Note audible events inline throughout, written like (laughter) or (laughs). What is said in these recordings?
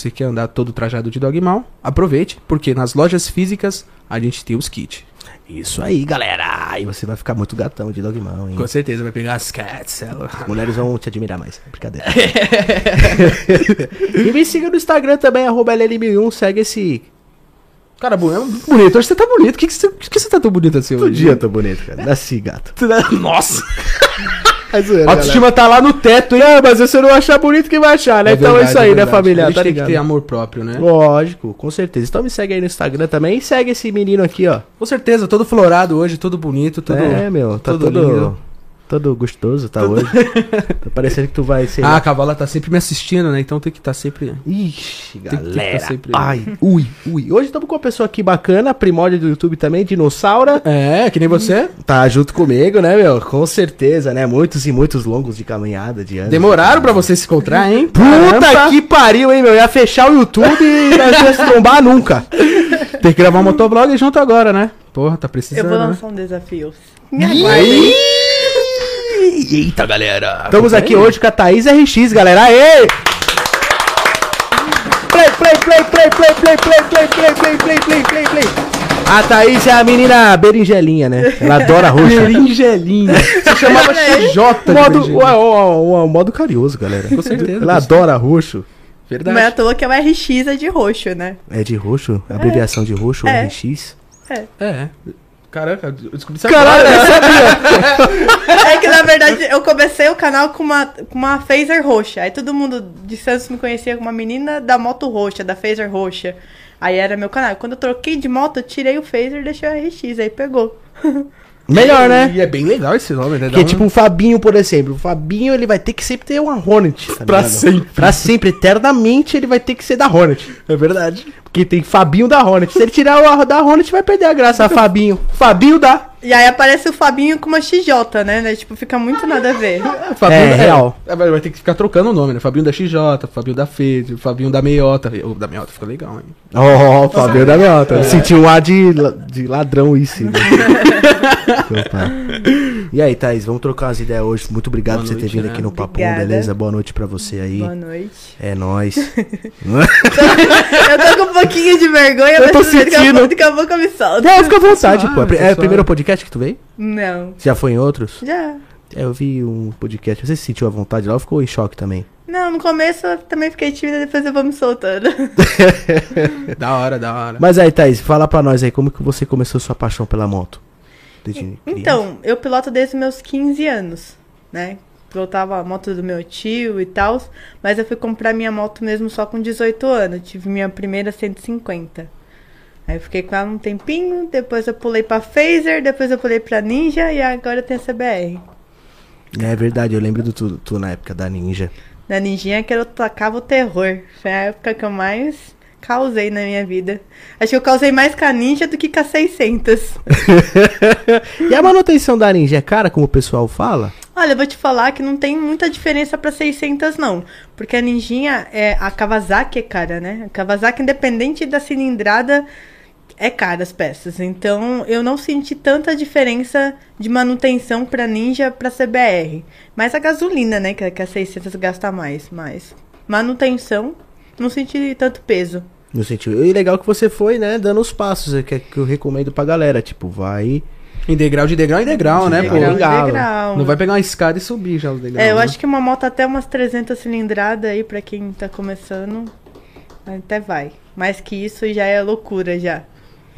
você quer andar todo trajado de Dogmal, aproveite, porque nas lojas físicas a gente tem os kits. Isso aí, galera. Aí você vai ficar muito gatão de dogmão, hein? Com certeza vai pegar as cats. ela- As mulheres vão te admirar mais. Brincadeira. (laughs) e me siga no Instagram também, arroba LL1001. Segue esse. Cara, é bonito. Hoje você tá bonito. Por que, que, você, por que você tá tão bonito assim Todo hoje? dia tô bonito, cara. Nasci, gato. (laughs) Nossa! É zoeira, A galera. autoestima tá lá no teto, hein? Não, mas se você não achar bonito, quem vai achar, né? então é verdade, isso aí, né, verdade. família? A gente Tá tem que ligado? ter amor próprio, né? Lógico, com certeza. Então me segue aí no Instagram também. E segue esse menino aqui, ó. Com certeza, todo florado hoje, todo bonito, todo... é, meu, tá todo todo. Todo gostoso, tá hoje. tá parecendo que tu vai ser. (laughs) Ah, a cavala tá sempre me assistindo, né? Então tem que estar sempre... Ixi, Tem tem que galera. tá sempre- Ai, ui, ui. Hoje estamos com uma pessoa aqui bacana, primórdia do YouTube também, dinossauro. É, que nem você. Tá junto comigo, né, meu? Com certeza, né? Muitos e muitos longos de caminhada, de anos. Demoraram pra você se encontrar, hein? Puta Caramba. que pariu, hein, meu? Ia fechar o YouTube e não ia se trombar nunca. (laughs) Tem que gravar um motovlog junto agora, né? Porra, tá precisando, Eu vou né? lançar um desafio. Me aguardem. Eita, galera. Estamos aqui hoje com a Thaís RX, galera. Aê! Play, play, play, play, play, play, play, play, play, play, play, play, play, play. A Thaís é a menina berinjelinha, né? Ela adora roxo. Berinjelinha. Você chamava XJ de modo, ué, ué, ué, modo carinhoso, galera. Com certeza. Ela adora roxo. Verdade. Mas à toa que é o RX é de roxo, né? É de roxo? Abreviação de roxo, É. RX? É. Caraca, eu descobri isso Caralho, agora, eu né? sabia. É que na verdade eu comecei o canal com uma, com uma phaser roxa. Aí todo mundo de Santos me conhecia como uma menina da moto roxa, da phaser roxa. Aí era meu canal. Quando eu troquei de moto, eu tirei o phaser e deixei o RX. Aí pegou. (laughs) Melhor, né? E é bem legal esse nome, né? Dá Porque, um- tipo, o Fabinho, por exemplo. O Fabinho, ele vai ter que sempre ter uma Hornet. tá Pra ligado? sempre. Pra sempre. Eternamente, ele vai ter que ser da Hornet. É verdade. Porque tem Fabinho da Hornet. Se ele tirar o da Hornet, vai perder a graça. Fabinho. Fabinho da. E aí aparece o Fabinho com uma XJ, né? né? Tipo, fica muito nada a ver. (laughs) Fabinho É, real. É, vai ter que ficar trocando o nome, né? Fabinho da XJ, Fabinho da Fede, Fabinho da Meiota. O da Meiota ficou legal, hein? Ó, Fabinho da Meota. Senti um ar de, de ladrão isso. né? (laughs) E aí, Thaís, vamos trocar umas ideias hoje. Muito obrigado Boa por você ter vindo né? aqui no Papo, Obrigada. beleza? Boa noite pra você aí. Boa noite. É nóis. (laughs) Eu tô com um pouquinho de vergonha, Eu tô mas daqui a sentindo. pouco- daqui a pouco eu me solto. Não, fica à vontade, Ah, pô. É, é o primeiro podcast que tu veio? Não. Já foi em outros? Já. É, eu vi um podcast. Você se sentiu à vontade lá ou ficou em choque também? Não, no começo eu também fiquei tímida, depois eu vou me soltando. (laughs) Da hora, da hora. Mas aí, Thaís, fala pra nós aí, como que você começou sua paixão pela moto? Desde criança? Então, eu piloto desde meus 15 anos, né? Pilotava a moto do meu tio e tal, mas eu fui comprar minha moto mesmo só com 18 anos. Tive minha primeira 150. Aí eu fiquei com ela um tempinho, depois eu pulei pra Phaser, depois eu pulei pra Ninja e agora eu tenho a CBR. É verdade, eu lembro do tu, tu na época da Ninja. Na Ninjinha que eu tacava o terror. Foi a época que eu mais causei na minha vida. Acho que eu causei mais com a Ninja do que com a 600. (laughs) e a manutenção da Ninja é cara, como o pessoal fala? Olha, eu vou te falar que não tem muita diferença pra 600 não, porque a Ninjinha é a Kawasaki é cara, né? A Kawasaki independente da cilindrada é cara as peças. Então, eu não senti tanta diferença de manutenção pra Ninja pra CBR. Mas a gasolina, né, que que a 600 gasta mais, mas manutenção não senti tanto peso. No sentido. E legal que você foi, né, dando os passos, é que, que eu recomendo pra galera. Tipo, vai. Em degrau de degrau em degrau, né, degrau pô? em degrau. degrau. Não vai pegar uma escada e subir já os degraus. É, eu né? acho que uma moto até umas 300 cilindradas aí pra quem tá começando, até vai. Mais que isso já é loucura já.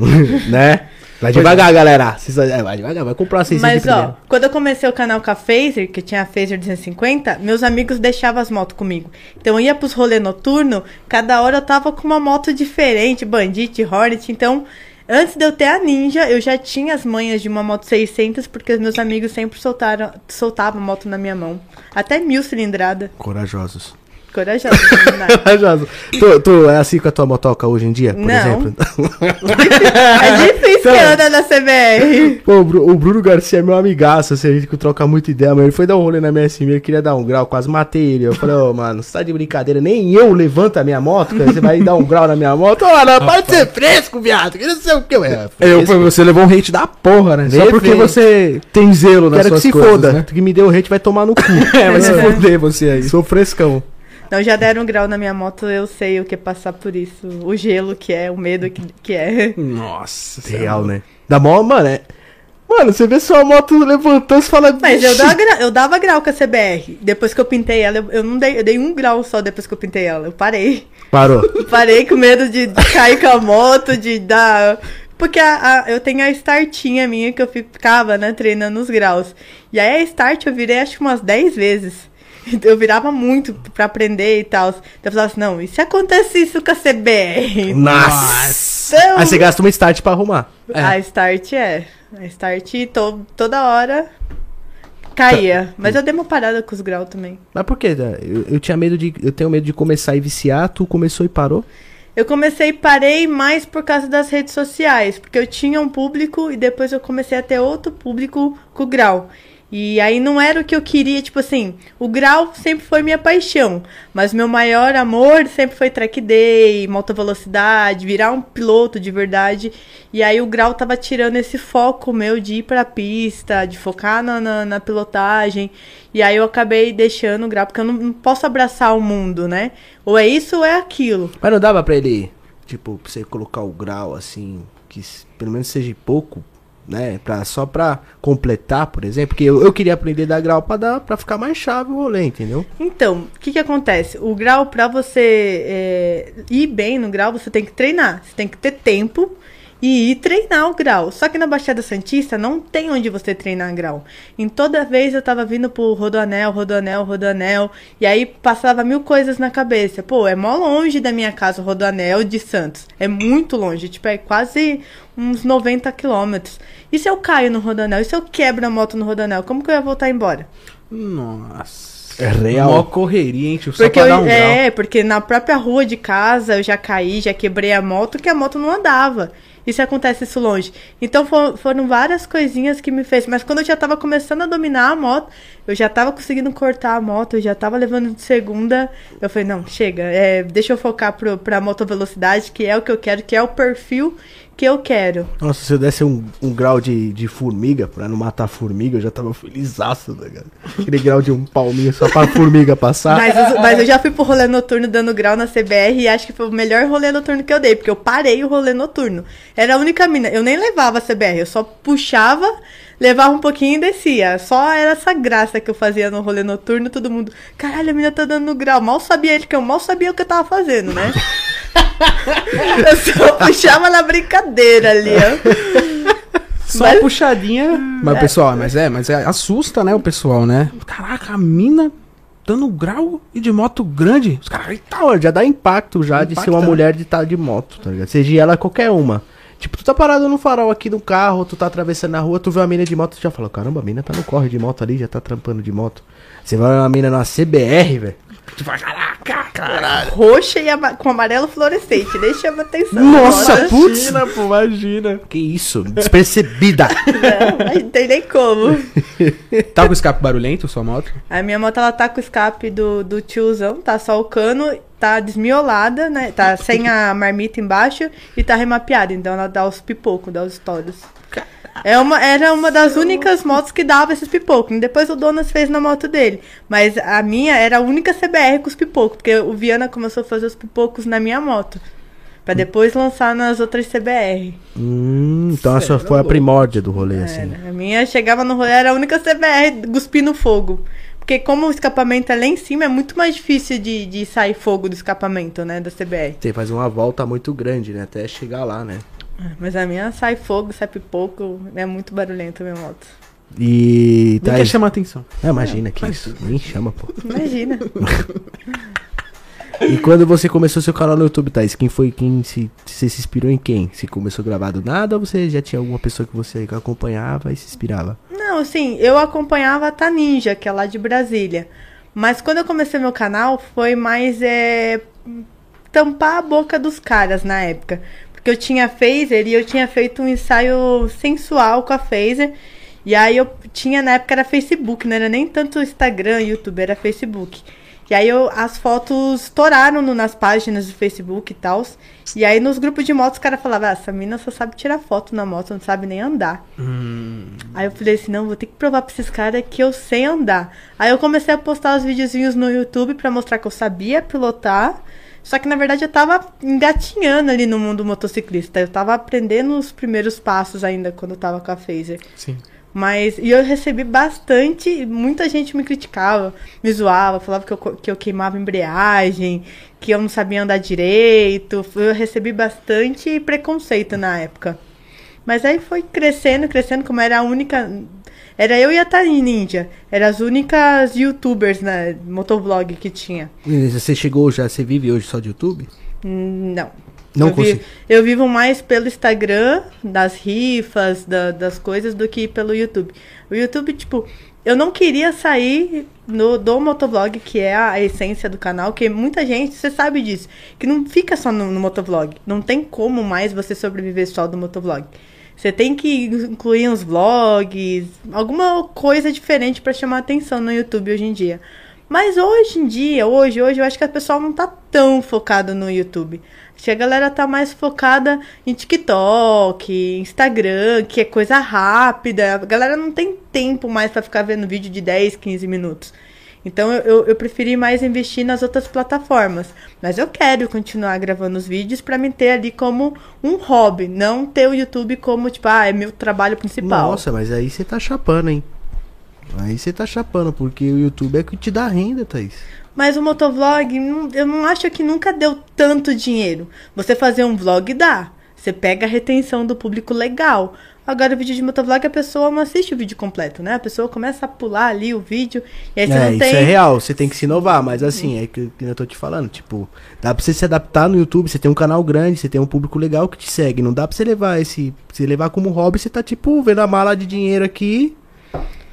(laughs) né? Vai devagar, galera. Vai devagar, vai comprar 600 Mas ó, quando eu comecei o canal com a Phaser, que tinha a Phaser 250, meus amigos deixavam as motos comigo. Então eu ia pros rolê noturno, cada hora eu tava com uma moto diferente, Bandit, Hornet, então... Antes de eu ter a Ninja, eu já tinha as manhas de uma moto 600, porque os meus amigos sempre soltaram, soltavam moto na minha mão. Até mil cilindrada. Corajosos. Corajosa. né? (laughs) Corajosos. tu, tu é assim com a tua motoca hoje em dia, por Não. exemplo? (laughs) É difícil que anda na CBR. Pô, o Bru- o Bruno Garcia é meu amigaço, assim, a gente troca muita ideia, mas ele foi dar um rolê na minha SM, ele queria dar um grau, quase matei ele. Eu falei, ô, mano, você tá de brincadeira, nem eu levanto a minha moto, cara, você vai dar um grau na minha moto? Ô, não, pode ser fresco, viado, que não sei o que. É, Eu, você levou um hate da porra, né? Só porque você tem zelo nas Quero que suas se coisas, foda, né? tu que me deu hate vai tomar no cu. (laughs) É, vai se foder você aí. Sou frescão. Não, já deram um grau na minha moto, eu sei o que é passar por isso. O gelo que é, o medo que, que é. Nossa, Real, né? Da mó, mano, é. Mano, você vê sua moto levantando e fala. Mas eu dava, gra- eu dava grau com a CBR. Depois que eu pintei ela, eu, eu não dei, eu dei um grau só depois que eu pintei ela. Eu parei. Parou. (laughs) Parei com medo de, de cair com a moto, de dar. Porque a- a- eu tenho a startinha minha que eu ficava, né, treinando os graus. E aí a start eu virei acho que umas 10 vezes. Então, Eu virava muito pra aprender e tal. Então eu falava assim, não, e se acontece isso com a CBR? Nossa! Então- Aí você gasta uma start pra arrumar. É. A start é. A start to, toda hora caía. Mas eu dei uma parada com os graus também. Mas por quê? Eu, eu tinha medo de. Eu tenho medo de começar e viciar, tu começou e parou. Eu comecei e parei mais por causa das redes sociais, porque eu tinha um público e depois eu comecei a ter outro público com o grau. E aí não era o que eu queria, tipo assim, o grau sempre foi minha paixão, mas meu maior amor sempre foi track day, alta velocidade, virar um piloto de verdade. E aí o grau tava tirando esse foco meu de ir pra pista, de focar na, na, na pilotagem. E aí eu acabei deixando o grau, porque eu não, não posso abraçar o mundo, né? Ou é isso ou é aquilo. Mas não dava pra ele, tipo, pra você colocar o grau assim, que pelo menos seja pouco, né? Pra, só pra completar, por exemplo. Porque eu, eu queria aprender a dar grau pra, dar, pra ficar mais chave o rolê, entendeu? Então, o que que acontece? O grau, pra você é, ir bem no grau, você tem que treinar. Você tem que ter tempo e ir treinar o grau. Só que na Baixada Santista não tem onde você treinar grau. Em toda vez eu tava vindo pro Rodoanel, Rodoanel, Rodoanel, e aí passava mil coisas na cabeça. Pô, é mó longe da minha casa o Rodoanel de Santos. É muito longe, tipo, é quase uns 90 quilômetros. E se eu caio no Rodoanel? E se eu quebro a moto no Rodoanel? Como que eu ia voltar embora? Nossa. É real. Mó correria, hein, tio? Só Porque pra eu, dar um grau. é, porque na própria rua de casa eu já caí, já quebrei a moto, que a moto não andava. E se acontece isso longe? Então fo- foram várias coisinhas que me fez. Mas quando eu já tava começando a dominar a moto, eu já tava conseguindo cortar a moto, eu já tava levando de segunda. Eu falei, não, chega, é, deixa eu focar pro, pra moto velocidade, que é o que eu quero, que é o perfil que eu quero. Nossa, se eu desse um, um grau de, de formiga, pra não matar formiga, eu já tava felizaço, tá ligado? Aquele grau de um palminho só pra formiga passar. Mas, os- mas eu já fui pro rolê noturno dando grau na CBR e acho que foi o melhor rolê noturno que eu dei, porque eu parei o rolê noturno. Era a única mina. Eu nem levava a CBR, eu só puxava, levava um pouquinho e descia. Só era essa graça que eu fazia no rolê noturno, todo mundo. Caralho, a mina tá dando grau. Mal sabia ele que eu mal sabia o que eu tava fazendo, né? (laughs) (laughs) eu só puxava na brincadeira ali, ó. Só Mas- puxadinha. Mas, pessoal, mas é, mas é, assusta, né, o pessoal, né? Caraca, a mina dando grau e de moto grande. Os caras, eita, Tá, ó, já dá impacto já de ser uma mulher de estar de moto, tá ligado? Seja ela qualquer uma. Tipo, tu tá parado no farol aqui do carro, tu tá atravessando a rua, tu vê uma mina de moto, tu já fala, caramba, a mina tá no corre de moto ali, já tá trampando de moto. Você vai ver uma mina numa CBR, velho. Tu fala, caraca, caralho. Roxa e ama- com amarelo fluorescente. Nem chama atenção. Nossa, Agora- putz! pô, imagina. Que isso, despercebida. (laughs) Não, não tem nem como. (laughs) Tá com escape barulhento sua moto? A minha moto ela tá com o escape do, do tiozão, tá só o cano, tá desmiolada, né? Tá sem a marmita embaixo e tá remapeada. Então ela dá os pipocos, dá os estouros. É uma, era uma das únicas motos que dava esses pipocos. Depois o Donas fez na moto dele. Mas a minha era a única CBR com os pipocos, porque o Viana começou a fazer os pipocos na minha moto. Pra depois lançar nas outras CBR. hum, então a sua foi a primórdia do rolê, assim. Era. A minha chegava no rolê, era a única CBR cuspindo fogo. Porque como o escapamento é lá em cima, é muito mais difícil de, de sair fogo do escapamento, né, da CBR. Tem que fazer uma volta muito grande, né? Até chegar lá, né? Mas a minha sai fogo, sai pipoco, é muito barulhento a minha moto. E. Nem Tá, quer chamar atenção. é, imagina que isso. Nem chama, pô. Imagina. (laughs) E quando você começou seu canal no YouTube, Thais, quem foi quem se. Você se inspirou em quem? Se começou a gravar do nada ou você já tinha alguma pessoa que você acompanhava e se inspirava? Não, assim, eu acompanhava a Taninja, que é lá de Brasília. Mas quando eu comecei meu canal, foi mais é, tampar a boca dos caras na época. Porque eu tinha phaser e eu tinha feito um ensaio sensual com a phaser. E aí eu tinha, na época era Facebook, não era nem tanto Instagram, YouTube, era Facebook. E aí eu, as fotos estouraram no- nas páginas do Facebook e tal. E aí nos grupos de moto os caras falavam, ah, essa mina só sabe tirar foto na moto, não sabe nem andar. Aí eu falei assim, não, vou ter que provar pra esses caras que eu sei andar. Aí eu comecei a postar os videozinhos no YouTube pra mostrar que eu sabia pilotar. Só que na verdade eu tava engatinhando ali no mundo motociclista. Eu tava aprendendo os primeiros passos ainda quando eu tava com a Phaser. Sim. Mas e eu recebi bastante, muita gente me criticava, me zoava, falava que eu, que eu queimava embreagem, que eu não sabia andar direito. Eu recebi bastante preconceito na época. Mas aí foi crescendo, crescendo, como era a única. Era eu e a Tani Ninja. Eram as únicas youtubers na motovlog que tinha. Você chegou já, você vive hoje só de YouTube? Hum, Não. Não eu, vi- consigo. eu vivo mais pelo Instagram, das rifas, da- das coisas, do que pelo YouTube. O YouTube, tipo, eu não queria sair no, do motovlog, que é a essência do canal, que muita gente, você sabe disso, que não fica só no, no motovlog. Não tem como mais você sobreviver só do motovlog. Você tem que incluir uns vlogs, alguma coisa diferente pra chamar atenção no YouTube hoje em dia. Mas hoje em dia, hoje, hoje, eu acho que o pessoal não tá tão focado no YouTube. Acho que a galera tá mais focada em TikTok, Instagram, que é coisa rápida. A galera não tem tempo mais pra ficar vendo vídeo de 10, 15 minutos. Então eu, eu, eu preferi mais investir nas outras plataformas. Mas eu quero continuar gravando os vídeos pra me ter ali como um hobby, não ter o YouTube como, tipo, ah, é meu trabalho principal. Nossa, mas aí você tá chapando, hein? Aí você tá chapando, porque o YouTube é que te dá renda, Thaís. Mas o motovlog, eu não acho que nunca deu tanto dinheiro. Você fazer um vlog dá. Você pega a retenção do público legal. Agora, o vídeo de motovlog, a pessoa não assiste o vídeo completo, né? A pessoa começa a pular ali o vídeo. E aí você é, não isso tem. é real, você tem que se inovar, mas assim, é que, que eu tô te falando, tipo, dá pra você se adaptar no YouTube, você tem um canal grande, você tem um público legal que te segue, não dá pra você levar esse, você levar como hobby, você tá tipo, vendo a mala de dinheiro aqui,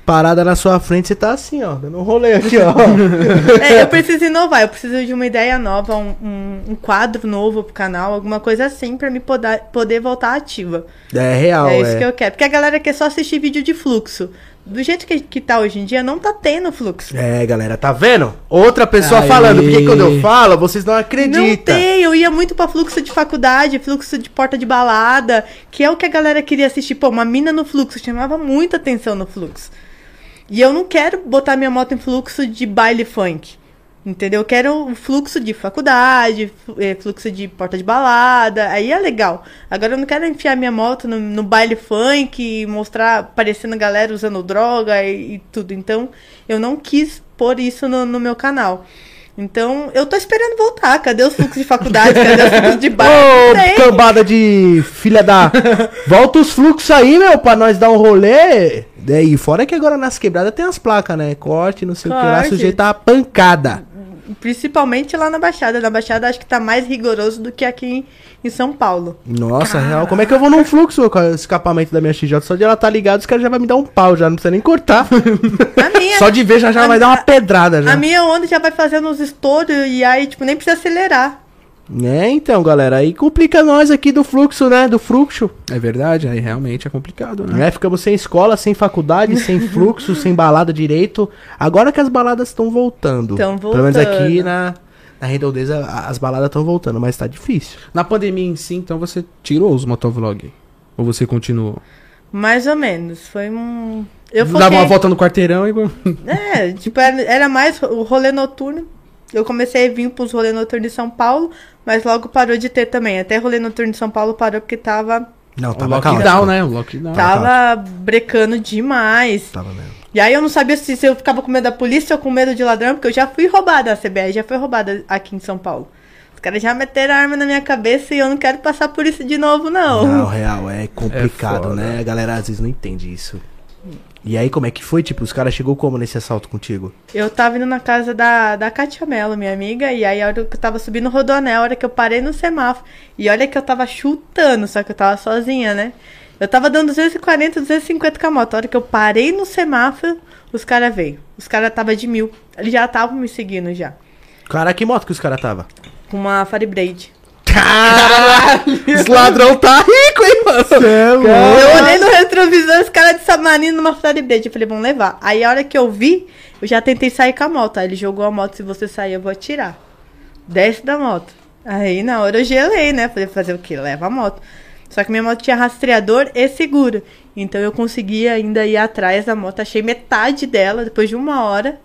parada na sua frente, você tá assim, ó, dando um rolê aqui, ó. (laughs) É, eu preciso inovar, eu preciso de uma ideia nova, um, um, um quadro novo pro canal, alguma coisa assim, pra me poder, poder voltar ativa. é real, é é. isso que eu quero. Porque a galera quer só assistir vídeo de fluxo. Do jeito que, que tá hoje em dia, não tá tendo fluxo. É, galera, tá vendo? Outra pessoa Aí. falando, porque quando eu falo, vocês não acreditam. Não tem, eu ia muito pra fluxo de faculdade, fluxo de porta de balada, que é o que a galera queria assistir. Pô, uma mina no fluxo, chamava muita atenção no fluxo. E eu não quero botar minha moto em fluxo de baile funk. Entendeu? Eu quero um fluxo de faculdade, eh, fluxo de porta de balada, aí é legal. Agora eu não quero enfiar minha moto no, no baile funk e mostrar, aparecendo a galera usando droga e, e tudo. Então, eu não quis pôr isso no, no meu canal. Então, eu tô esperando voltar. Cadê os fluxos de faculdade? Cadê os fluxos de (laughs) baile? Ô, cambada de filha da. (laughs) Volta os fluxos aí, meu, pra nós dar um rolê. É, E fora que agora nas quebradas tem as placas, né? Corte, não sei o que lá, Corte. sujeita a pancada. Principalmente lá na Baixada. Na Baixada acho que tá mais rigoroso do que aqui em, em São Paulo. Nossa, real. Como é que eu vou num fluxo com o escapamento da minha XJ? Só de ela tá ligado, os caras já vai me dar um pau, já não precisa nem cortar. Minha, Só de ver já, já vai dar uma pedrada já. a minha onda já vai fazendo uns estouros e aí, tipo, nem precisa acelerar. É, então, galera, aí complica nós aqui do fluxo, né? Do fluxo. É verdade, aí realmente é complicado, né? Né? Ficamos sem escola, sem faculdade, sem (laughs) fluxo, sem balada direito. Agora que as baladas estão voltando. Tão Pelo menos aqui voltando. na, na redondeza as baladas estão voltando, mas tá difícil. Na pandemia em si, então você tirou os motovlog? Ou você continuou? Mais ou menos. Foi um. Eu Dava foquei... uma volta no quarteirão e... (laughs) É, tipo, era, era mais o rolê noturno. Eu comecei a vir pros rolê noturno de São Paulo, mas logo parou de ter também. Até rolê noturno de São Paulo parou porque tava, Não, O tava lockdown, caótico. né? O lockdown. tava brecando demais. Tava mesmo. E aí eu não sabia se, se eu ficava com medo da polícia ou com medo de ladrão, porque eu já fui roubada, a CBR já foi roubada aqui em São Paulo. Os caras já meteram a arma na minha cabeça e eu não quero passar por isso de novo, não. Não, real, é complicado, foda. né? A galera às vezes não entende isso. E aí, como é que foi? Tipo, os caras chegou como nesse assalto contigo? Eu tava indo na casa da, da Katia Mello, minha amiga, e aí a hora que eu tava subindo o rodoanel, a hora que eu parei no semáforo, e olha que eu tava chutando, só que eu tava sozinha, né? Eu tava dando 240, 250 com a moto. A hora que eu parei no semáforo, os caras veio. Os caras tava de mil. Eles já estavam me seguindo já. Cara, que moto que os caras tava? Uma Fireblade. Caralho! Os ladrão tá rico, hein, mano? é Eu olhei no retrovisor, os caras de Samarino numa Ferrari Blade. Eu falei, vamos levar. Aí a hora que eu vi, eu já tentei sair com a moto. Aí ele jogou a moto, se você sair, eu vou atirar. Desce da moto. Aí na hora eu gelei, né? Falei, fazer o quê? Leva a moto. Só que minha moto tinha rastreador e seguro. Então eu consegui ainda ir atrás da moto. Achei metade dela, depois de uma hora.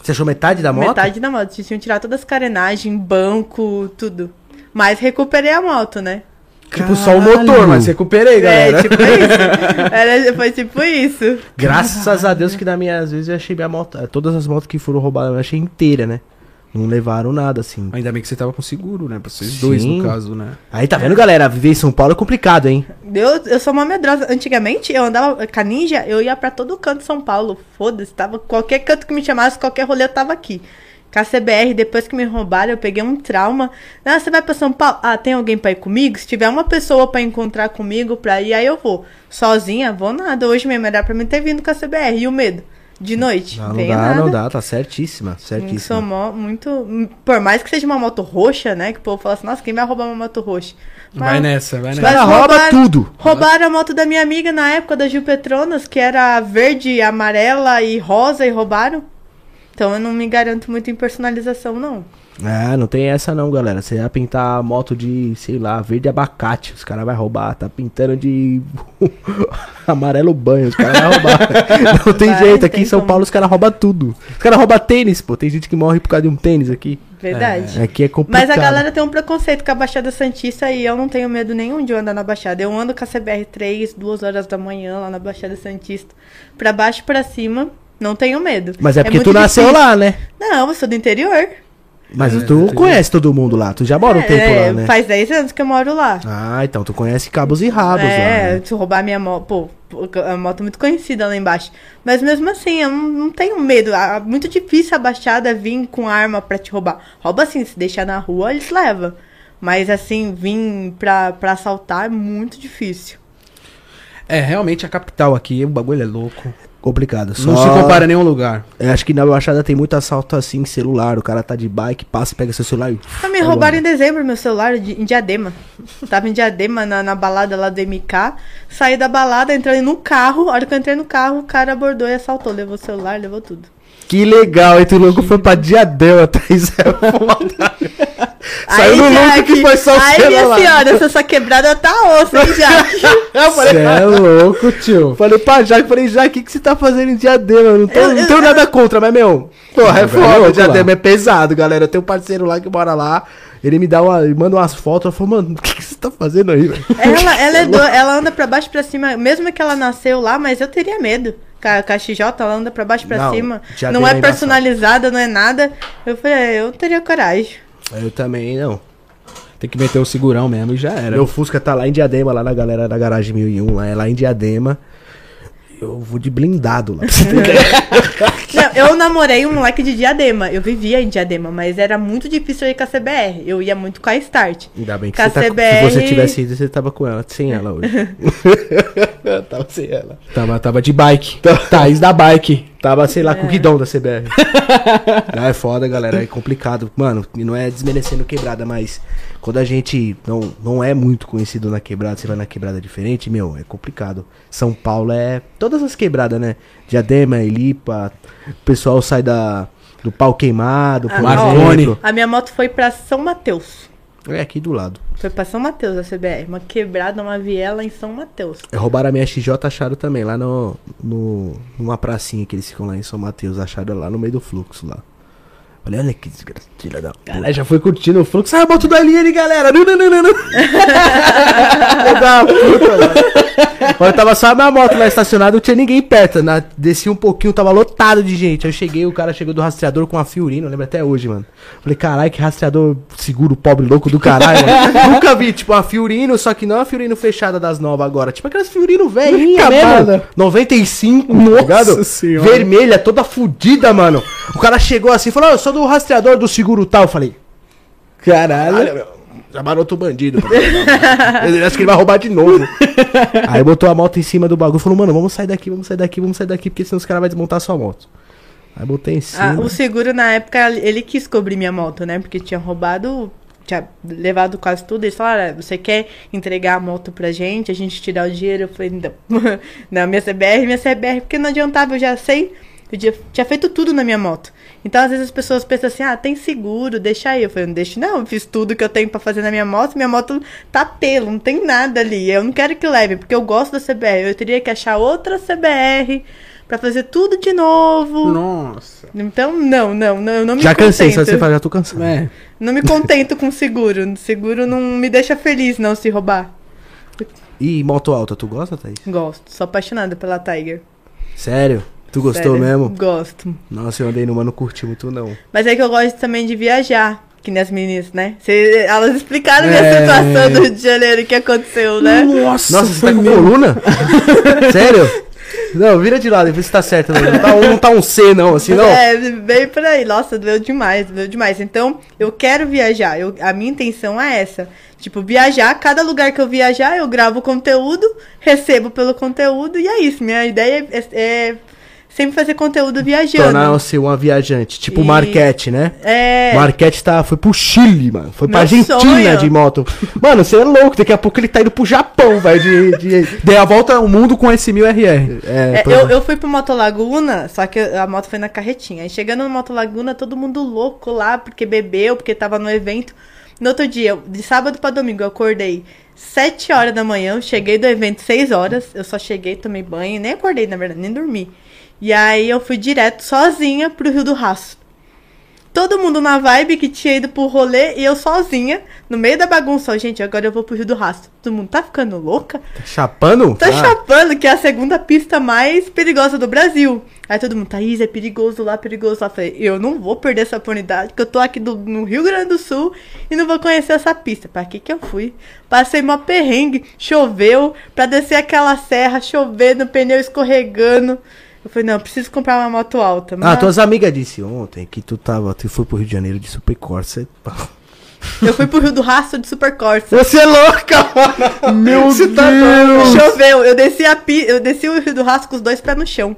Você achou metade da moto? Metade da moto. Tinham tirado todas as carenagens, banco, tudo. Mas recuperei a moto, né? Tipo, só o motor, mas recuperei, galera. É, tipo isso. (laughs) Era, foi tipo isso. Graças a Deus que na minha, às vezes eu achei minha moto. Todas as motos que foram roubadas eu achei inteira, né? Não levaram nada, assim. Ainda bem que você tava com seguro, né? Pra vocês dois, Sim. no caso, né? Aí tá vendo, galera? Viver em São Paulo é complicado, hein? Eu, eu sou uma medrosa. Antigamente, eu andava com a ninja, eu ia pra todo canto de São Paulo. Foda-se, tava. Qualquer canto que me chamasse, qualquer rolê, eu tava aqui. Com a CBR, depois que me roubaram, eu peguei um trauma. Ah, você vai pra São Paulo? Ah, tem alguém pra ir comigo? Se tiver uma pessoa pra encontrar comigo pra ir, aí eu vou. Sozinha, vou nada. Hoje mesmo era pra mim ter vindo com a CBR. E o medo? De noite? Não, não dá, nada. não dá, tá certíssima, Eu Sou certíssima. mó- muito. Por mais que seja uma moto roxa, né? Que o povo fala assim, nossa, quem vai roubar uma moto roxa? Vai Mas- nessa, vai Os nessa. caras Mas roubam roubaram- tudo. Roubaram a moto da minha amiga na época da Gil Petronas, que era verde, amarela e rosa, e roubaram. Então eu não me garanto muito em personalização, não. É, não tem essa não, galera. Você vai pintar moto de, sei lá, verde abacate. Os caras vão roubar. Tá pintando de (laughs) amarelo banho. Os caras vão roubar. (laughs) não tem Vai, jeito. Aqui tem em São como. Paulo os caras roubam tudo. Os caras roubam tênis, pô. Tem gente que morre por causa de um tênis aqui. Verdade. Aqui é complicado. Mas a galera tem um preconceito com a Baixada Santista e eu não tenho medo nenhum de andar na Baixada. Eu ando com a CBR3, duas horas da manhã, lá na Baixada Santista. Pra baixo e pra cima, não tenho medo. Mas é porque muito tu nasceu difícil. lá, né? Não, eu sou do interior. Mas É, tu conhece todo mundo lá. Tu já mora um tempo É, lá, né? Faz 10 anos que eu moro lá. Ah, então tu conhece cabos e rabos lá. É, né? se roubar minha moto. Pô, pô, a moto é muito conhecida lá embaixo. Mas mesmo assim, eu não, não tenho medo. É muito difícil a baixada vir com arma pra te roubar. Rouba assim, se deixar na rua, eles levam. Mas assim, vir pra, pra assaltar é muito difícil. É, realmente a capital aqui, o bagulho é louco. Complicado. Não Só- se compara a nenhum lugar. Eu acho que na Baixada tem muito assalto assim, celular. O cara tá de bike, passa, pega seu celular e. Ah, me roubaram embora. em dezembro meu celular de- em Diadema. Tava em Diadema, na, na balada lá do MK. Saí da balada, entrei no carro. A hora que eu entrei no carro, o cara abordou e assaltou. Levou o celular, levou tudo. Que legal, e tu louco foi pra Diadema, Thaís. É foda. (laughs) Saiu no lucro que foi só o Aí, minha celular. senhora, essa sua quebrada tá osso, hein, Jaque? (laughs) Eu falei, Cê é louco, tio. falei pra Jaque, falei, Jaque, o que, que você tá fazendo em Diadema? Eu não, tô, Eu- não eu- tenho nada contra, mas, meu, porra, é foda, é louco Diadema lá. é pesado, galera. Eu tenho um parceiro lá que mora lá, ele me dá uma, ele manda umas fotos, eu falo, mano, o que, que você tá fazendo aí, velho? Ela, ela, é (laughs) do, ela anda pra baixo e pra cima, mesmo que ela nasceu lá, mas eu teria medo. Com a, XJ, ela anda pra baixo e pra Não, cima. Não é personalizada, não é nada. Eu falei, é, eu teria coragem. Eu também, não. Tem que meter o segurão mesmo e já era. Meu Fusca tá lá em Diadema, lá na galera da garagem 1001, lá, é lá em Diadema. Eu vou de blindado lá. (laughs) (laughs) Não, eu namorei um moleque de Diadema. Eu vivia em Diadema, mas era muito difícil eu ir com a CBR. Eu ia muito com a Start. Ainda bem que Com a você tá, se CBR. você tivesse ido, você tava com ela, sem ela hoje. (laughs) tava sem ela. Tava, tava de bike. Thaís da bike. Tava, sei lá, com o guidão da CBR. não, é foda, galera, é complicado. Mano, e não é desmerecendo quebrada, mas quando a gente não, não é muito conhecido na quebrada, você vai na quebrada diferente, meu, é complicado. São Paulo é todas as quebradas, né? Diadema, Elipa, o pessoal sai da, do pau queimado, por Ah, Marconi. A minha moto foi pra São Mateus. É aqui do lado. Foi pra São Mateus a CBR. Uma quebrada, uma viela em São Mateus. É, Roubaram a minha XJ, acharam também, lá no, no, numa pracinha que eles ficam lá em São Mateus, acharam lá no meio do fluxo lá. Falei, olha que desgraça, da. Caralho, já foi curtindo o fluxo. Sai a moto da linha ali, galera. Não, não, não, não, não. Da puta, mano. (laughs) Quando tava só a minha moto lá estacionada, não tinha ninguém perto. Na, desci um pouquinho, tava lotado de gente. Aí eu cheguei, o cara chegou do rastreador com a Fiorino, lembra até hoje, mano. Falei, caralho, que rastreador seguro, pobre, louco do caralho, mano. (laughs) Nunca vi, tipo, uma Fiorino, só que não a Fiorino fechada das novas agora. Tipo aquelas Fiorino velhinha mesmo. 95, Nossa tá ligado? Senhora. Vermelha, toda fudida, mano. O cara chegou assim e falou, "Ó, eu sou do rastreador do seguro tal. Eu falei, Caralho. Olha, meu, já maroto o bandido. Ele acha que ele vai roubar de novo. (laughs) Aí botou a moto em cima do bagulho e falou, mano, vamos sair daqui, vamos sair daqui, vamos sair daqui, porque senão os caras vão desmontar a sua moto. Aí botei em Ah, cima. o seguro, na época, ele quis cobrir minha moto, né? Porque tinha roubado tinha levado quase tudo. Eles falaram: ah, você quer entregar a moto pra gente, a gente tirar o dinheiro? Eu falei: não, (laughs) não minha CBR, minha CBR, porque não adiantava, eu já sei. Eu tinha, tinha feito tudo na minha moto. Então, às vezes, as pessoas pensam assim, ah, tem seguro, deixa aí. Eu falei, não deixa não, eu fiz tudo que eu tenho pra fazer na minha moto, minha moto tá pelo, não tem nada ali. Eu não quero que leve, porque eu gosto da CBR. Eu teria que achar outra CBR pra fazer tudo de novo. Nossa. Então, não, não, não, eu não me Já cansei, contento. só você fala, já tô cansado. É. Não me contento com seguro. Seguro não me deixa feliz, não, se roubar. E moto alta, tu gosta, Thaís? Gosto, sou apaixonada pela Tiger. Sério? Tu gostou Sério, mesmo? Gosto. Nossa, eu andei numa, não curti muito não. Mas é que eu gosto também de viajar, que nem as meninas, né? Cê- elas explicaram minha É. situação do Rio de Janeiro, que aconteceu, né? Nossa, Nossa, você foi tá com mesmo. coluna? (laughs) Sério? Não, vira de lado e vê se tá certo. Não, não, tá, um, não tá um C, não, assim, não. É, bem por aí. Nossa, doeu demais, doeu demais. Então, eu quero viajar. Eu, a minha intenção é essa. Tipo, viajar, cada lugar que eu viajar, eu gravo conteúdo, recebo pelo conteúdo, e é isso. Minha ideia é, é sempre fazer conteúdo viajando. Tornar-se uma viajante. Tipo E- Marquete, né? É. Marquete tá, foi pro Chile, mano. Foi pra Meu Argentina sonho. de moto. Mano, você é louco. Daqui a pouco ele tá indo pro Japão, velho. De, de- Dei a volta ao mundo com esse 1000 RR. É, É, pô. eu, eu fui pro Motolaguna, só que a moto foi na carretinha. Aí chegando no Motolaguna, todo mundo louco lá, porque bebeu, porque tava no evento. No outro dia, de sábado pra domingo, eu acordei 7 horas da manhã, cheguei do evento 6 horas. Eu só cheguei, tomei banho, nem acordei, na verdade, nem dormi. E aí eu fui direto, sozinha, pro Rio do Rastro. Todo mundo na vibe que tinha ido pro rolê e eu sozinha, no meio da bagunça. Gente, agora eu vou pro Rio do Rastro. Todo mundo tá ficando louca? Tá chapando? Tô Ah, chapando que é a segunda pista mais perigosa do Brasil. Aí todo mundo, Thaís, é perigoso lá, perigoso lá. Eu Falei, eu não vou perder essa oportunidade, que eu tô aqui do- no Rio Grande do Sul e não vou conhecer essa pista. Pra que que eu fui? Passei uma perrengue, choveu, pra descer aquela serra, chovendo, pneu escorregando. Eu falei, não, eu preciso comprar uma moto alta. Ah, Mas tuas amigas disse ontem que tu tava, tu foi pro Rio de Janeiro de Super Corsa. Eu fui pro Rio do Rastro de Super Corsa. (laughs) Você é louca, mano! Meu Você tá Deus! Choveu, eu desci, a pi... eu desci o Rio do Rastro com os dois pés no chão.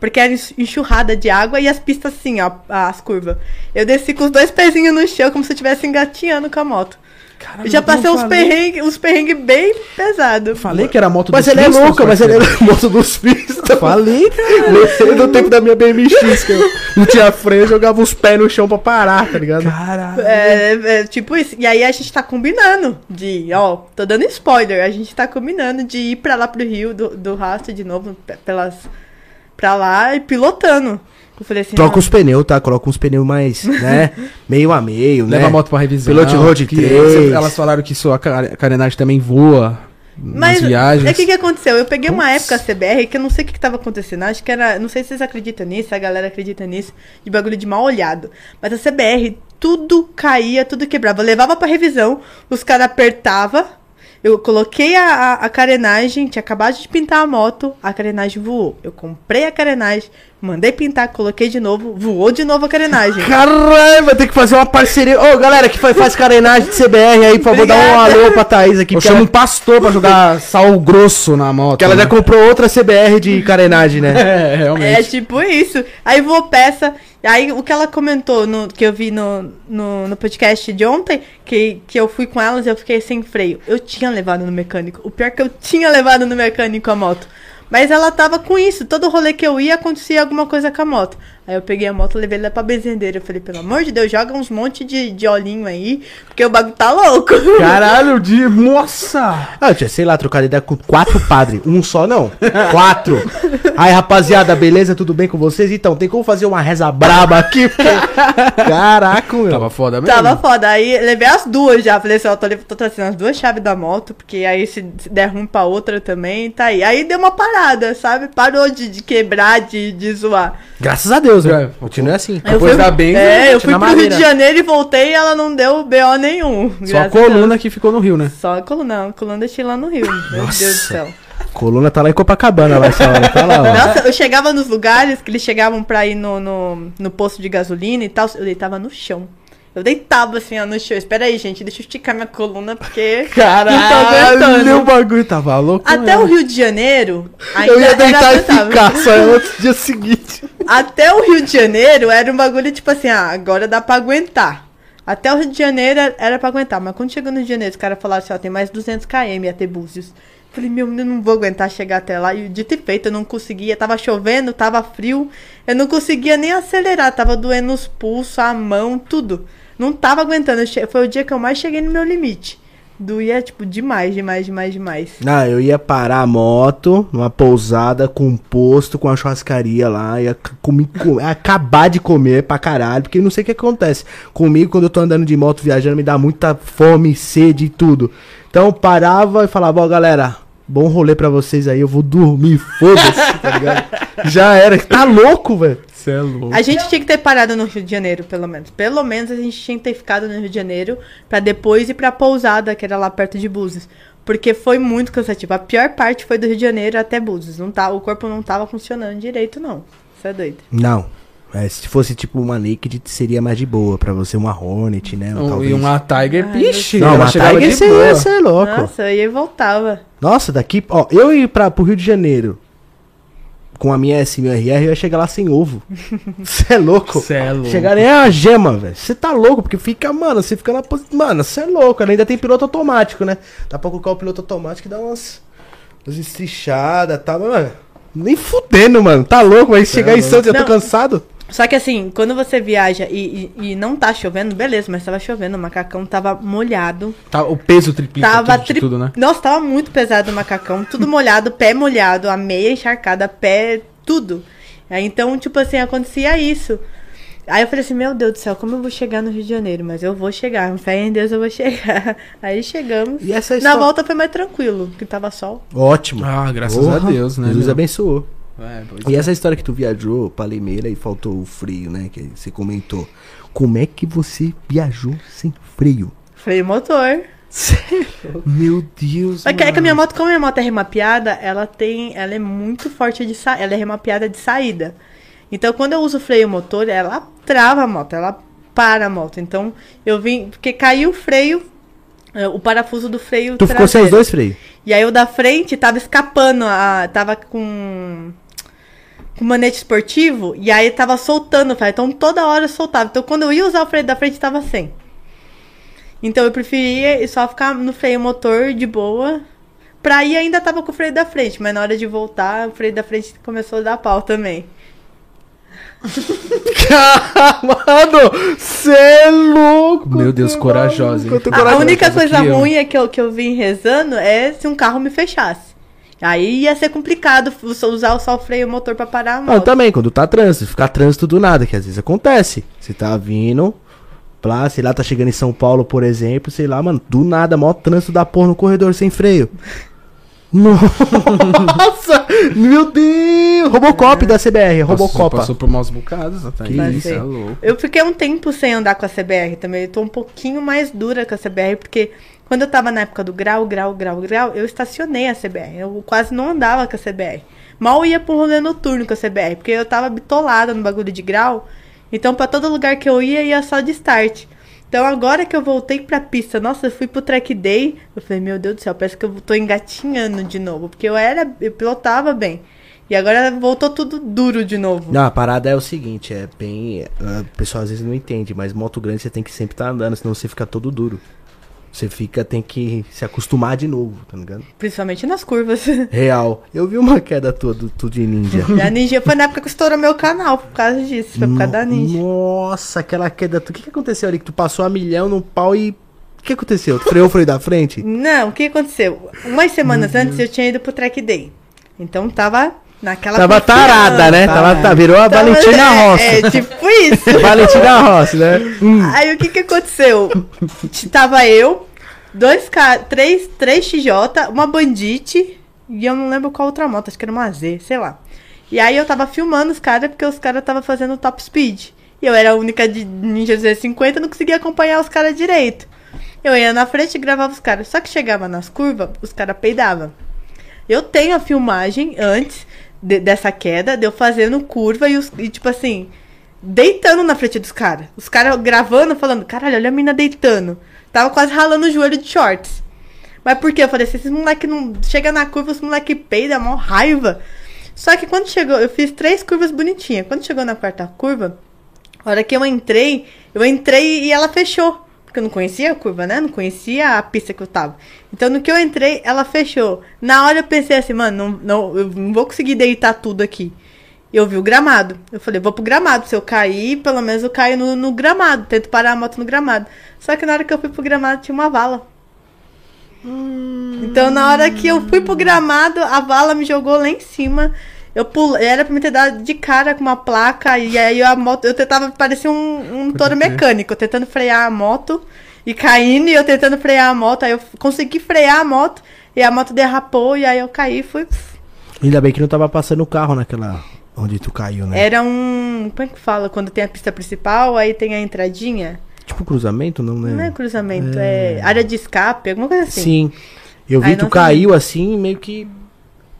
Porque era enx- enxurrada de água e as pistas assim, ó, as curvas. Eu desci com os dois pezinhos no chão, como se eu estivesse engatinhando com a moto. Caramba, já passei uns perrengues, uns perrengue bem pesados. Falei que era a moto Mas dos ele é pistas, louca, mas ele é moço dos pistas. Falei, cara. (laughs) Lembrei do tempo da minha BMX, que eu não tinha freio, jogava os pés no chão pra parar, tá ligado? Caralho. É, é, tipo isso. E aí a gente tá combinando de, ó, tô dando spoiler, a gente tá combinando de ir pra lá pro Rio do, do rastro de novo, pe- pelas. pra lá e pilotando. Eu falei assim, Troca ah, os pneus, tá? Coloca uns pneus mais, (laughs) né? Meio a meio, né? Leva a moto pra revisão. Pilote Road que 3. Elas falaram que sua ca- carenagem também voa Mas nas viagens. é que que aconteceu? Eu peguei uma época CBR que eu não sei o que, que tava acontecendo. Acho que era. Não sei se vocês acreditam nisso, a galera acredita nisso, de bagulho de mal olhado. Mas a CBR, tudo caía, tudo quebrava. Eu levava pra revisão, os caras apertavam. Eu coloquei a, a, a carenagem, tinha acabado de pintar a moto, a carenagem voou. Eu comprei a carenagem, mandei pintar, coloquei de novo, voou de novo a carenagem. (laughs) Caralho, vai ter que fazer uma parceria. Ô, galera que faz, faz carenagem de CBR aí, por favor, dá um alô pra Thaís aqui. Eu Porque chamo um ela, pastor pra jogar (laughs) sal grosso na moto. que ela né? já comprou outra CBR de carenagem, né? (laughs) É, realmente. É tipo isso. Aí voou peça. Aí o que ela comentou, no, que eu vi no, no, no podcast de ontem, que, que eu fui com elas e eu fiquei sem freio. Eu tinha levado no mecânico. O pior é que eu tinha levado no mecânico a moto. Mas ela tava com isso. Todo rolê que eu ia acontecia alguma coisa com a moto. Aí eu peguei a moto, levei ela pra benzendeira. Eu falei, pelo amor de Deus, joga uns monte de, de olhinho aí, porque o bagulho tá louco. (laughs) Caralho, de. Nossa! Ah, eu tinha, sei lá, trocado ideia com quatro padres. Um só não. Quatro. Aí, rapaziada, beleza? Tudo bem com vocês? Então, tem como fazer uma reza braba aqui? Porque... Caraca, meu. Tava foda mesmo. Tava foda. Aí levei as duas já. Falei assim, ó, tô, tô trazendo as duas chaves da moto, porque aí se, se der ruim pra outra também, tá aí. Aí deu uma parada, sabe? Parou de, de quebrar, de, de zoar. Graças a Deus, É, né? Continua assim. Eu Depois fui, da é, eu bate fui pro Rio madeira. de Janeiro e voltei e ela não deu BO nenhum. Só a Deus. coluna que ficou no Rio, né? Só a coluna, a coluna deixei lá no Rio. Meu Nossa. Deus do céu. Coluna tá lá em Copacabana, lá essa hora. Tá lá, ó. Nossa, eu chegava nos lugares que eles chegavam pra ir no, no, no posto de gasolina e tal, eu deitava no chão. Eu deitava assim, ó, no chão. Espera aí, gente, deixa eu esticar minha coluna, porque. (laughs) Caralho, aguentando. o bagulho tava louco. Até mesmo. o Rio de Janeiro. Ainda Eu ia deitar e ficar, só é outro dia seguinte. (laughs) Até o Rio de Janeiro era um bagulho tipo assim, ah, agora dá pra aguentar. Até o Rio de Janeiro era- era pra aguentar, mas quando chegou no Rio de Janeiro, os caras falaram assim, ó, tem mais 200 km até Búzios. Falei, meu, eu não vou aguentar chegar até lá. E dito e feito, eu não conseguia. Tava chovendo, tava frio. Eu não conseguia nem acelerar. Tava doendo os pulsos, a mão, tudo. Não tava aguentando. Foi o dia que eu mais cheguei no meu limite. Doía, tipo, demais, demais, demais, demais. Ah, eu ia parar a moto numa pousada com um posto, com uma churrascaria lá, ia comi- co- acabar de comer pra caralho, porque não sei o que acontece. Comigo, quando eu tô andando de moto viajando, me dá muita fome, sede e tudo. Então parava e falava, ó galera, bom rolê pra vocês aí, eu vou dormir, foda-se, (laughs) tá ligado? Já era, tá louco, velho. Você é louco. A gente tinha que ter parado no Rio de Janeiro, pelo menos. Pelo menos a gente tinha que ter ficado no Rio de Janeiro pra depois ir pra pousada, que era lá perto de Búzios. Porque foi muito cansativo. A pior parte foi do Rio de Janeiro até Búzios. Não tá, o corpo não tava funcionando direito, não. Isso é doido. Não. É, se fosse tipo uma Naked, seria mais de boa pra você, uma Hornet, né? Um- talvez. e uma Tiger, Ai, pixe, Não, uma Tiger você ia ser louco. Nossa, eu ia e voltava. Nossa, daqui, ó, eu ir pra, pro Rio de Janeiro com a minha S1000RR, eu ia chegar lá sem ovo. (laughs) Você é louco? Cê é louco. Chegar nem a gema, velho. Você tá louco, porque fica, mano, você fica na posição. Mano, você é louco. Ela ainda tem piloto automático, né? Dá pra colocar o piloto automático e dar umas. umas estrichadas e tal, mas, mano. Nem fudendo, mano. Tá louco, vai chegar em louco. Santos, eu tô cansado. Só que assim, quando você viaja e, e, e não tá chovendo, beleza, mas tava chovendo, o macacão tava molhado. Tá, o peso triplica Tava tudo, tri... tudo, né? Nossa, tava muito pesado o macacão, tudo molhado, pé molhado, a meia encharcada, pé, tudo. Aí, então, tipo assim, acontecia isso. Aí eu falei assim, meu Deus do céu, como eu vou chegar no Rio de Janeiro? Mas eu vou chegar, fé em Deus eu vou chegar. (laughs) Aí chegamos. E essa Na história- volta foi mais tranquilo, porque tava sol. Ótimo. Ah, graças Porra, a Deus, né? Jesus meu? abençoou. É, E é. essa história que tu viajou pra Limeira e faltou o freio, né? Que você comentou. Como é que você viajou sem freio? Freio motor. Meu Deus, Só que é que a minha mano. moto, como a minha moto é remapeada, ela tem. Ela é muito forte de sa... Ela é remapeada de saída. Então quando eu uso freio motor, ela trava a moto, ela para a moto. Então eu vim. Porque caiu o freio, é, o parafuso do freio. Tu ficou sem os traseiro. dois freios? E aí o da frente tava escapando, a, tava com com manete esportivo, e aí tava soltando o freio. Então toda hora eu soltava. Então quando eu ia usar o freio da frente, tava sem. Então eu preferia só ficar no freio motor de boa. Pra ir ainda tava com o freio da frente, mas na hora de voltar, o freio da frente começou a dar pau também. (laughs) Mano, cê é louco. Meu Deus, corajosa, hein? A- única coisa que eu. ruim é que eu, que eu vim rezando é se um carro me fechasse. Aí ia ser complicado us- usar só o freio motor pra parar a Não, moto. também, quando tá trânsito, ficar trânsito do nada, que às vezes acontece. Você tá vindo, lá, sei lá, tá chegando em São Paulo, por exemplo, sei lá, mano, do nada, maior trânsito da porra no corredor sem freio. (laughs) Nossa! meu Deus! Robocop da CBR, Passou, Robocopa. passou por maus bocados, até. Que isso, isso. é louco. Eu fiquei um tempo sem andar com a CBR também. Eu tô um pouquinho mais dura com a CBR, porque quando eu tava na época do grau, grau, grau, grau, eu estacionei a CBR. Eu quase não andava com a CBR. Mal ia pro rolê noturno com a CBR, porque eu tava bitolada no bagulho de grau. Então, pra todo lugar que eu ia, ia só de start. Então, agora que eu voltei pra pista, nossa, eu fui pro track day. Eu falei, meu Deus do céu, parece que eu tô engatinhando de novo. Porque eu era, eu pilotava bem. E agora voltou tudo duro de novo. Não, a parada é o seguinte, é bem. ah, O pessoal às vezes não entende, mas moto grande você tem que sempre estar andando, senão você fica todo duro. Você fica, tem que se acostumar de novo, tá ligado? Principalmente nas curvas. (laughs) Real. Eu vi uma queda tua do, de ninja. (laughs) A Ninja foi na época que estourou meu canal, por causa disso. Foi por causa da Ninja. Nossa, aquela queda. O que, que aconteceu ali? Que tu passou a milhão no pau e. O que aconteceu? Tu freou o freio da frente? (laughs) Não, o que aconteceu? Umas semanas antes eu tinha ido pro track day. Então tava naquela. Tava tarada, né? Tava, tá, virou a Tava- Valentina é, Rossi. É, tipo isso. Valentina Rossi, né? Hum. Aí o que que aconteceu? Tava eu, dois caras, três, três TJ, uma Bandit e eu não lembro qual outra moto, acho que era uma Z, sei lá. E aí eu tava filmando os caras porque os caras tava fazendo top speed. E eu era a única de Ninja Z50, não conseguia acompanhar os caras direito. Eu ia na frente e gravava os caras. Só que chegava nas curvas, os caras peidavam. Eu tenho a filmagem antes de- dessa queda, de eu fazendo curva e, os, e tipo assim, deitando na frente dos caras. Os caras gravando, falando, caralho, olha a mina deitando. Tava quase ralando o joelho de shorts. Mas por quê? Eu falei, se esses moleque não. Chega na curva, os moleque peida, mó raiva. Só que quando chegou, eu fiz três curvas bonitinhas. Quando chegou na quarta curva, A hora que eu entrei, eu entrei e ela fechou. Porque eu não conhecia a curva, né? Não conhecia a pista que eu tava. Então, no que eu entrei, ela fechou. Na hora eu pensei assim, mano, não, não, eu não vou conseguir deitar tudo aqui. Eu vi o gramado. Eu falei, vou pro gramado. Se eu cair, pelo menos eu caio no, no gramado. Tento parar a moto no gramado. Só que na hora que eu fui pro gramado, tinha uma vala. Então, na hora que eu fui pro gramado, a vala me jogou lá em cima. Eu pulei, era pra me ter dado de cara com uma placa, e aí a moto, eu tentava parecer um, um touro mecânico, tentando frear a moto e caindo, e eu tentando frear a moto, aí eu consegui frear a moto, e a moto derrapou, e aí eu caí e fui. Ainda bem que não tava passando o carro naquela. Onde tu caiu, né? Era um. Como é que fala? Quando tem a pista principal, aí tem a entradinha. Tipo cruzamento, não, né? Não é cruzamento, é, área de escape, alguma coisa assim. Sim. Eu vi Aí tu não caiu assim, meio que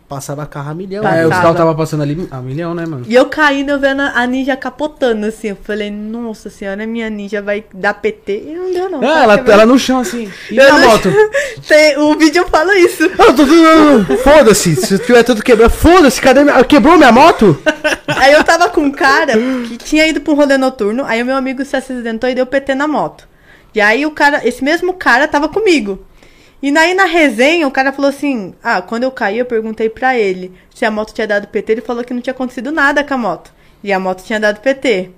passava carro a milhão. Passava. É, os carros tava passando ali a milhão, né, mano? E eu caindo, eu vendo a ninja capotando, assim. Eu falei, nossa senhora, minha ninja vai dar PT. E não deu, não. Tá ela, ela no chão assim. (laughs) E Eu na moto? (laughs) Tem- o vídeo fala isso. (laughs) Eu tô tudo- Foda-se, se tiver tudo quebrado. Foda-se, cadê minha... Quebrou minha moto? Aí eu tava com um cara que tinha ido pra um rolê noturno. Aí o meu amigo se acidentou e deu PT na moto. E aí o cara, esse mesmo cara tava comigo. E daí na resenha o cara falou assim: Ah, quando eu caí, eu perguntei pra ele se a moto tinha dado PT. Ele falou que não tinha acontecido nada com a moto. E a moto tinha dado PT.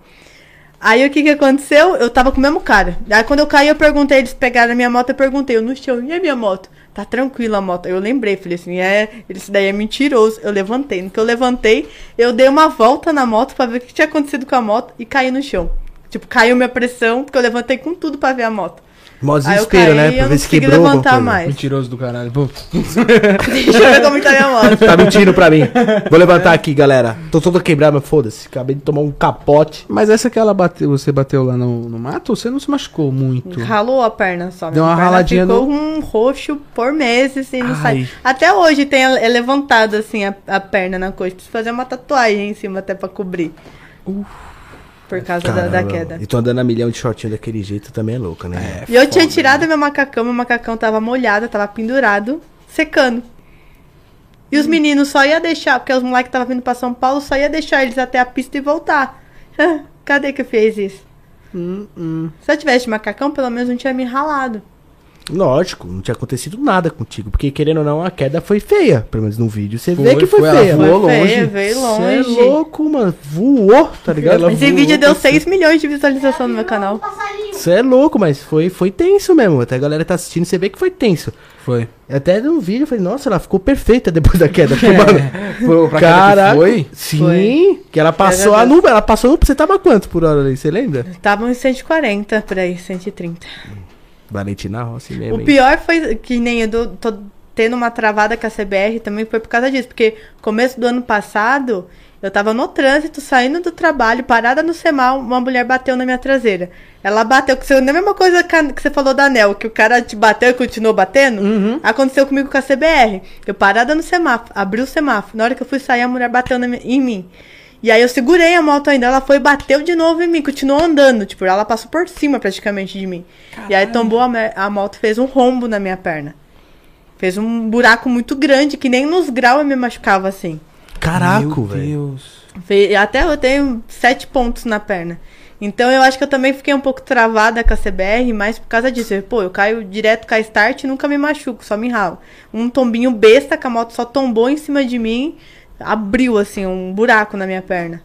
Aí o que que aconteceu? Eu tava com o mesmo cara. Aí quando eu caí, eu perguntei, eles pegaram a minha moto, eu perguntei, eu no chão, e a minha moto? Tá tranquila a moto. Eu lembrei, falei assim, é, esse daí é mentiroso. Eu levantei. No que eu levantei, eu dei uma volta na moto pra ver o que tinha acontecido com a moto e caí no chão. Tipo, caiu minha pressão, porque eu levantei com tudo pra ver a moto. Mó desespero, né? Pra não ver se quebrou alguma levantar coisa. mais. Mentiroso do caralho. Pô. Deixa eu ver como tá minha moto. Tá mentindo pra mim. Vou levantar aqui, galera. Tô todo quebrado, mas foda-se. Acabei de tomar um capote. Mas essa que ela bateu, você bateu lá no, no mato, você não se machucou muito. Ralou a perna só. Deu uma perna raladinha ficou no- um roxo por meses e não Ai. sai. Até hoje tem é levantado assim a, a perna na coxa. Preciso fazer uma tatuagem em cima até pra cobrir. Por causa da, da queda. E tô andando a milhão de shortinho daquele jeito também é louca, né? E eu tinha tirado meu macacão, meu macacão tava molhado, tava pendurado, secando. E os meninos só ia deixar, porque os moleques estavam vindo pra São Paulo, só ia deixar eles até a pista e voltar. (laughs) Cadê que fez isso? Se eu tivesse de macacão, pelo menos não tinha me ralado. Lógico, não tinha acontecido nada contigo. Porque, querendo ou não, a queda foi feia. Pelo menos no vídeo você vê Foi, que foi, foi, ela feia. voou Foi longe. feia, veio Cê longe. é louco, mano. Voou, tá ligado? Ela Esse voou vídeo deu pra 6 milhões de visualização no meu canal. Você é louco, mas foi, foi tenso mesmo. Até a galera tá assistindo, você vê que foi tenso. Foi. Até no vídeo eu falei, nossa, ela ficou perfeita depois da queda. Porque, (laughs) mano, Foi pra. Caraca. foi? sim, Foi. que ela passou É a nuvem, ela passou. Você tava quanto por hora ali, você lembra? Tava uns 140 por aí, 130. Valentina Rossi mesmo. O hein? pior foi que nem eu tô tendo uma travada com a CBR também foi por causa disso. Porque começo do ano passado, eu tava no trânsito, saindo do trabalho, parada no semal, uma mulher bateu na minha traseira. Ela bateu, que você, a mesma coisa que você falou da Anel, que o cara te bateu e continuou batendo. Uhum. Aconteceu comigo com a CBR. Eu parada no semáforo, abri o semáforo. Na hora que eu fui sair, a mulher bateu na mi- em mim. E aí eu segurei a moto ainda, ela foi e bateu de novo em mim, continuou andando, tipo, ela passou por cima praticamente de mim. E aí tombou a, a moto, fez um rombo na minha perna. Fez um buraco muito grande, que nem nos graus eu me machucava assim. Caraca, Meu velho. Até eu tenho sete pontos na perna. Então eu acho que eu também fiquei um pouco travada com a CBR, mas por causa disso. Eu, Pô, eu caio direto com a start e nunca me machuco, só me ralo. Um tombinho besta que a moto só tombou em cima de mim, abriu assim um buraco na minha perna.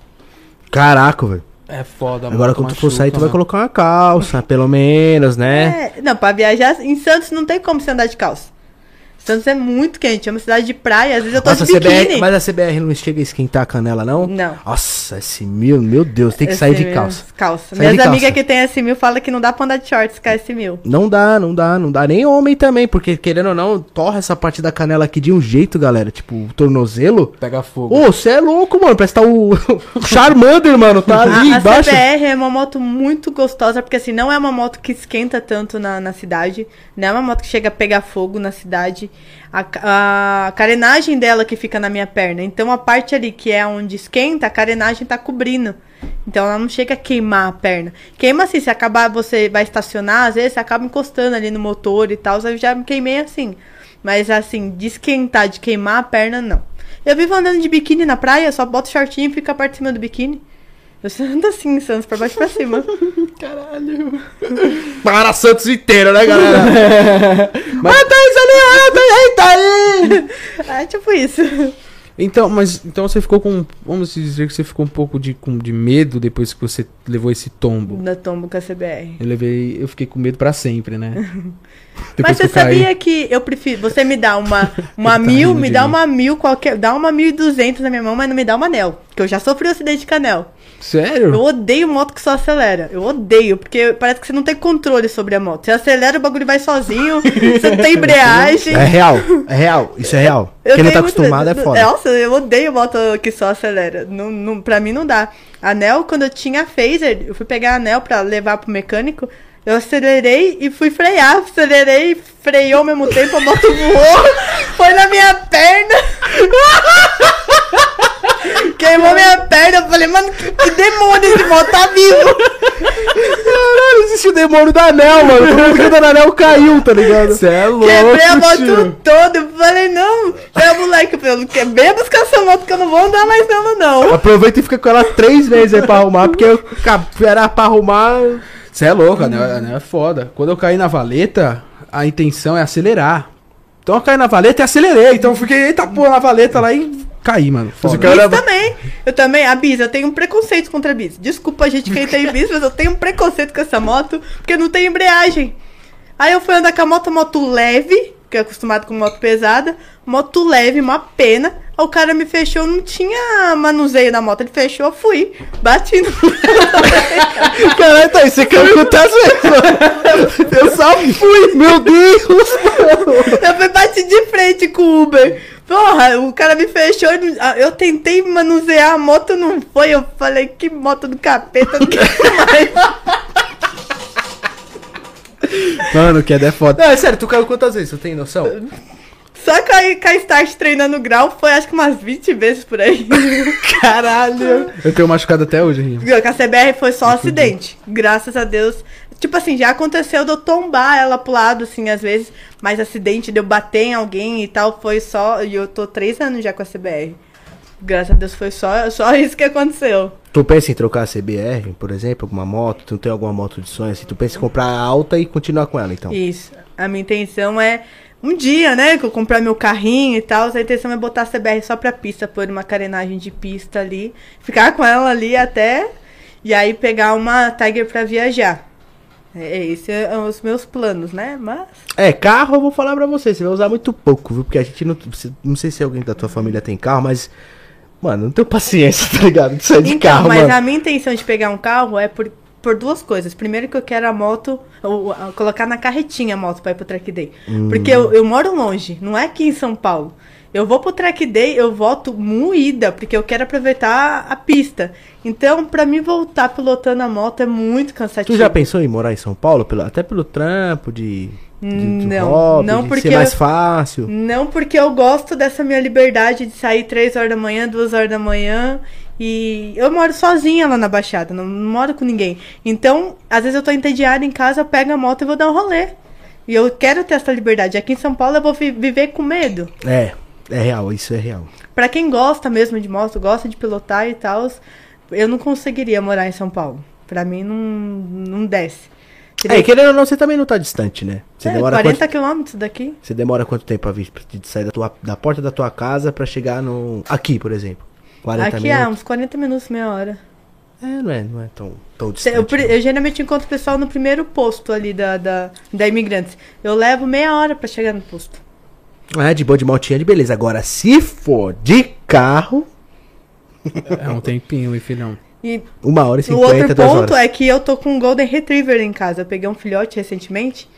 Caraca, velho. É foda, Agora moto quando tu for sair, tu vai né? colocar uma calça, pelo menos, né? É, não, pra viajar em Santos não tem como você andar de calça. Santos é muito quente, é uma cidade de praia, às vezes eu tô Nossa, a de biquíni. CBR, mas a CBR não chega a esquentar a canela, não? Não. Nossa, esse mil, meu Deus, tem que sair de calça. Calça. Sair Minhas amigas que tem S1000 falam que não dá pra andar de shorts com a S1000. Não dá, não dá, não dá. Nem homem também, porque querendo ou não, torra essa parte da canela aqui de um jeito, galera. Tipo, o tornozelo. Pega fogo. Ô, você é louco, mano. Parece que tá o, (laughs) o Charmander, mano. Tá ali A, a embaixo. CBR é uma moto muito gostosa, porque assim, não é uma moto que esquenta tanto na, na cidade, não é uma moto que chega a pegar fogo na cidade. A, a carenagem dela que fica na minha perna. Então a parte ali que é onde esquenta, a carenagem tá cobrindo. Então ela não chega a queimar a perna. Queima assim, se acabar, você vai estacionar, às vezes você acaba encostando ali no motor e tal. Eu já me queimei assim. Mas assim, de esquentar, de queimar a perna, não. Eu vivo andando de biquíni na praia, só boto shortinho e fico a parte de cima do biquíni. Eu ando assim, Santos, pra baixo e pra cima. (laughs) Caralho. Para Santos inteiro, né, galera? (laughs) Mas tá isso ali, tá aí. (laughs) É tipo isso. Então, mas então você ficou com. Vamos dizer que você ficou um pouco de, com, de medo depois que você levou esse tombo. Da tombo com a CBR. Eu levei. Eu fiquei com medo pra sempre, né? Mas você que eu caí. sabia que eu prefiro. Você me dá uma, uma tá mil, me de dá mim. uma mil qualquer. Dá uma mil e duzentos na minha mão, mas não me dá um anel. Porque eu já sofri um acidente com anel. Sério? Eu odeio moto que só acelera. Eu odeio, porque parece que você não tem controle sobre a moto. Você acelera, o bagulho vai sozinho, você não tem (laughs) embreagem. É real, é real, isso é real. Eu Quem não tá muito acostumado é medo. foda. Nossa, eu odeio moto que só acelera. Não, não, pra mim não dá. Anel, quando eu tinha phaser, eu fui pegar anel pra levar pro mecânico. Eu acelerei e fui frear. Acelerei, freou ao mesmo tempo, a moto voou, (laughs) foi na minha perna. (laughs) Queimou minha perna. Eu falei, mano, que, que demônio esse moto tá vivo. Caralho, existe o demônio do anel, mano. Todo mundo que anda no anel caiu, tá ligado? Você é louco. Quebrei a moto tio. toda. Eu falei, não, é moleque, eu quebrei buscar essa moto que eu não vou andar mais nela, não. Aproveita e fica com ela três vezes aí pra arrumar, porque eu era pra arrumar. Você é louco, anel, anel é foda. Quando eu caí na valeta, a intenção é acelerar. Então eu caí na valeta e acelerei. Então eu fiquei, eita porra, na valeta lá e caí, mano. Foda. cara- Bis também. Eu também, a Bis, eu tenho um preconceito contra a Bis. Desculpa a gente quem tem Bis, mas eu tenho um preconceito com essa moto, porque não tem embreagem. Aí eu fui andar com a moto, moto leve, que é acostumado com moto pesada, moto leve, uma pena. Aí o cara me fechou, não tinha manuseio na moto, ele fechou, eu fui, bati no... (laughs) Caralho, tá aí, você caiu quantas vezes, mano? Eu só fui, meu Deus! Eu fui bati de frente com o Uber. Porra, o cara me fechou. e ah, Eu tentei manusear a moto, não foi. Eu falei, que moto do capeta, não quero (laughs) mais. Mano, que é foda. Não, é sério, tu caiu quantas vezes? Você tem noção? Só com a, com a Start treinando grau foi acho que umas 20 vezes por aí. (laughs) Caralho! Eu tenho machucado até hoje, Rinho. Com a CBR foi só acidente. Graças a Deus. Tipo assim, já aconteceu de eu tombar ela pro lado, assim, às vezes. Mas acidente de eu bater em alguém e tal, foi só. E eu tô três anos já com a CBR. Graças a Deus foi só, só (laughs) isso que aconteceu. Tu pensa em trocar a CBR, por exemplo, alguma moto? Tu não tem alguma moto de sonho assim? Tu pensa em comprar a alta e continuar com ela, então? Isso. A minha intenção é um dia, né, que eu comprar meu carrinho e tal, a intenção é botar a CBR só pra pista, pôr uma carenagem de pista ali, ficar com ela ali até e aí pegar uma Tiger pra viajar. É, esse é os meus planos, né? Mas É, carro eu vou falar pra você, você vai usar muito pouco, viu? Porque a gente não. Não sei se alguém da tua família tem carro, mas. Mano, não tenho paciência, (laughs) tá ligado? De sair de então, carro, mas mano. a minha intenção de pegar um carro é por por duas coisas. Primeiro que eu quero a moto, ou, colocar na carretinha a moto pra ir pro track day. Porque eu, eu moro longe, não é aqui em São Paulo. Eu vou pro track day, eu volto moída, porque eu quero aproveitar a pista. Então, pra mim voltar pilotando a moto é muito cansativo. Tu já pensou em morar em São Paulo? Pelo, até pelo trampo, de. de, Não, hobby, não porque ser mais eu- fácil. Não, porque eu gosto dessa minha liberdade de sair 3 horas da manhã, 2 horas da manhã. E eu moro sozinha lá na Baixada, não, não moro com ninguém. Então, às vezes eu tô entediada em casa, eu pego a moto e vou dar um rolê. E eu quero ter essa liberdade. Aqui em São Paulo eu vou vi- viver com medo. É, é real, isso é real. Pra quem gosta mesmo de moto, gosta de pilotar e tal, eu não conseguiria morar em São Paulo. Pra mim não, não desce. É, e querendo ou não, você também não tá distante, né? Você, É, demora 40 quanto, quilômetros daqui. você demora quanto tempo pra vir de sair da, tua, da porta da tua casa pra chegar no. Aqui, por exemplo? 40 Aqui é minutos? uns 40 minutos, meia hora. É, não é, não é tão, tão distante. Eu, pri- né? eu geralmente encontro o pessoal no primeiro posto ali da, da, da Imigrantes. Eu levo meia hora pra chegar no posto. É, de boa de motinha de beleza. Agora, se for de carro, É um tempinho, filhão. E uma hora e o outro cinquenta, ponto é que eu tô com um Golden Retriever em casa. Eu peguei um filhote recentemente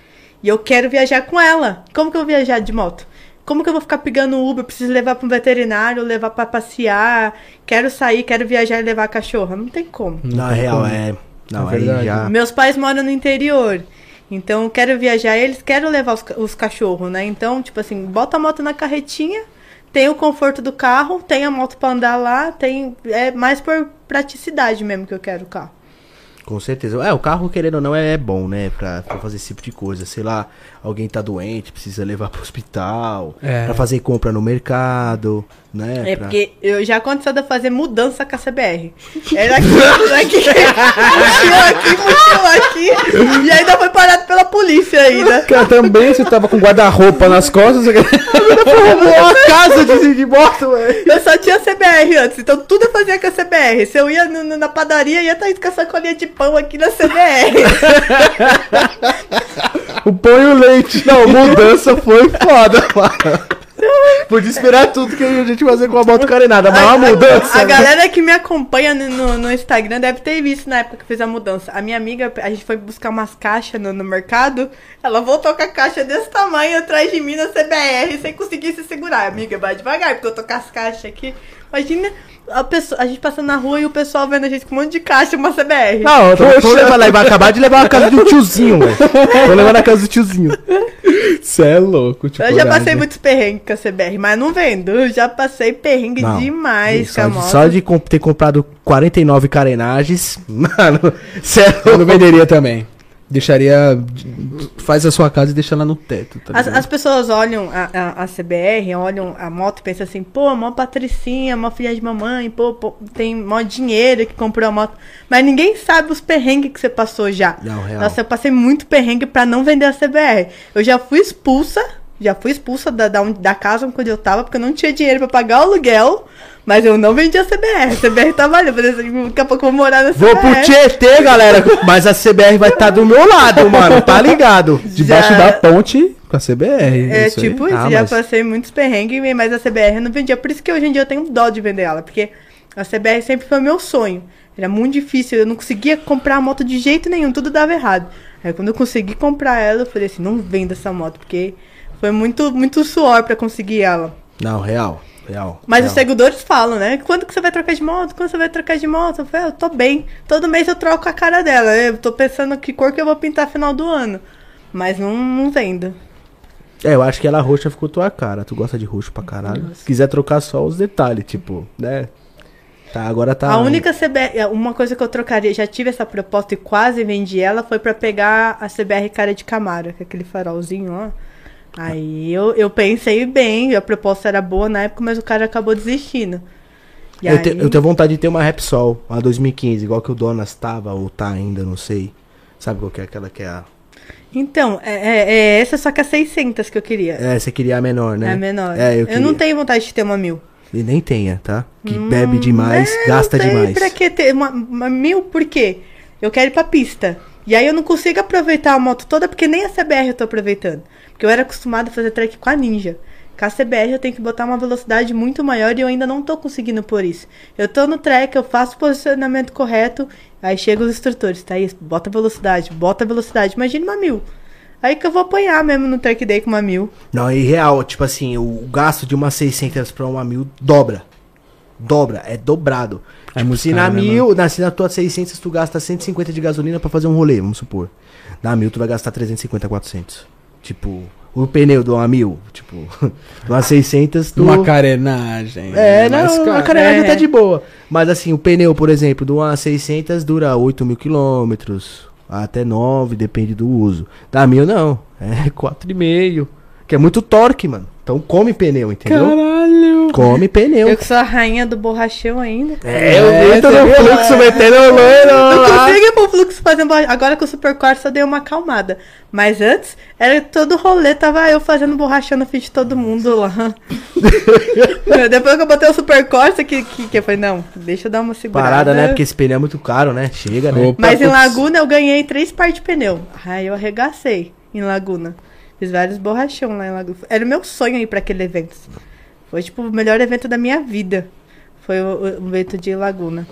e eu quero viajar com ela. Como que eu vou viajar de moto? Como que eu vou ficar pegando Uber? Preciso levar para um veterinário, levar pra passear. Quero sair, quero viajar e levar a cachorra. Não tem como. Na tem real, como. é. Não, É verdade. já. Meus pais moram no interior. Então, quero viajar eles, quero levar os, os cachorros, né? Então, tipo assim, bota a moto na carretinha, tem o conforto do carro, tem a moto pra andar lá, tem. É mais por praticidade mesmo que eu quero o carro. Com certeza. É, o carro, querendo ou não, é bom, né? Pra, pra fazer esse tipo de coisa. Sei lá, alguém tá doente, precisa levar pro hospital. É. Pra fazer compra no mercado, né? É pra- porque eu já aconteceu de eu fazer mudança com a CBR. Era aqui, aqui, mochila (laughs) aqui, mochila aqui. E ainda foi parado pela polícia ainda. Cara, também você tava com guarda-roupa nas costas. Roubou a casa de, de moto, velho. Eu só tinha CBR antes, então tudo eu fazia com a CBR. Se eu ia no- no- na padaria, ia estar com a sacolinha de pão aqui na CBR. O pão e o leite. Não, mudança foi foda, mano. Podia esperar tudo que a gente fazer com a moto carenada, mas uma mudança. A, né? galera que me acompanha no, no- Instagram deve ter visto na época que fiz a mudança. A minha amiga, a gente foi buscar umas caixas no, no mercado. Ela voltou com a caixa desse tamanho atrás de mim na CBR sem conseguir se segurar. Amiga, vai devagar, porque eu tô com as caixas aqui. Imagina a, pessoa, a gente passando na rua e o pessoal vendo a gente com um monte de caixa e uma CBR. Não, eu tô, tô levando lá, vai acabar de levar na casa do tiozinho, velho. Tô levando na casa do tiozinho. Você é louco, tipo. Eu já passei muitos perrengues com a CBR, mas não vendo. Eu já passei perrengue Não, demais com só, a de, moto. só de comp- ter comprado 49 carenagens, (laughs) mano, sério. Eu não venderia também. Deixaria. Faz a sua casa e deixa ela no teto, tá As, as pessoas olham a, a, a CBR, olham a moto e pensam assim, pô, mó patricinha, mó filha de mamãe, pô, pô, tem mó dinheiro que comprou a moto. Mas ninguém sabe os perrengues que você passou já. Não, real. Nossa, eu passei muito perrengue pra não vender a CBR. Eu já fui expulsa, já fui expulsa da, da, da casa onde eu tava, porque eu não tinha dinheiro pra pagar o aluguel. Mas eu não vendi a CBR. A CBR. Eu falei assim, daqui a pouco eu vou morar na CBR. Vou pro Tietê, galera, mas a CBR vai estar do meu lado, (laughs) mano, tá ligado? Debaixo Já- da ponte com a CBR. É isso aí. tipo isso, Ah, já mas- passei muitos perrengues, mas a CBR eu não vendia. Por isso que hoje em dia eu tenho dó de vender ela, porque a CBR sempre foi o meu sonho. Era muito difícil, eu não conseguia comprar a moto de jeito nenhum, tudo dava errado. Aí quando eu consegui comprar ela, eu falei assim, não venda essa moto, porque foi muito, muito suor pra conseguir ela. Não, real, real. Mas real. os seguidores falam, né? Quando que você vai trocar de moto? Quando você vai trocar de moto? Eu falei, eu tô bem. Todo mês eu troco a cara dela. Eu tô pensando que cor que eu vou pintar final do ano. Mas não, não vendo. É, eu acho que ela roxa ficou tua cara. Tu gosta de roxo pra caralho. Se quiser trocar só os detalhes, tipo, né? Tá, agora tá. A única CBR, uma coisa que eu trocaria, já tive essa proposta e quase vendi ela, foi pra pegar a CBR cara de Camaro, que é aquele farolzinho lá. Aí eu, eu pensei bem, a proposta era boa na época, mas o cara acabou desistindo. E Eu, aí- te- eu tenho vontade de ter uma Repsol, uma 2015, igual que o Donas tava, ou tá ainda, não sei. Sabe qual que é aquela que é a. Então, é, é- é essa só que é 600 que eu queria. É, você queria a menor, né? É menor. É, eu, eu, queria. não tenho vontade de ter uma mil. E nem tenha, tá? Que bebe demais, É, gasta não sei demais. Pra que ter uma, uma mil? Por quê? Eu quero ir pra pista. E aí eu não consigo aproveitar a moto toda, porque nem a CBR eu tô aproveitando. Porque eu era acostumado a fazer track com a Ninja. Com a CBR eu tenho que botar uma velocidade muito maior e eu ainda não tô conseguindo por isso. Eu tô no track, eu faço o posicionamento correto, aí chegam os instrutores, tá isso, bota velocidade, bota velocidade. Imagina uma mil. Aí que eu vou apanhar mesmo no track day com uma mil. Não, e real, tipo assim, o gasto de uma 600 pra uma mil dobra. Dobra, é dobrado. Tipo, se na né, mil, na, se na tua 600 tu gasta 150 de gasolina pra fazer um rolê, vamos supor. Na mil tu vai gastar 350, 400. Tipo, o pneu de uma mil, tipo, de uma 600 tu... Uma carenagem. É, mais não, caro. a carenagem É. tá de boa. Mas assim, o pneu, por exemplo, de uma 600 dura 8 mil quilômetros, até 9, depende do uso. Da mil não, é (laughs) 4,5. Que é muito torque, mano. Então come pneu, entendeu? Caralho. Come pneu. Eu que sou a rainha do borrachão ainda. É, É, eu dentro você do viu? fluxo metendo o loiro Não consigo ir pro fluxo fazendo borracha. Agora com o Super Corsa eu dei uma acalmada. Mas antes, era todo rolê, tava eu fazendo borracha no feed de todo mundo lá. (laughs) Depois que eu botei o Super Corsa, que, que, que eu falei, não, deixa eu dar uma segurada. Parada, né? Porque esse pneu é muito caro, né? Chega, né? Opa, Mas em. Laguna eu ganhei três par de pneu. Aí eu arregacei em Laguna. Fiz vários borrachão lá em Laguna. Era o meu sonho ir pra aquele evento. Foi tipo o melhor evento da minha vida. Foi o, o evento de Laguna.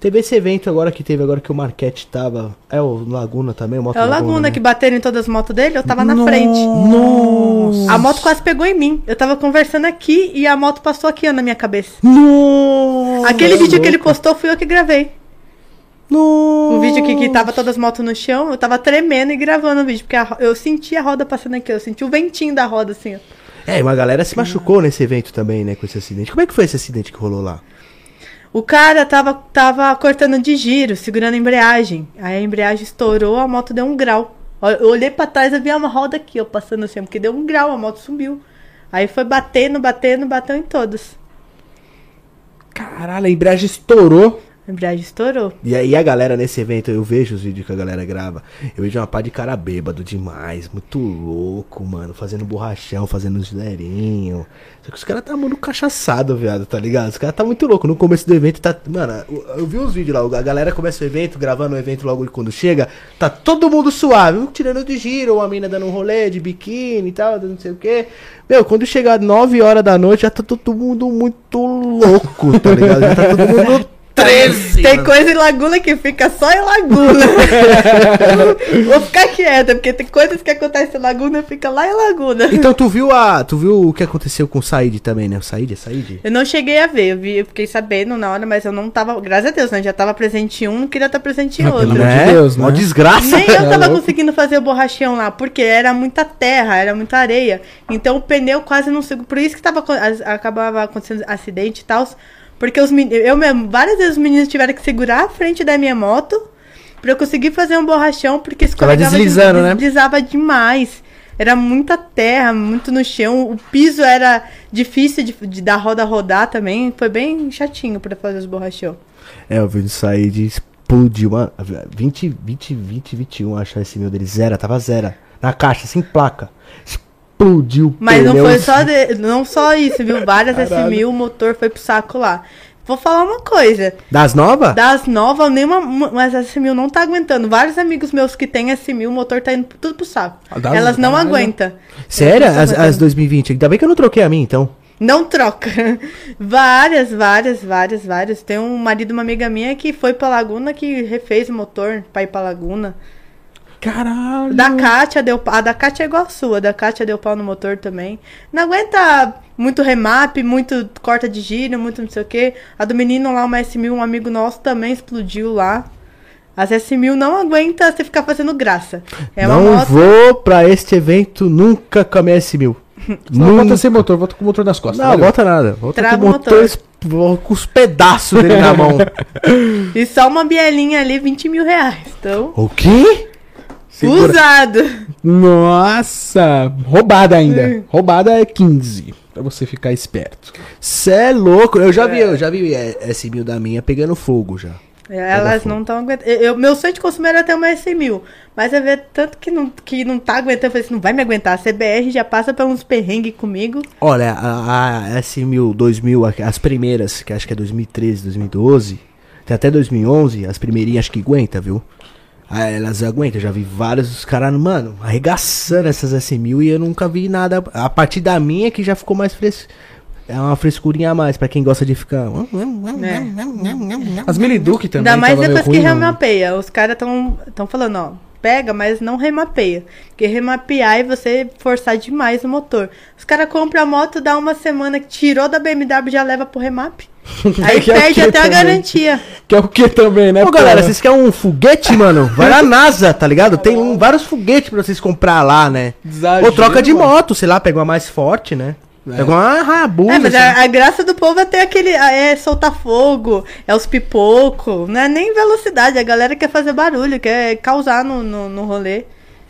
Teve esse evento agora que teve agora que o Marquete tava. É o Laguna também, o Moto É o Laguna né? que bateram em todas as motos dele, eu tava na Nossa. frente. A moto quase pegou em mim. Eu tava conversando aqui e a moto passou aqui ó, na minha cabeça. Nossa, Aquele vídeo que ele postou fui eu que gravei. Nossa. O vídeo que, que tava todas as motos no chão, eu tava tremendo e gravando o vídeo. Porque a eu senti a roda passando aqui, eu senti o ventinho da roda assim, ó. É, uma galera se machucou nesse evento também, né, com esse acidente. Como é que foi esse acidente que rolou lá? O cara tava, tava cortando de giro, segurando a embreagem. Aí a embreagem estourou, a moto deu um grau. Eu olhei pra trás e vi uma roda aqui, ó, passando assim, porque deu um grau, a moto subiu. Aí foi batendo, batendo, bateu em todos. Caralho, a embreagem estourou. A embreagem estourou. E aí a galera nesse evento, eu vejo os vídeos que a galera grava. Eu vejo uma pá de cara bêbado demais, muito louco, mano. Fazendo borrachão, fazendo geleirinho. Só que os caras tá muito cachaçado, viado, tá ligado? Os caras tá muito louco. No começo do evento tá. Mano, eu, eu vi os vídeos lá, a galera começa o evento, gravando o evento logo quando chega. Tá todo mundo suave, um tirando de giro, uma mina dando um rolê de biquíni e tal, não sei o que. Meu, quando chegar 9 horas da noite, já tá todo mundo muito louco, tá ligado? Já tá todo mundo (laughs) 13. Tem coisa em Laguna que fica só em Laguna. (laughs) Vou ficar quieta, porque tem coisas que acontecem em Laguna e fica lá em Laguna. Então tu viu a. Tu viu o que aconteceu com o Said também, né? O Said é Said? Eu não cheguei a ver, eu, vi, eu fiquei sabendo na hora, mas eu não tava. Graças a Deus, né? Já tava presente em um, não queria estar presente em Ah, pelo outro. amor de Deus, né? Uma desgraça. Nem eu É tava louco. conseguindo fazer o borrachão lá, porque era muita terra, era muita areia. Então o pneu quase não segura. Por isso que tava, acabava acontecendo acidente e tal. Porque os meninos. Eu mesmo, várias vezes os meninos tiveram que segurar a frente da minha moto pra eu conseguir fazer um borrachão, porque escorregava de- deslizando, né? deslizava demais. Era muita terra, muito no chão. O piso era difícil de, de da roda rodar também. Foi bem chatinho pra fazer os borrachão. É, o vídeo Said explodiu, mano. 20, 20, 20, 21, acho esse meu dele. Zero, tava zero. Na caixa, sem placa. Explodiu o Mas não foi só, de- não só isso, viu? Várias S1000, o motor foi pro saco lá. Vou falar uma coisa. Das novas? Das novas, nenhuma. Mas a S1000 não tá aguentando. Vários amigos meus que têm S1000, o motor tá indo tudo pro saco. Ah, das- Elas não caralho. aguentam. Sério? As, as 2020. Ainda bem que eu não troquei a minha, então. Não troca. (laughs) Várias, várias, várias, várias. Tem um marido uma amiga minha que foi pra Laguna que refez o motor pra ir pra Laguna. Caralho. Da Kátia deu A da Kátia é igual a sua. A da Kátia deu pau no motor também. Não aguenta muito remap, muito corta de giro, muito não sei o que. A do menino lá, uma S1000, um amigo nosso também explodiu lá. As S1000 não aguenta você ficar fazendo graça. É uma não moto. vou pra este evento nunca com a minha S1000. (laughs) Não volta sem motor, volta com o motor nas costas. Não, valeu. bota nada. Volta Trava com o motor, motor. com os pedaços dele na mão. (laughs) E só uma bielinha ali, 20 mil reais. Então, o quê? Segura. usado. Nossa, roubada ainda. Roubada é 15. Pra você ficar esperto. Cê é louco. Eu já vi, eu já vi é, S1000 da minha pegando fogo já. Elas não estão aguentando. Eu, meu sonho de consumo era ter uma S1000. Mas eu ver tanto que não, que não tá aguentando. Eu falei assim, não vai me aguentar. A CBR já passa por uns perrengues comigo. Olha, a, a S1000, 2000, a- as primeiras, que acho que é 2013, 2012, tem até 2011, as primeirinhas acho que aguenta, viu? Ah, elas aguentam, já vi vários os caras, mano, arregaçando essas S1000 e eu nunca vi nada. A partir da minha que já ficou mais fresco. É uma frescurinha a mais pra quem gosta de ficar. As Mini Duke também. Ainda mais depois que ruim, não. remapeia. Os caras estão tão falando, ó. Pega, mas não remapeia. Porque remapear é você forçar demais o motor. Os caras compram a moto, dá uma semana que tirou da BMW já leva pro remap. (laughs) Aí Que é perde que até a também. garantia. Que é o que também, né? Ô galera, vocês querem um foguete, mano? Vai na NASA, tá ligado? Tem um- vários foguetes pra vocês comprar lá, né? Exagero, Ou troca de mano. moto, sei lá, pega uma mais forte, né? Pega uma Hayabusa. É, mas assim. a, a graça do povo é ter aquele. É soltar fogo, é os pipocos. Não é nem velocidade. A galera quer fazer barulho, quer causar no, no, no rolê.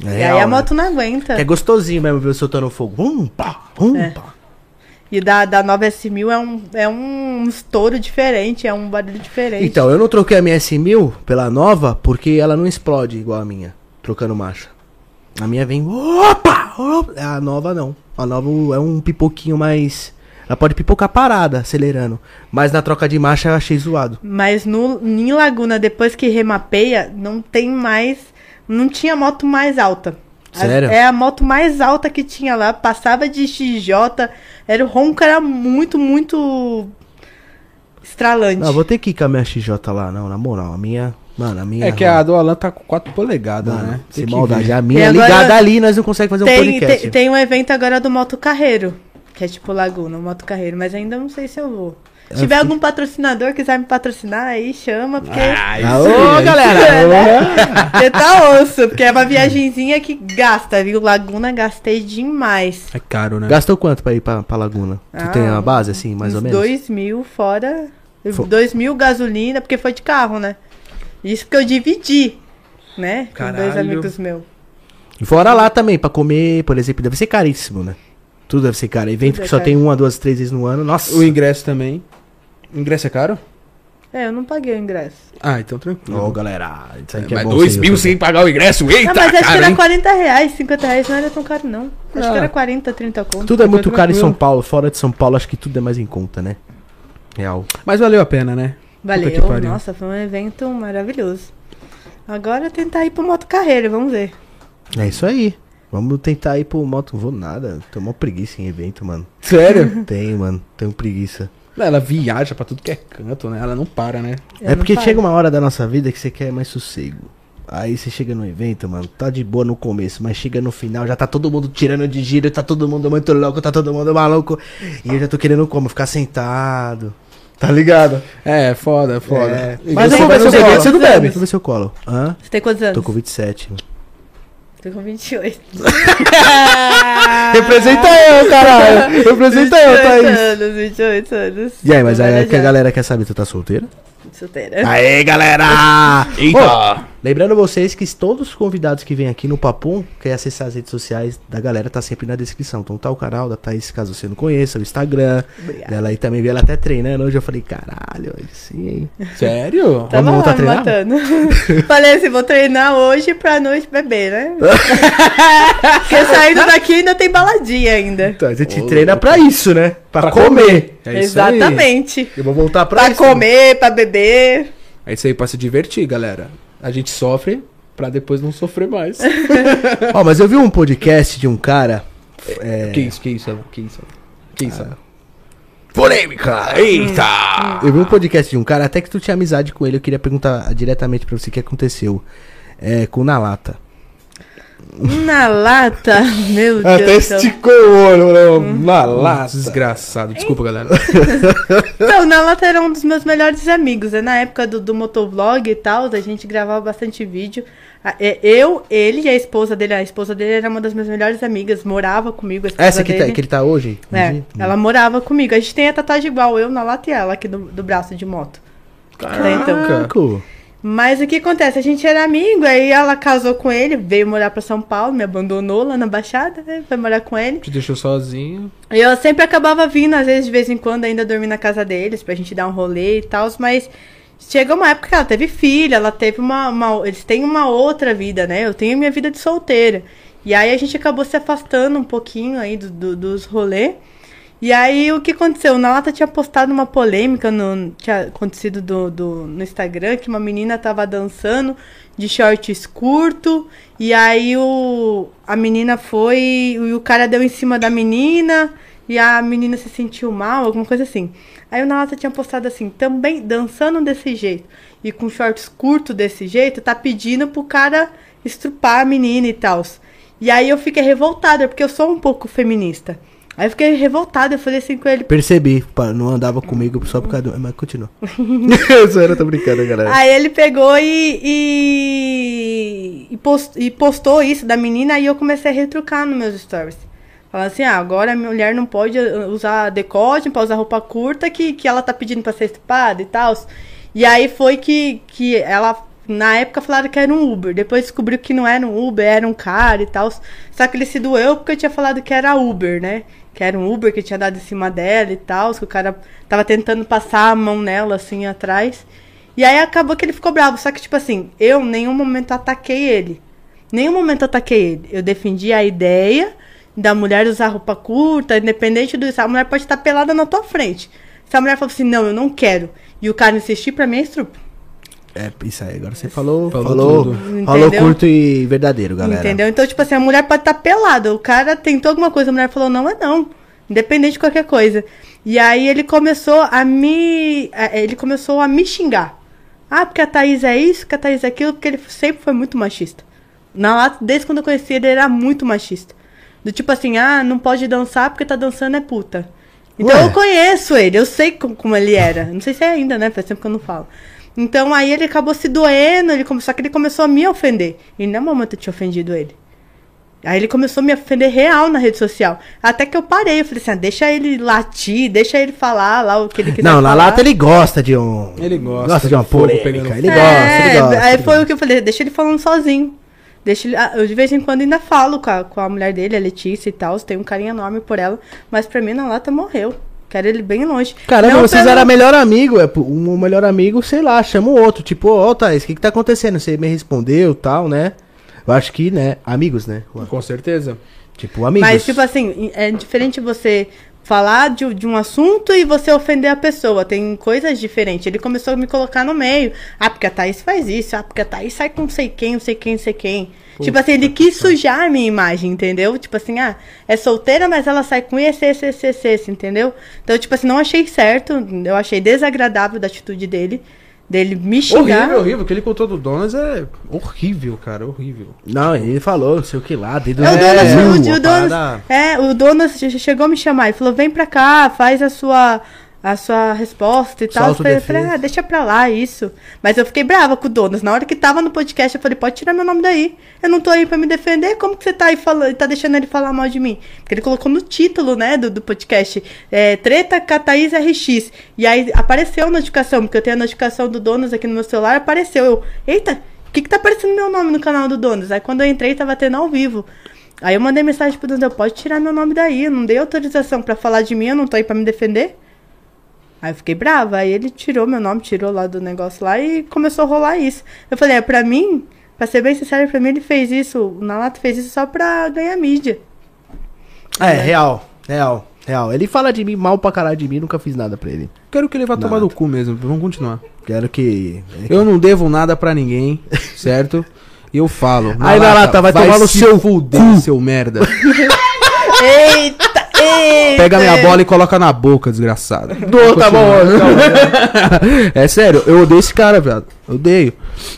É e aí a né? moto não aguenta. É gostosinho mesmo ver soltando fogo. Hum, pá, hum, É. pá. E da, da nova S1000 é um, é um estouro diferente, é um barulho diferente. Então, eu não troquei a minha S1000 pela nova porque ela não explode igual a minha, trocando marcha. A minha vem, opa, opa. A nova não. A nova é um pipoquinho mais... Ela pode pipocar parada, acelerando. Mas na troca de marcha eu achei zoado. Mas no, em Laguna, depois que remapeia, não tem mais. Não tinha moto mais alta. As- Sério? é a moto mais alta que tinha lá. Passava de XJ. Era o ronco era muito, muito estralante. Não, vou ter que ir com a minha XJ lá, não, na moral. A minha... Mano, a minha... É que a do Alan tá com 4 polegadas, Mano, né? sem maldade. A minha agora- ligada ali, nós não conseguimos fazer um tem, podcast. tem, tem um evento agora do Moto Carreiro. Que é tipo Laguna, o Moto Carreiro. Mas ainda não sei se eu vou. Se tiver algum patrocinador quiser me patrocinar, aí chama, porque. Ah, isso Aô, aí, aí galera! Você tá osso, porque é uma viagenzinha que gasta, viu? Laguna gastei demais. É caro, né? Gastou quanto pra ir pra, pra Laguna? Tu Ah, tem uma base assim, mais Uns ou menos? dois mil fora. Fo- Dois mil gasolina, porque foi de carro, né? Isso porque eu dividi, né? Com dois Caralho. amigos meus. E fora lá também, pra comer, por exemplo, deve ser caríssimo, né? Tudo deve ser caro. Evento Tudo é que só caro. tem uma, duas, três vezes no ano. Nossa. O ingresso também. O ingresso é caro? É, eu não paguei o ingresso. Ah, então tranquilo. Ô, galera. Isso aqui é, Mas bom dois sim, mil eu sem pagar o ingresso? Eita, ah, mas acho que cara, era hein? 40 reais, 50 reais não era tão caro, não. Acho Ah. que era 40, 30 conto. Tudo é muito Tranquilo. caro em São Paulo. Fora de São Paulo, acho que tudo é mais em conta, né? Real. Mas valeu a pena, né? Valeu, pariu. nossa, foi um evento maravilhoso. Agora é tentar ir pro moto carreira, vamos ver. É isso aí. Vamos tentar ir pro moto. Não vou nada. Tô mó preguiça em evento, mano. (laughs) Sério? Tenho, mano. Tenho preguiça. Ela viaja pra tudo que é canto, né? Ela não para, né? Eu é porque paro. chega uma hora da nossa vida que você quer mais sossego. Aí você chega no evento, mano, tá de boa no começo, mas chega no final, já tá todo mundo tirando de giro, tá todo mundo muito louco, tá todo mundo maluco. E eu já tô querendo como? Ficar sentado. Tá ligado? É, foda, foda. É. Mas você eu vou ver se eu você não bebe. Deixa eu ver se eu colo. Hã? Você tem quantos anos? Tô com 27. mano. Tô com 28. (laughs) Representa eu, caralho! Representa eu, 28 Thaís! anos, 28 anos. E aí, mas aí velha que a galera quer saber, tu tá solteira? Solteira. Aê, galera! (laughs) Eita! Bom, lembrando vocês que todos os convidados que vêm aqui no Papum, quer acessar as redes sociais da galera, tá sempre na descrição. Então tá o canal da Thaís, caso você não conheça, o Instagram Obrigada. dela aí também, vi ela até treinando. Hoje eu falei, caralho, sim, hein? Sério? Tava Vamos voltar lá me treinar? matando. (laughs) Falei assim, vou treinar hoje pra noite beber, né? (laughs) Porque saindo daqui ainda tem baladinha ainda. Então, a gente Ô, treina pra isso, né? Pra, Pra comer. É isso aí. Exatamente. Eu vou voltar pra, Pra isso. comer, pra beber. É isso aí pra se divertir, galera. A gente sofre pra depois não sofrer mais. (laughs) Ó, mas eu vi um podcast de um cara. É, Que isso, que isso, que isso? Que isso? Alan? Polêmica! Eita! Eu vi um podcast de um cara, até que tu tinha amizade com ele, eu queria perguntar diretamente pra você o que aconteceu. É, com o Nalata. Na lata, meu Até Deus céu. esticou o olho, né? Na Lata. Desgraçado. Desculpa, galera. (laughs) (laughs) Então, na lata era um dos meus melhores amigos. né? Na época do, do motovlog e tal, a gente gravava bastante vídeo. É, Eu, ele e a esposa dele. A esposa dele era uma das minhas melhores amigas, morava comigo. Essa que, tá, que ele tá hoje? É, ela morava comigo. A gente tem a tatuagem igual, eu na lata e ela aqui do, do braço de moto. Né, então. Mas o que acontece? A gente era amigo, aí ela casou com ele, veio morar pra São Paulo, me abandonou lá na Baixada, né? Foi morar com ele. Te deixou sozinho. E eu sempre acabava vindo, às vezes, de vez em quando, ainda dormir na casa deles, pra gente dar um rolê e tal, mas chegou uma época que ela teve filha, ela teve uma, uma- Eles têm uma outra vida, né? Eu tenho minha vida de solteira. E aí a gente acabou se afastando um pouquinho aí do, do- dos rolês. E aí o que aconteceu? O Nalata tinha postado uma polêmica no. Tinha acontecido do, do- no Instagram que uma menina tava dançando de shorts curto. E aí o, a menina foi. E o cara deu em cima da menina. E a menina se sentiu mal, alguma coisa assim. Aí o Nalata tinha postado assim, também dançando desse jeito e com shorts curto desse jeito, tá pedindo pro cara estrupar a menina e tal. E aí eu fiquei revoltada, porque eu sou um pouco feminista. Aí eu fiquei revoltada, eu falei assim com ele. Percebi, não andava comigo só por causa do. Mas continua. (laughs) Isso era, tô brincando, galera. Aí ele pegou e, e, e, post- e postou isso da menina, aí eu comecei a retrucar nos meus stories. Falando assim, ah, agora a mulher não pode uh, usar decote, não pode usar roupa curta, que, que ela tá pedindo pra ser estupada e tal. E aí foi que, que ela, na época, falaram que era um Uber. Depois descobriu que não era um Uber, era um cara e tal. Só que ele se doeu porque eu tinha falado que era Uber, né? Que era um Uber que tinha dado em cima dela e tal. Que o cara tava tentando passar a mão nela, assim, atrás. E aí acabou que ele ficou bravo. Só que, tipo assim, eu em nenhum momento ataquei ele. Nenhum momento ataquei ele. Eu defendi a ideia da mulher usar roupa curta, independente do isso. A mulher pode estar pelada na tua frente. Se a mulher falou assim, não, eu não quero. E o cara insistir, pra mim é estrupo. É, isso aí, agora você falou. Falou Falou, falou curto e verdadeiro, galera. Entendeu? Então, tipo assim, a mulher pode estar pelada. O cara tentou alguma coisa, a mulher falou, não é não. Independente de qualquer coisa. E aí ele começou a me. a- Ele começou a me xingar. Ah, porque a Thaís é isso, que a Thaís é aquilo, porque ele sempre foi muito machista. Na lata, desde quando eu conheci ele, ele era muito machista. Do tipo assim, ah, não pode dançar porque tá dançando é puta. Então Ué. eu conheço ele, eu sei co- como ele era. Não sei se é ainda, né? Faz tempo que eu não falo. Então aí ele acabou se doendo, ele come... só que ele começou a me ofender. E em nenhum momento eu tinha ofendido ele. Aí ele começou a me ofender real na rede social. Até que eu parei, eu falei assim, ah, deixa ele latir, deixa ele falar lá o que ele quiser Não, na falar. lata ele gosta de um. Ele gosta Gosta de uma polêmica. pegando Ele É, gosta, ele gosta. Aí ele foi gosta. o que eu falei, deixa ele falando sozinho. Deixa ele, ah, eu de vez em quando ainda falo com a, com a mulher dele, a Letícia e tal, tenho um carinho enorme por ela, mas pra mim na lata morreu. Quero ele bem longe. Caramba, Não vocês pelo- eram melhor amigo. É, um melhor amigo, sei lá, chama o outro. Tipo, ó, Thaís, o que que tá acontecendo? Você me respondeu tal, né? Eu acho que, né? Amigos, né? Juan? Com certeza. Tipo, amigos. Mas, tipo assim, é diferente você falar de, de um assunto e você ofender a pessoa. Tem coisas diferentes. Ele começou a me colocar no meio. Ah, porque a Thaís faz isso. Ah, porque a Thaís sai com não sei quem, não sei quem, não sei quem. tipo assim, ele quis sujar a minha imagem, entendeu? Tipo assim, ah, é solteira, mas ela sai com esse, esse, esse, esse, esse, entendeu? Então, tipo assim, não achei certo. Eu achei desagradável da atitude dele. Dele me xingar. Horrível, horrível. O que ele contou do Donas é horrível, cara. Horrível. Não, ele falou, não sei o que lá, dedo É, o Donas, cu, o, o Donas, é, o Donas che- chegou a me chamar e falou, vem pra cá, faz a sua, a sua resposta e tal. Eu falei, ah, deixa pra lá isso. Mas eu fiquei brava com o Donas. Na hora que tava no podcast, eu falei, pode tirar meu nome daí. Eu não tô aí pra me defender. Como que você tá aí falando, tá deixando ele falar mal de mim? Porque ele colocou no título, né, do, do podcast, é, treta Thaís RX. E aí apareceu a notificação, porque eu tenho a notificação do Donas aqui no meu celular, apareceu. Eu, eita, o que que tá aparecendo meu nome no canal do Donas? Aí quando eu entrei, tava tendo ao vivo. Aí eu mandei mensagem pro Donas, eu pode tirar meu nome daí, eu não dei autorização pra falar de mim, eu não tô aí pra me defender. Aí eu fiquei brava, aí ele tirou meu nome, tirou lá do negócio lá e começou a rolar isso. Eu falei, é, pra mim, pra ser bem sincero, pra mim ele fez isso, o Nalato fez isso só pra ganhar mídia. É, real, real, real. Ele fala de mim mal pra caralho de mim, nunca fiz nada pra ele. Quero que ele vá tomar Nada. no cu mesmo. Vamos continuar. Quero que. Eu não devo nada pra ninguém, certo? E eu falo. Aí, Nalata, vai tomar no se seu fuder, seu merda. (laughs) (laughs) Eita! Pega minha bola e coloca na boca, desgraçado. Não, tá bom, (laughs) é sério, eu odeio esse cara, viado. Odeio.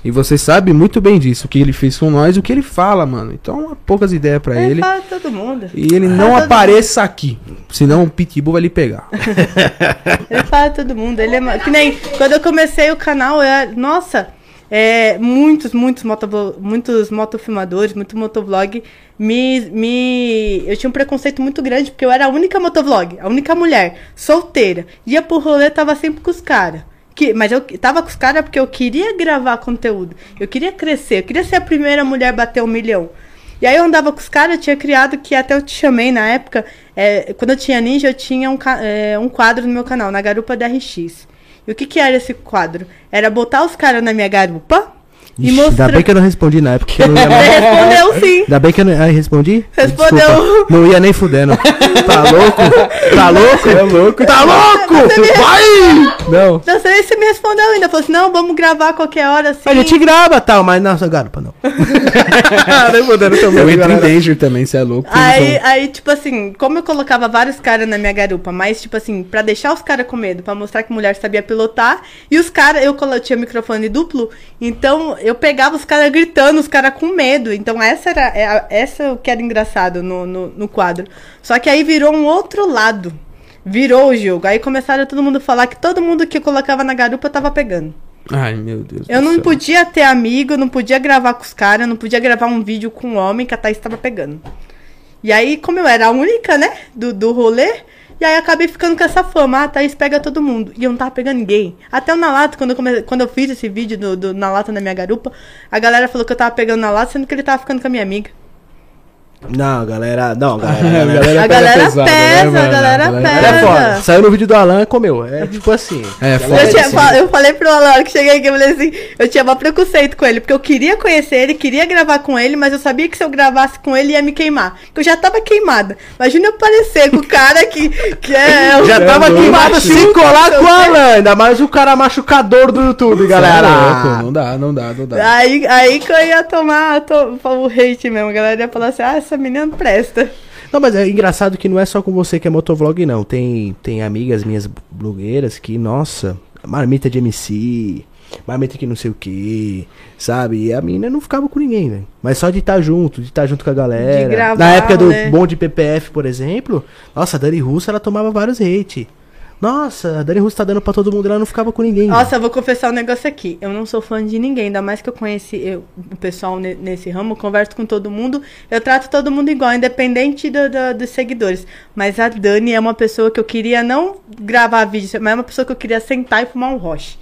E você sabe muito bem disso, o que ele fez com nós, o que ele fala, mano. Então, poucas ideias pra Ele ele. fala de todo mundo. E ele não apareça aqui. Senão o Pitbull vai lhe pegar. (laughs) Ele fala todo mundo. Ele é que nem quando eu comecei o canal, eu, nossa, é, muitos, muitos, motovlo- muitos motofilmadores, muito motovlog me, me. Eu tinha um preconceito muito grande porque eu era a única motovlog, a única mulher, solteira. Ia pro rolê, tava sempre com os caras. Que, mas eu tava com os caras porque eu queria gravar conteúdo. Eu queria crescer, eu queria ser a primeira mulher a bater um milhão. E aí eu andava com os caras, eu tinha criado, que até eu te chamei na época, é, quando eu tinha ninja, eu tinha um, é, um quadro no meu canal, na Garupa DRX. E o que que era esse quadro? Era botar os caras na minha garupa e Ixi, mostrar... Ainda bem que eu não respondi na época. que eu não ia (laughs) mais- respondeu sim. Ainda bem que eu não. Ai, respondi? Respondeu. Desculpa, não ia nem fudendo. Tá louco? Tá louco? É louco? Tá louco? Você me- Vai! Não. Não sei se você me respondeu ainda. Falou assim, não, vamos gravar qualquer hora, assim. A gente grava tal, mas não, garupa não. (laughs) nem fudendo Eu também. entro em danger também, você é louco. Aí, aí, tipo assim, como eu colocava vários caras na minha garupa, mas, tipo assim, pra deixar os caras com medo, pra mostrar que mulher sabia pilotar, e os caras, eu colo- tinha microfone duplo, então eu pegava os caras gritando, os caras com medo. Então essa era é essa é o que era engraçado no, no, no quadro. Só que aí virou um outro lado. Virou o jogo. Aí começaram todo mundo a falar que todo mundo que eu colocava na garupa tava pegando. Ai, meu Deus. Eu não céu. podia ter amigo, não podia gravar com os caras, não podia gravar um vídeo com um homem que a Thaís tava pegando. E aí, como eu era a única, né, do, do rolê, e aí acabei ficando com essa fama, ah, Thaís pega todo mundo. E eu não tava pegando ninguém. Até o Nalato, quando eu, come... quando eu fiz esse vídeo do, do Nalato na minha garupa, a galera falou que eu tava pegando Nalato, sendo que ele tava ficando com a minha amiga. Não, galera. Não, A galera. (laughs) galera A galera né, pesa, a mano? galera Ela pesa. é foda. Saiu no vídeo do Alan, comeu. É tipo assim. É, Eu, foda. tinha- assim. eu falei pro Alan que cheguei aqui, eu falei assim, eu tinha maior preconceito com ele, porque eu queria conhecer ele, queria gravar com ele, mas eu sabia que se eu gravasse com ele ia me queimar. Porque eu já tava queimada. Imagina eu parecer com o cara que, que é. (laughs) o- Já tava filho. se colar com o Alan. Ainda mais o cara machucador do YouTube, é galera. Não dá, não dá, não dá. Aí, aí que eu ia tomar to- o hate mesmo, a galera ia falar assim, ah, essa menina não presta. Não, mas é engraçado que não é só com você que é motovlog, não. Tem, tem amigas minhas blogueiras que, nossa, marmita de MC, marmita que não sei o que, sabe? E a mina não ficava com ninguém, velho. Mas só de estar junto, de estar junto com a galera. De gravar, Na época do né? bom de PPF, por exemplo, nossa, a Dani Russo, ela tomava vários hate. Nossa, a Dani Russo tá dando pra todo mundo, ela não ficava com ninguém. Nossa, eu vou confessar um negócio aqui. Eu não sou fã de ninguém, ainda mais que eu conheci eu- o pessoal ne- nesse ramo, converso com todo mundo, eu trato todo mundo igual, independente do- do- dos seguidores. Mas a Dani é uma pessoa que eu queria não gravar vídeo, mas é uma pessoa que eu queria sentar e fumar um roche.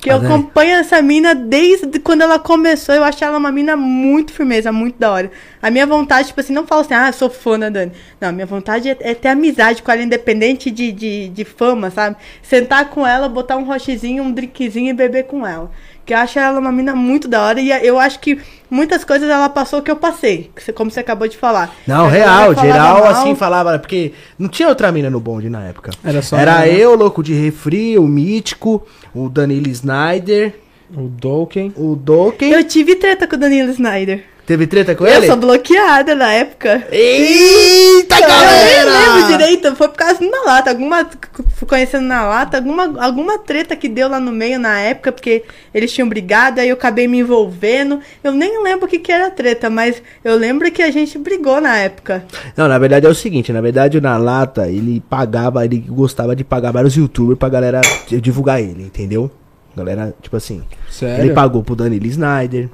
Que eu Dani? acompanho essa mina desde quando ela começou. Eu acho ela uma mina muito firmeza, muito da hora. A minha vontade, tipo assim, não falo assim, ah, eu sou fã da Dani. Não, a minha vontade é, é ter amizade com ela, independente de, de, de fama, sabe? Sentar com ela, botar um rochezinho, um drinkzinho e beber com ela. Que eu acho ela uma mina muito da hora. E eu acho que muitas coisas ela passou que eu passei. Como você acabou de falar. Não, real, geral, mal. assim, falava, porque não tinha outra mina no bonde na época. Era só Era né? eu, louco de refri, o Mítico, o Danilo Snyder, O Dolken. o Doken. Eu tive treta com o Danilo Snyder. Teve treta com eu ele? sou bloqueada na época. Eita, Eu nem galera! lembro direito, foi por causa de uma lata, alguma. Fui conhecendo na lata, alguma, alguma treta que deu lá no meio na época, porque eles tinham brigado, aí eu acabei me envolvendo. Eu nem lembro o que, que era treta, mas eu lembro que a gente brigou na época. Não, na verdade é o seguinte, na verdade o Na Lata, ele pagava, ele gostava de pagar vários youtubers pra galera divulgar ele, entendeu? Galera, tipo assim, Sério? ele pagou pro Danilo Snyder,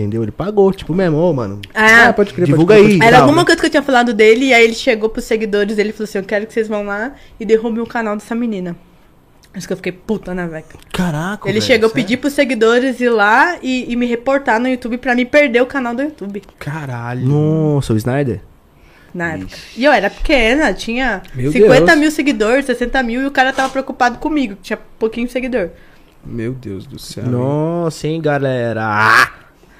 entendeu? Ele pagou, tipo mesmo, ô, mano, Ah, Ah, pode crer, divulga pode crer, aí. pode Era tal, alguma né? coisa que eu tinha falado dele, e aí ele chegou pros seguidores dele e falou assim: Eu quero que vocês vão lá e derrubem o canal dessa menina. Acho que eu fiquei puta na veca. Caraca, Ele velho, chegou a pedir pros seguidores ir lá e, e me reportar no YouTube pra me perder o canal do YouTube. Caralho. Nossa, o Snyder? Na época. E eu era pequena, tinha Meu 50 Deus. mil seguidores, 60 mil, e o cara tava preocupado comigo, que tinha pouquinho seguidor. Meu Deus do céu. Nossa, hein, galera. Ah!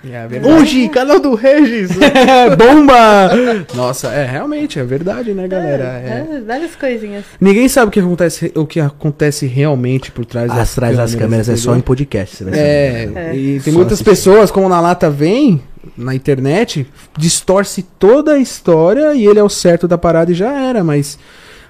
É. Hoje, canal do Regis. (laughs) Bomba! Nossa, é realmente, é verdade, né, galera? É. É, várias coisinhas. Ninguém sabe o que acontece, o que acontece realmente por trás das Atrás das câmeras é só em podcast, você vai saber. É, É. e tem Só muitas assistir. pessoas, como na lata vem, na internet, distorce toda a história e ele é o certo da parada e já era, mas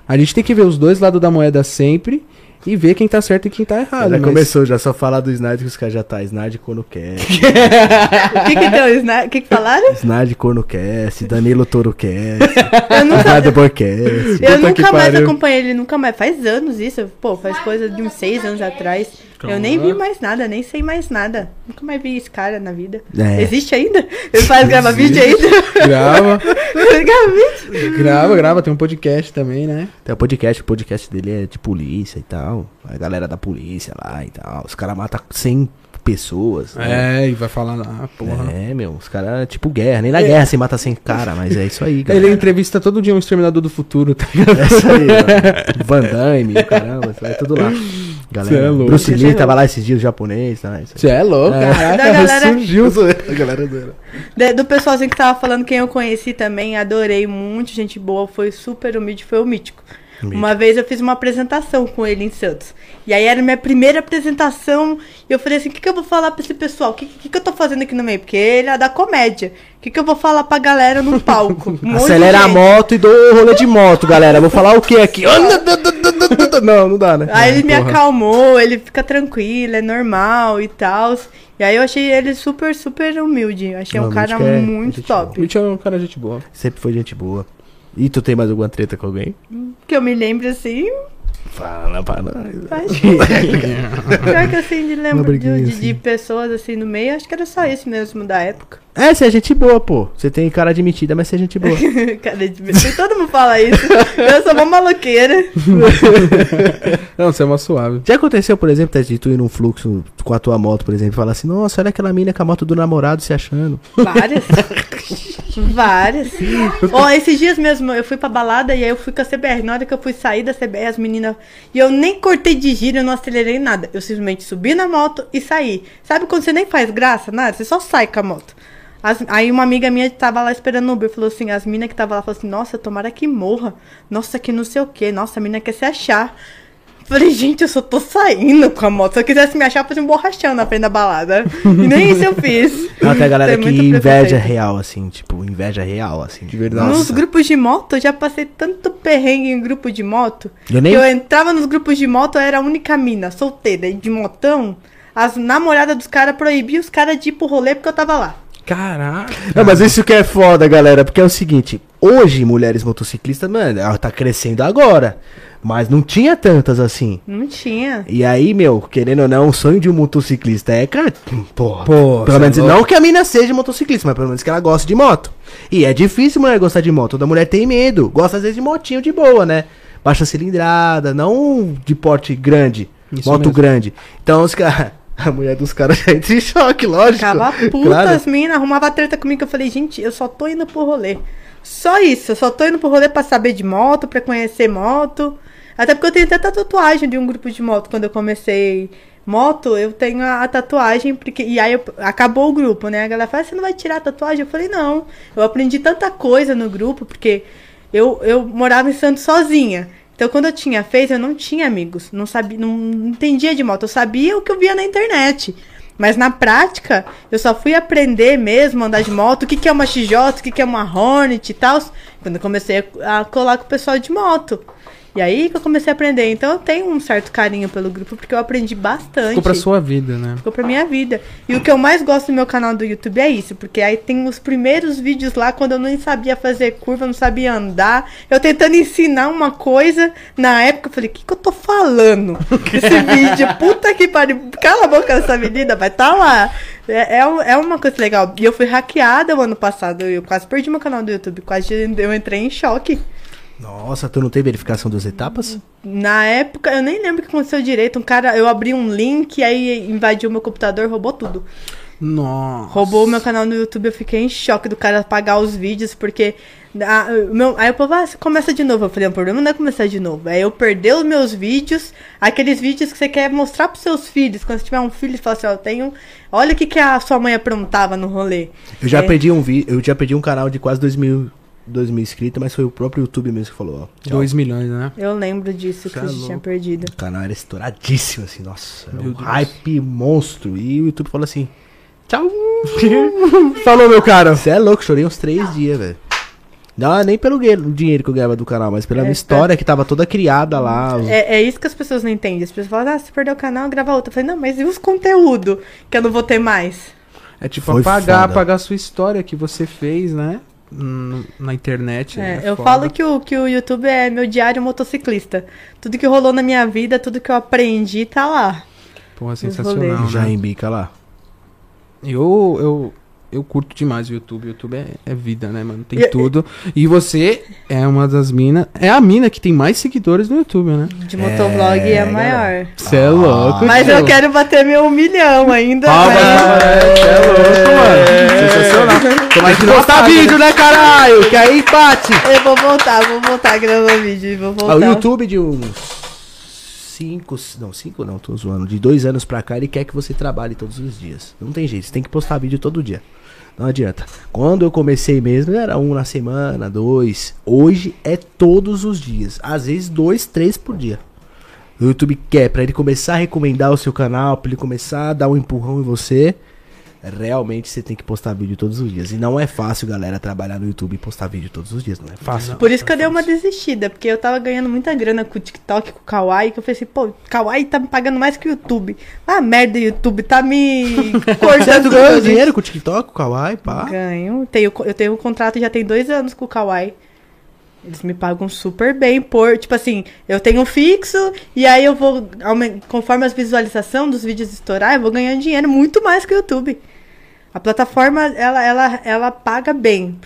a gente tem que ver os dois lados da moeda sempre e ver quem tá certo e quem tá errado. Já mas- começou, já só falar do Snyder que os caras já tá. Snyder Cornocast, (laughs) O que que deu? O que que falaram? Snyder Cornocast, Danilo Torocast, (laughs) Eu nunca, eu nunca mais acompanhei ele, nunca mais. Faz anos isso, pô, faz coisa de uns seis anos atrás. Eu nem vi mais nada, nem sei mais nada. Nunca mais vi esse cara na vida. É. Existe ainda? Ele faz, grava vídeo ainda? Grava, (laughs) grava vídeo? grava, grava, tem um podcast também, né? Tem o podcast, o podcast dele é de polícia e tal. A galera da polícia lá e tal. Os caras matam 100 pessoas. né? É, e vai falar lá, porra. É, meu, os caras, tipo guerra. Nem na guerra você mata 100 cara, mas é isso aí, galera. Ele entrevista todo dia um exterminador do futuro, tá ligado? É isso aí, mano. Van Damme, caramba, vai tudo lá. (laughs) Galera, Cê é louco. Bruce Lee tava lá esses dias, japonês, tá? Você é louco, É. caraca, Da galera- surgiu. A galera zoeira. De- do pessoalzinho que tava falando, quem eu conheci também, adorei muito, gente boa, foi super humilde, foi o Mítico. Uma vez eu fiz uma apresentação com ele em Santos. E aí era minha primeira apresentação. E eu falei assim: o que, que eu vou falar pra esse pessoal? O que, que, que eu tô fazendo aqui no meio? Porque ele é da comédia. O que, que eu vou falar pra galera no palco? (laughs) Um Acelera a moto e dou rolê de moto, galera. Vou falar o que aqui? (laughs) Não, não dá, né? Aí ele me porra. acalmou, ele fica tranquilo, é normal e tal. E aí eu achei ele super, super humilde. Achei Não, um cara é muito top. O Mitch é um cara gente boa. Sempre foi gente boa. E tu tem mais alguma treta com alguém? Que eu me lembro assim. Fala pra nós. Acho que... Pior que assim, de lembro de, de- assim. de pessoas assim no meio, acho que era só esse mesmo da época. É, você é gente boa, pô. Você tem cara de metida, mas você é gente boa. (laughs) Cara de Todo mundo fala isso. Eu sou uma maloqueira. (laughs) Não, você é uma suave. Já aconteceu, por exemplo, Tati, de tu ir num fluxo com a tua moto, por exemplo, e falar assim, nossa, olha aquela mina com a moto do namorado se achando. Várias. Várias. Ó, esses dias mesmo, eu fui pra balada e aí eu fui com a CBR. Na hora que eu fui sair da CBR, as meninas. E eu nem cortei de giro, eu não acelerei nada. Eu simplesmente subi na moto e saí. Sabe quando você nem faz graça, nada? Você só sai com a moto. As- aí uma amiga minha tava lá esperando no Uber, falou assim, as minas que tava lá, falou assim, nossa, tomara que morra. Nossa, que não sei o que. Nossa, a mina quer se achar. Falei, gente, eu só tô saindo com a moto. Se eu quisesse me achar, eu fazia um borrachão na frente da balada. E nem isso eu fiz. (laughs) Não, tem a galera Tem que inveja real, assim, tipo, inveja real, assim. De verdade. Nos Nossa. grupos de moto, eu já passei tanto perrengue em grupo de moto. Eu nem- Que eu entrava nos grupos de moto, eu era a única mina, solteira, e de motão. As namoradas dos caras proibiam os caras de ir pro rolê porque eu tava lá. Caraca. Não, mas isso que é foda, galera, porque é o seguinte, hoje mulheres motociclistas, mano, ela tá crescendo agora, mas não tinha tantas assim. Não tinha. E aí, meu, querendo ou não, o sonho de um motociclista é, cara, porra, Pô, cê pelo é menos não que a mina seja motociclista, mas pelo menos que ela goste de moto. E é difícil mulher gostar de moto, toda mulher tem medo, gosta às vezes de motinho de boa, né? Baixa cilindrada, não de porte grande, Isso moto mesmo. grande. Então os caras, (laughs) (laughs) a mulher dos caras já entra em choque, lógico. Ficava puta, Claro. as meninas arrumavam treta comigo. Eu falei, gente, eu só tô indo pro rolê. Só isso, eu só tô indo pro rolê pra saber de moto, pra conhecer moto. Até porque eu tenho até tatuagem de um grupo de moto. Quando eu comecei moto, eu tenho a, a tatuagem, porque. E aí eu- acabou o grupo, né? A galera fala, "Ah, você não vai tirar a tatuagem? Eu falei, não. Eu aprendi tanta coisa no grupo, porque eu, eu morava em Santos sozinha. Então, quando eu tinha feito, eu não tinha amigos. Não sabia, não entendia de moto. Eu sabia o que eu via na internet. Mas na prática, eu só fui aprender mesmo a andar de moto, o que, que é uma XJ, o que, que é uma Hornet e tal, quando eu comecei a, a colar com o pessoal de moto. E aí que eu comecei a aprender. Então eu tenho um certo carinho pelo grupo, porque eu aprendi bastante. Ficou pra sua vida, né? Ficou pra minha vida. E o que eu mais gosto do meu canal do YouTube é isso, porque aí tem os primeiros vídeos lá quando eu nem sabia fazer curva, não sabia andar. Eu tentando ensinar uma coisa, na época eu falei, o que, que eu tô falando? (laughs) Esse vídeo, puta que pariu, cala a boca dessa menina, vai tá lá. É, é, é uma coisa legal. E eu fui hackeada o ano passado, eu quase perdi meu canal do YouTube, quase eu entrei em choque. Nossa, tu não tem verificação das etapas? Na época, eu nem lembro o que aconteceu direito. Um cara, eu abri um link, aí invadiu meu computador, roubou tudo. Nossa. Roubou o meu canal no YouTube, eu fiquei em choque do cara apagar os vídeos, porque. o meu, aí o povo, ah, você começa de novo. Eu falei, o problema não é começar de novo. É eu perder os meus vídeos, aqueles vídeos que você quer mostrar pros seus filhos. Quando você tiver um filho, você fala assim, ó, eu tenho. Olha o que, que a sua mãe aprontava no rolê. Eu já É. perdi um vi eu já perdi um canal de quase 2 mil, 2 mil inscritos, mas foi o próprio YouTube mesmo que falou, ó. tchau. 2 milhões, né? Eu lembro disso que Cê é a gente tinha perdido. O canal era estouradíssimo, assim, nossa. Era Meu um Deus. hype monstro. E o YouTube falou assim: tchau. (laughs) Falou, meu cara. Você é louco, chorei uns três dias, velho. Não, nem pelo dinheiro que eu ganhava do canal, mas pela É, minha história que tava toda criada lá. os- É, é isso que as pessoas não entendem. As pessoas falam, ah, você perdeu o canal, grava outro. Eu falei, não, mas e os conteúdos que eu não vou ter mais? É tipo Foi apagar, foda. apagar a sua história que você fez, né? Na internet. É, é eu foda. falo que o, que o YouTube é meu diário motociclista. Tudo que rolou na minha vida, tudo que eu aprendi, tá lá. Porra, sensacional, já né? embica lá. Eu, eu, eu curto demais o YouTube. O YouTube é, é vida, né, mano? Tem E- tudo. E você é uma das minas. É a mina que tem mais seguidores no YouTube, né? De motovlog é, a maior. Você é louco, Mas tio. eu quero bater meu um milhão ainda. Palmas, mas- palmas, Você é louco, mano. Sensacional. Como é que postar vídeo, né, caralho? Que aí empate. Eu vou voltar, vou voltar a gravar vídeo. Vou voltar. Ah, o YouTube de uns. Cinco. Não, cinco não, tô zoando. De dois anos pra cá, ele quer que você trabalhe todos os dias. Não tem jeito, você tem que postar vídeo todo dia. Não adianta. Quando eu comecei mesmo, era um na semana, dois. Hoje é todos os dias. Às vezes dois, três por dia. O YouTube quer, pra ele começar a recomendar o seu canal, pra ele começar a dar um empurrão em você. Realmente você tem que postar vídeo todos os dias. E não é fácil, galera, trabalhar no YouTube e postar vídeo todos os dias. Não é fácil. Por isso que eu dei uma desistida, porque eu tava ganhando muita grana com o TikTok, com o Kawaii, que eu falei assim, pô, Kawaii tá me pagando mais que o YouTube. Ah, merda, YouTube tá me (laughs) Você cortando. ganhou tudo. dinheiro com o TikTok, com o Kawaii, pá? Ganho. Tenho, eu tenho um contrato já tem dois anos com o Kawaii. Eles me pagam super bem por, tipo assim, eu tenho um fixo e aí eu vou, conforme as visualizações dos vídeos estourar, eu vou ganhando dinheiro muito mais que o YouTube. A plataforma, ela, ela, ela paga bem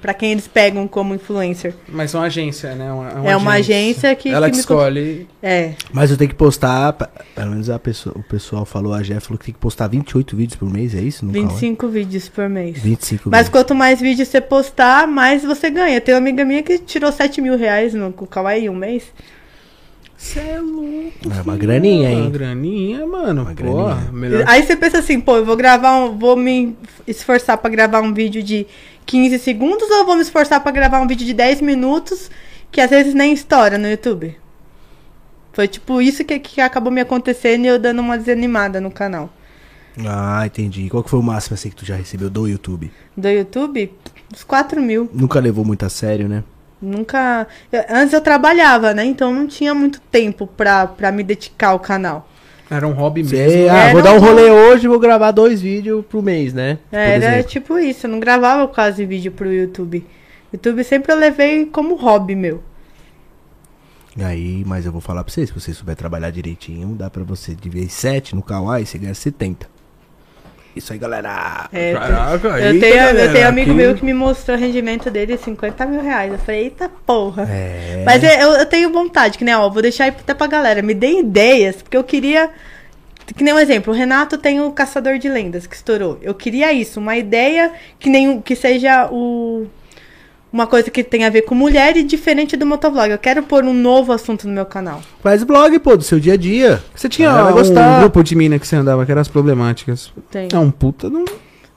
pra quem eles pegam como influencer. Mas são agência, né? Uma, É uma agência que- Ela que que, me escolhe. É, Mas eu tenho que postar, pelo menos a pessoa, o pessoal falou, a Jeff falou que tem que postar 28 vídeos por mês, é isso? Kawaii? 25 vídeos por mês. 25 Mas vídeos. quanto mais vídeos você postar, mais você ganha. Tem uma amiga minha que tirou 7 mil reais no Kawaii um mês. Você é louco. É uma graninha, Uma hein? graninha, mano. Uma Pô, graninha. melhor. Aí você pensa assim, pô, eu vou gravar um. Vou me esforçar pra gravar um vídeo de 15 segundos ou eu vou me esforçar pra gravar um vídeo de 10 minutos que às vezes nem estoura no YouTube? Foi tipo isso que, que acabou me acontecendo e eu dando uma desanimada no canal. Ah, entendi. Qual que foi o máximo assim que tu já recebeu do YouTube? Do YouTube, uns 4 mil. Nunca levou muito a sério, né? Nunca. eu- antes eu trabalhava, né? Então não tinha muito tempo pra, pra me dedicar ao canal. Era um hobby mesmo. Sei, ah, vou dar um rolê hoje e vou gravar dois vídeos pro mês, né? Por Era exemplo. tipo isso, eu não gravava quase vídeo pro YouTube. YouTube sempre eu levei como hobby meu. E aí, mas eu vou falar pra vocês, se você souber trabalhar direitinho, dá pra você dividir 7 no Kawaii, você ganha 70. Isso aí, galera. É, Caraca, eu, eita, tenho, eu galera, tenho amigo aqui- meu que me mostrou o rendimento dele 50 mil reais. Eu falei, eita porra. É. Mas é, eu, eu tenho vontade, que nem, ó, vou deixar aí até pra galera. Me dê ideias, porque eu queria. Que nem um exemplo, o Renato tem o Caçador de Lendas, que estourou. Eu queria isso, uma ideia que, nem, que seja o. Uma coisa que tenha a ver com mulher e diferente do motovlog. Eu quero pôr um novo assunto no meu canal. Faz blog, pô, do seu dia a dia. Você tinha Ah, um gostar. grupo de mina que você andava, que eram as problemáticas. Tem. É um puta um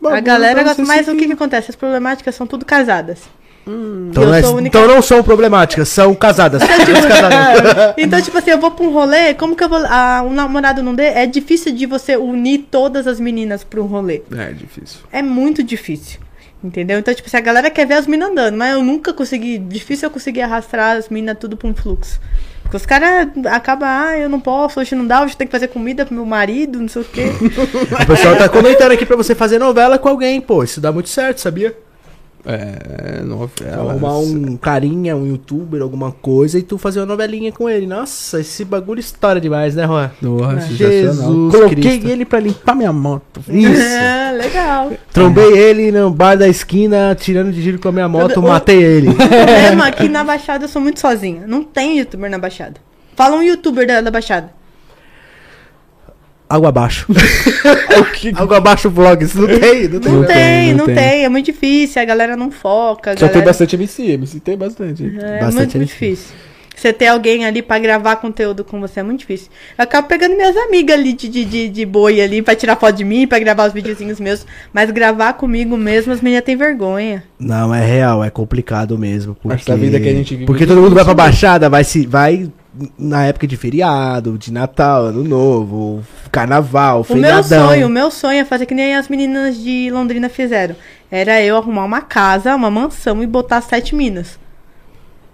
a galera gosta. Mas o que, que acontece? As problemáticas são tudo casadas. Então, eu não é- sou única- então não são problemáticas, são casadas. (laughs) Então, tipo, casadas. (laughs) então, tipo assim, eu vou pra um rolê, como que eu vou. Ah, um namorado não dê? É difícil de você unir todas as meninas pra um rolê. É difícil. É muito difícil. Entendeu? Então, tipo, se a galera quer ver as minas andando, mas eu nunca consegui. Difícil eu conseguir arrastar as minas tudo pra um fluxo. Porque os caras acabam, ah, eu não posso, hoje não dá, hoje tem que fazer comida pro meu marido, não sei o quê. (laughs) O pessoal tá comentando aqui pra você fazer novela com alguém, pô. Isso dá muito certo, sabia? É, novela. Arrumar um carinha, um youtuber, alguma coisa e tu fazer uma novelinha com ele. Nossa, esse bagulho estoura demais, né, Juan? Nossa, Jesus Jesus Coloquei Cristo. ele pra limpar minha moto. (laughs) Isso. É, legal. Trombei ele no bar da esquina, tirando de giro com a minha moto, matei ele. O problema é que na Baixada eu sou muito sozinha. Não tem youtuber na Baixada. Fala um youtuber da, da Baixada. Água abaixo. (laughs) Água abaixo vlogs. Não tem, não tem. Não, Não tem, tem, não não tem. tem. É muito difícil, a galera não foca. Só tem galera- bastante MC, MC tem bastante. É Bastante muito, muito difícil. Você ter alguém ali pra gravar conteúdo com você é muito difícil. Eu acabo pegando minhas amigas ali de, de, de, de boi ali pra tirar foto de mim, pra gravar os videozinhos meus. Mas gravar comigo mesmo, as meninas têm vergonha. Não, é real, é complicado mesmo. Porque, Essa vida que a gente vive Porque todo mundo vai pra. Baixada, vai se vai na época de feriado, de Natal, Ano Novo, Carnaval, O meu feriadão. sonho, o meu sonho é fazer que nem as meninas de Londrina fizeram. Era eu arrumar uma casa, uma mansão e botar sete minas.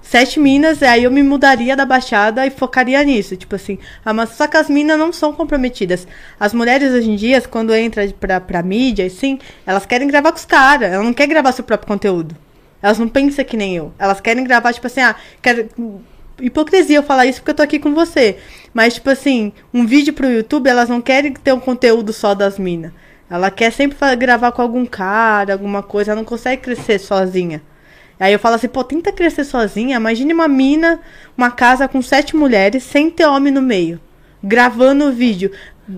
Sete minas, aí eu me mudaria da Baixada e focaria nisso. Tipo assim, a mas- só que as minas não são comprometidas. As mulheres hoje em dia, quando entra pra, pra mídia, assim, elas querem gravar com os caras. Elas não querem gravar seu próprio conteúdo. Elas não pensam que nem eu. Elas querem gravar, tipo assim, ah, quero. Hipocrisia eu falar isso porque eu tô aqui com você. Mas, tipo assim, um vídeo pro YouTube, elas não querem ter um conteúdo só das minas. Ela quer sempre gravar com algum cara, alguma coisa. Ela não consegue crescer sozinha. Aí eu falo assim, pô, tenta crescer sozinha. Imagine uma mina, uma casa com sete mulheres, sem ter homem no meio. Gravando vídeo.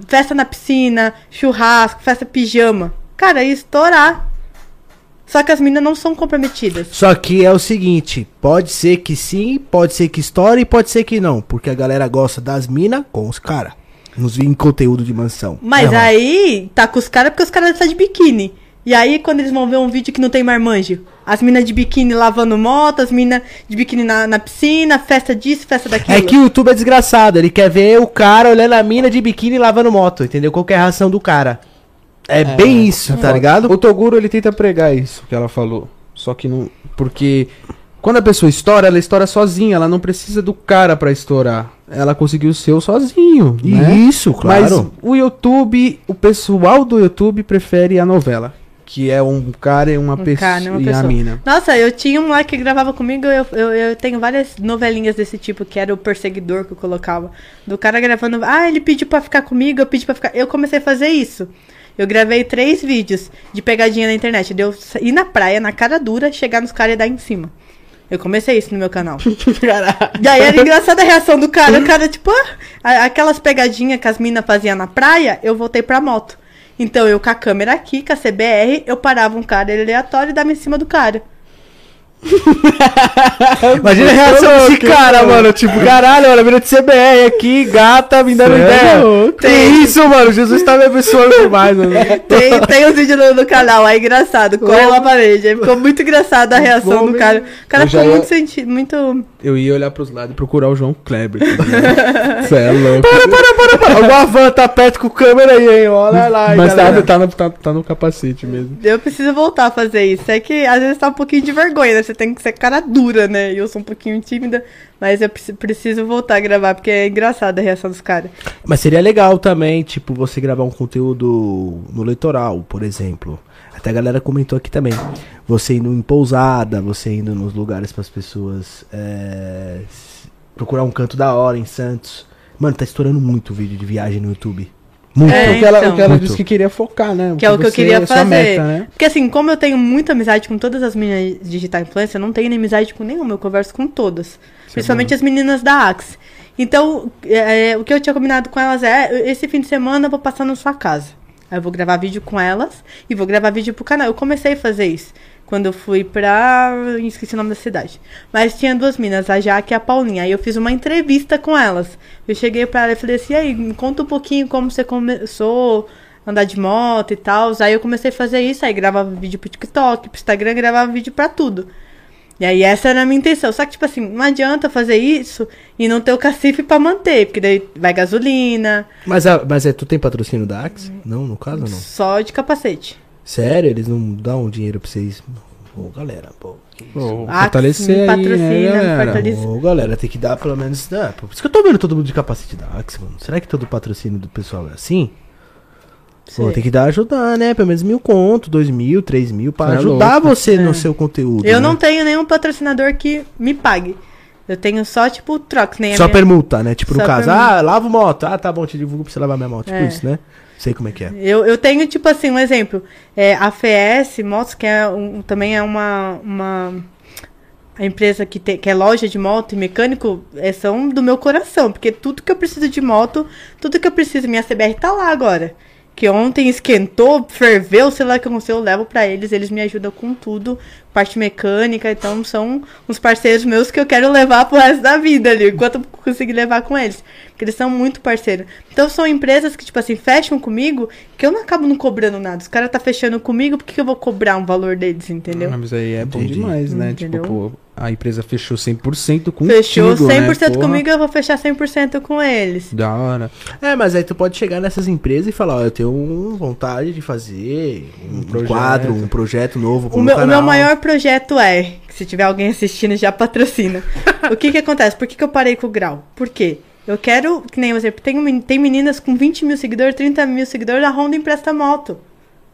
Festa na piscina, churrasco, festa pijama. Cara, ia estourar. Só que as meninas não são comprometidas. Só que é o seguinte, pode ser que sim, pode ser que estoure e pode ser que não. Porque a galera gosta das minas com os caras. Nos vi em conteúdo de mansão. Mas É, aí tá com os caras porque os caras estão de biquíni. E aí, quando eles vão ver um vídeo que não tem marmanjo, as minas de biquíni lavando moto, as minas de biquíni na, na piscina, festa disso, festa daquilo. É que o YouTube é desgraçado, ele quer ver o cara olhando a mina de biquíni lavando moto, entendeu? Qual que é a reação do cara. É, bem isso, tá ligado? O Toguro, ele tenta pregar isso que ela falou. Só que não. Porque quando a pessoa estoura, ela estoura sozinha. Ela não precisa do cara pra estourar. Ela conseguiu o seu sozinho. Né? Isso, claro. Mas o YouTube, o pessoal do YouTube prefere a novela. Que é um cara e uma, Um pessoa, cara e uma e a pessoa. mina. Nossa, eu tinha um lá que gravava comigo, eu, eu, eu tenho várias novelinhas desse tipo, que era o perseguidor que eu colocava. Do cara gravando, ah, ele pediu pra ficar comigo, eu pedi pra ficar. Eu comecei a fazer isso. Eu gravei três vídeos de pegadinha na internet. Deu ir na praia, na cara dura, chegar nos caras e dar em cima. Eu comecei isso no meu canal. (laughs) Daí era engraçada a reação do cara. O cara, tipo, ah, aquelas pegadinhas que as minas faziam na praia, eu voltei pra moto. Então eu com a câmera aqui, com a CBR, eu parava um cara aleatório e dava em cima do cara. (laughs) Imagina a reação desse cara, mano. mano. Tipo, caralho, olha, mina de CBR aqui, gata, me dando Cê é ideia. louco. Que isso, mano? Jesus tá me abençoando demais, mano. Tem, tem os vídeos no, no canal, é engraçado. Corre lá pra ver, gente. Ficou muito engraçado a reação Vou do cara. O cara ficou ia- muito sentido, muito. Eu ia olhar pros lados e procurar o João Kleber. Você (laughs) é louco. Para, para, para, para. Alguma van tá perto com câmera aí, hein? Olha lá, Mas tá, tá, no, tá, tá no capacete mesmo. Eu preciso voltar a fazer isso. É que às vezes tá um pouquinho de vergonha, né? Você tem que ser cara dura, né? E eu sou um pouquinho tímida, mas eu preci- preciso voltar a gravar, porque é engraçada a reação dos caras. Mas seria legal também, tipo, você gravar um conteúdo no litoral, por exemplo. Até a galera comentou aqui também. Você indo em pousada, você indo nos lugares para as pessoas é, procurar um canto da hora em Santos. Mano, tá estourando muito vídeo de viagem no YouTube. Muito. É, o que ela, então. o que ela Muito. disse que queria focar, né? Que é o que eu queria fazer. meta, né? Porque assim, como eu tenho muita amizade com todas as meninas digital influencer, eu não tenho amizade com nenhuma, eu converso com todas. principalmente as meninas da Axe. Então, é, é, o que eu tinha combinado com elas é, esse fim de semana eu vou passar na sua casa. Aí eu vou gravar vídeo com elas e vou gravar vídeo pro canal. Eu comecei a fazer isso quando eu fui pra. esqueci o nome da cidade. Mas tinha duas minas, a Jaque e a Paulinha. Aí eu fiz uma entrevista com elas. Eu cheguei pra ela e falei assim: e aí, me conta um pouquinho como você começou a andar de moto e tal. Aí eu comecei a fazer isso, aí gravava vídeo pro TikTok, pro Instagram, gravava vídeo pra tudo. E aí essa era a minha intenção. Só que, tipo assim, não adianta fazer isso e não ter o cacife pra manter, porque daí vai gasolina, Mas, a- mas é, tu tem patrocínio da Axe? Não, no caso não. só de capacete. Sério? Eles não dão dinheiro pra vocês? Ô, galera, pô. que isso? Pô, Axe, fortalecer me aí, patrocina, né, me galera? fortalece. Ô, galera, tem que dar pelo menos. Ah, por isso que eu tô vendo todo mundo de capacete da Axe, mano. Será que todo patrocínio do pessoal é assim? Pô, tem que dar ajudar, né? Pelo menos mil conto, dois mil, três mil, pra Tá ajudar louco. você É. no seu conteúdo. Eu né? não tenho nenhum patrocinador que me pague. Eu tenho só, tipo, troca, nem a Só minha- permuta, né? Tipo, no Só caso, permuta. ah, lava moto. Ah, tá bom, te divulgo pra você lavar minha moto. Tipo É. isso, né? Sei como é que é. Eu, eu tenho, tipo assim, um exemplo. É, a FS Motos, que é um- também é uma, uma a empresa que, te- que é loja de moto e mecânico, é, são do meu coração. Porque tudo que eu preciso de moto, tudo que eu preciso, minha CBR tá lá agora. Que ontem esquentou, ferveu, sei lá o que aconteceu, eu levo pra eles, eles me ajudam com tudo, parte mecânica, então são uns parceiros meus que eu quero levar pro resto da vida ali, enquanto eu conseguir levar com eles. Porque eles são muito parceiros. Então são empresas que, tipo assim, fecham comigo, que eu não acabo não cobrando nada. Os caras tá fechando comigo, por que que eu vou cobrar um valor deles, entendeu? Ah, mas aí é bom Entendi. demais, né? Entendeu? Tipo, pô, a empresa fechou 100% contigo, Fechou 100% né? Comigo, eu vou fechar 100% com eles. Da hora. É, mas aí tu pode chegar nessas empresas e falar, ó, eu tenho um- vontade de fazer um, projeto. quadro, um projeto novo pro O meu meu, o canal. meu maior projeto é, que se tiver alguém assistindo, já patrocina. (laughs) o que que acontece? Por que, que eu parei com o grau? Por quê? Eu quero, que nem um exemplo, tem, tem meninas com 20 mil seguidores, 30 mil seguidores, a Honda empresta moto.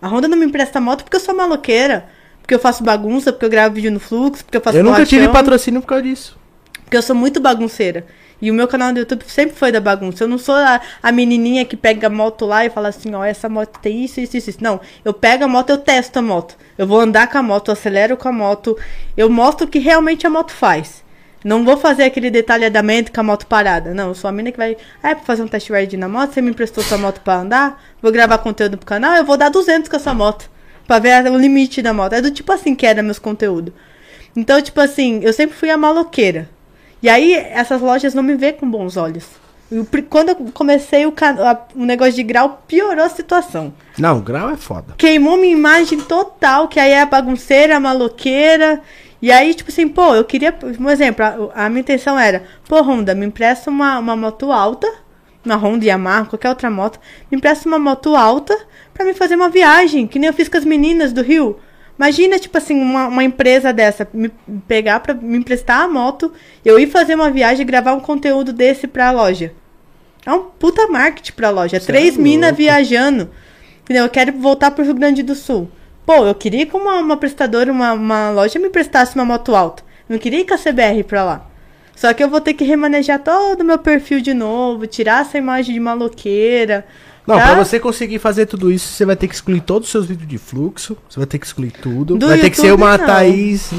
A Honda não me empresta moto porque eu sou maloqueira. Porque eu faço bagunça, porque eu gravo vídeo no fluxo, porque eu faço Eu nunca tive patrocínio por causa disso. Porque eu sou muito bagunceira. E o meu canal do YouTube sempre foi da bagunça. Eu não sou a, a menininha que pega a moto lá e fala assim, ó, essa moto tem isso, isso, isso, isso. Não, eu pego a moto, eu testo a moto. Eu vou andar com a moto, eu acelero com a moto. Eu mostro o que realmente a moto faz. Não vou fazer aquele detalhamento com a moto parada. Não, eu sou a menina que vai... Ah, é pra fazer um test ride na moto? Você me emprestou sua moto pra andar? Vou gravar conteúdo pro canal? Eu vou dar 200 com essa moto. Pra ver o limite da moto. É do tipo assim que era meus conteúdos. Então, tipo assim, eu sempre fui a maloqueira. E aí, essas lojas não me vê com bons olhos. Eu quando eu comecei o, a- o negócio de grau, piorou a situação. Não, grau é foda. Queimou minha imagem total, que aí é a bagunceira, a maloqueira. E aí, tipo assim, pô, eu queria. Um exemplo, a, a minha intenção era, pô, Honda, me empresta uma, uma moto alta, uma Honda Yamaha, qualquer outra moto, me empresta uma moto alta pra me fazer uma viagem, que nem eu fiz com as meninas do Rio. Imagina, tipo assim, uma, uma empresa dessa me pegar pra me emprestar a moto, eu ir fazer uma viagem e gravar um conteúdo desse pra loja. É um puta marketing pra loja. É Cê três é minas viajando. Entendeu? Eu quero voltar pro Rio Grande do Sul. Pô, eu queria que uma, uma prestadora, uma, uma loja me prestasse uma moto alta. Não queria ir com a CBR pra lá. Só que eu vou ter que remanejar todo o meu perfil de novo, tirar essa imagem de maloqueira. Não, tá? pra você conseguir fazer tudo isso, você vai ter que excluir todos os seus vídeos de fluxo. Você vai ter que excluir tudo. Do vai ter que ser YouTube, uma não. Thaís.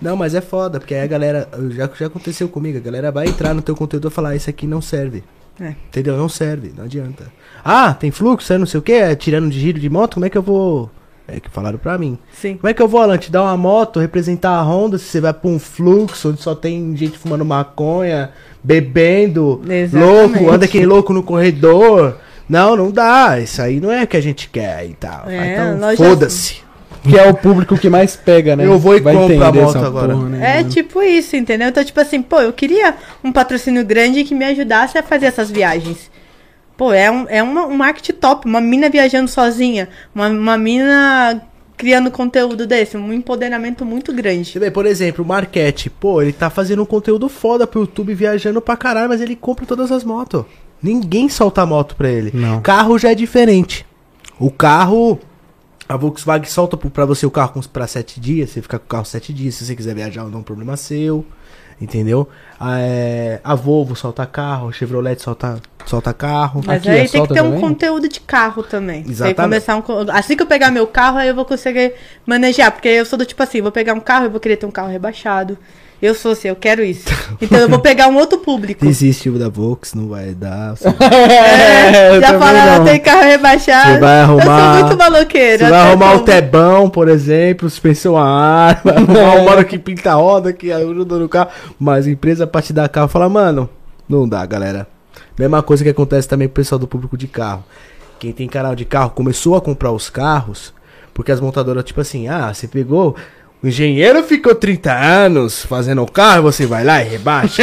Não, mas é foda, porque aí a galera. Já, já aconteceu comigo, a galera vai entrar no teu conteúdo e falar, "Ah, isso aqui não serve. É. Entendeu? Não serve, não adianta. Ah, tem fluxo, é não sei o que, é tirando de giro de moto, como é que eu vou. É que falaram pra mim. Sim. Como é que eu vou, Alan, te dar uma moto, representar a Honda, se você vai pra um fluxo onde só tem gente fumando maconha, bebendo, Exatamente. louco, anda aquele louco no corredor. Não, não dá. Isso aí não é o que a gente quer e tal. É, então, nós já- foda-se. Que é o público que mais pega, né? Eu vou e Vai compro a moto agora. né, É tipo isso, entendeu? Então, tipo assim, pô, eu queria um patrocínio grande que me ajudasse a fazer essas viagens. Pô, é um, é uma, um marketing top. Uma mina viajando sozinha. Uma, uma mina criando conteúdo desse, um empoderamento muito grande. Vê, por exemplo, o Marquete, pô, ele tá fazendo um conteúdo foda pro YouTube, viajando pra caralho, mas ele compra todas as motos. Ninguém solta moto pra ele. Não. Carro já é diferente. O carro. A Volkswagen solta pra você o carro com- pra sete dias, você fica com o carro sete dias. Se você quiser viajar ou não, é um problema seu. Entendeu? A, é, a Volvo solta carro, a Chevrolet solta, solta carro. Mas Aqui, aí é tem que ter um também? conteúdo de carro também. Tem que Exatamente. um assim que eu pegar meu carro, aí eu vou conseguir manejar. Porque eu sou do tipo assim, vou pegar um carro, eu vou querer ter um carro rebaixado. Eu sou assim, eu quero isso. Então eu vou pegar um outro público. Desiste o da Volks, não vai dar. Você (laughs) É, eu já falaram, tem carro rebaixado. Você vai Eu arrumar- sou muito maloqueira. Você vai até arrumar o como. Tebão, por exemplo, suspensão a ar, vai (laughs) arrumar o mano que pinta a roda, que ajuda no carro. Mas empresa pra te dar carro fala, mano, não dá, galera. Mesma coisa que acontece também pro pessoal do público de carro. Quem tem canal de carro começou a comprar os carros, porque as montadoras, tipo assim, ah, você pegou. O engenheiro ficou 30 anos fazendo o carro, você vai lá e rebaixa.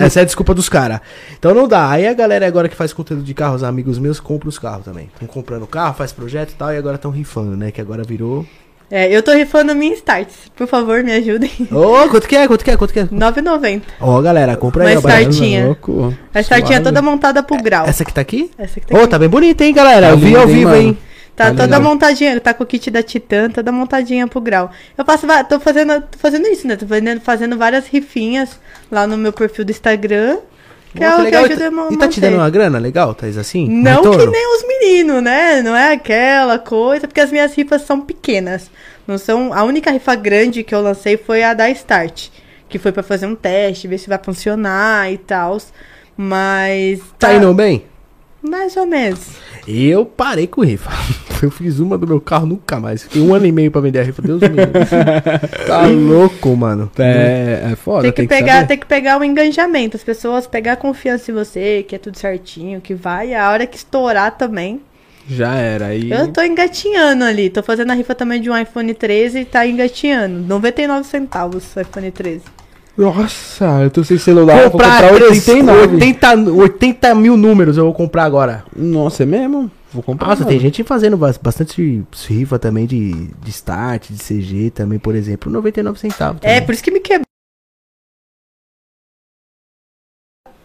Essa é a desculpa dos caras. Então não dá. Aí a galera agora que faz conteúdo de carro, os amigos meus, compram os carros também. Estão comprando carro, faz projeto e tal, e agora estão rifando, né? Que agora virou. É, eu tô rifando minha Starts. Por favor, me ajudem. Ô, quanto que é? Quanto que é? Quanto que é? 9,90. Ó, galera, compra aí, Uma ó. barato. Startinha. Louco. A Startinha é Suave. toda montada pro grau. Essa aqui tá aqui? Essa aqui tá Ô, aqui. tá bem bonita, hein, galera? Tá Eu vi ao hein, vivo, mano? hein? Tá Tá toda legal. montadinha, tá com o kit da Titan, toda montadinha pro grau. Eu faço, tô fazendo, tô fazendo isso, né? Tô fazendo, fazendo várias rifinhas lá no meu perfil do Instagram. Que é Ó, o que legal. ajuda a mo- E tá te manter. dando uma grana legal, Thaís, assim? Não que nem os meninos, né? Não é aquela coisa, porque as minhas rifas são pequenas. Não são. A única rifa grande que eu lancei foi a da Start, que foi pra fazer um teste, ver se vai funcionar e tal. Mas Tá indo bem? mais ou menos. Eu parei com rifa. (laughs) Eu fiz uma do meu carro, nunca mais. Fiquei um ano e meio pra vender a rifa. Deus me livre. (laughs) Tá louco, mano. É, é foda, Tem que, pegar, saber. tem que pegar o engajamento, as pessoas pegar confiança em você, que é tudo certinho, que vai, a hora que estourar também. Já era. Aí... Eu tô engatinhando ali, tô fazendo a rifa também de um iPhone 13 e tá engatinhando. 99 centavos o iPhone 13. Nossa, eu tô sem celular. vou Comprar, comprar 89. 80, 80 mil números eu vou comprar agora. Nossa, é mesmo? Vou comprar. Nossa, tem gente fazendo bas- bastante rifa também de, de start, de CG também, por exemplo, 99 centavos. É, também. por isso que me quebrou.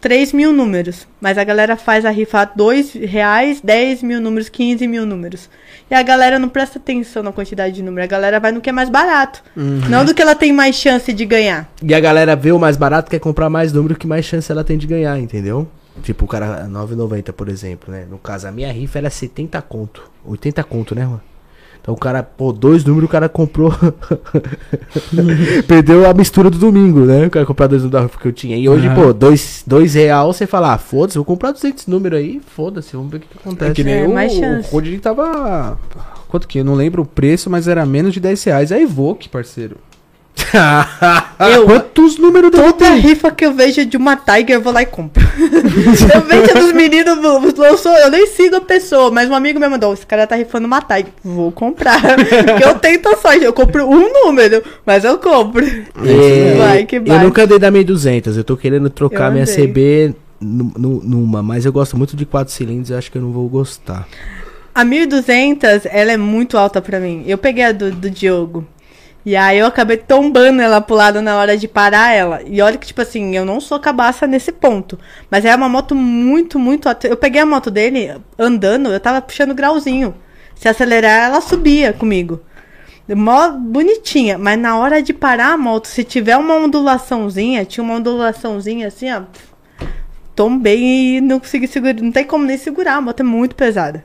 3 mil números. Mas a galera faz a rifa a 2 reais, 10 mil números, 15 mil números. E a galera não presta atenção na quantidade de número. A galera vai no que é mais barato. Uhum. Não do que ela tem mais chance de ganhar. E a galera vê o mais barato, quer comprar mais número, que mais chance ela tem de ganhar, entendeu? Tipo, o cara, 9,90, por exemplo, né? No caso, a minha rifa era 70 conto. 80 conto, né, mano? Então o cara, pô, dois números o cara comprou. (laughs) Perdeu a mistura do domingo, né? O cara comprar dois números que eu tinha. E hoje, pô, dois, dois real, você fala, ah, foda-se, vou comprar 200 números aí, foda-se, vamos ver o que, que acontece. É que nem É, o, mais o. Code tava. Quanto que? Eu não lembro o preço, mas era menos de 10 reais. A Evoque, parceiro. (laughs) Eu, Quantos números dele toda tem? rifa que eu vejo de uma Tiger, eu vou lá e compro. (laughs) eu vejo dos meninos, eu, sou, eu nem sigo a pessoa, mas um amigo me mandou, esse cara tá rifando uma Tiger. Vou comprar. (laughs) Porque eu tento a sorte, eu compro um número, mas eu compro. É, Vai que Eu nunca andei da 1200, eu tô querendo trocar minha. CB nu- nu- numa, mas eu gosto muito de 4 cilindros, eu acho que eu não vou gostar. A 1200, ela é muito alta pra mim. Eu peguei a do, do Diogo. E aí eu acabei tombando ela pro lado na hora de parar ela. E olha que, tipo assim, eu não sou cabaça nesse ponto. Mas é uma moto muito, muito. Eu peguei a moto dele andando, eu tava puxando grauzinho. Se acelerar, ela subia comigo. Mó bonitinha. Mas na hora de parar a moto, se tiver uma ondulaçãozinha, tinha uma ondulaçãozinha assim, ó. Tombei e não consegui segurar. Não tem como nem segurar, a moto é muito pesada.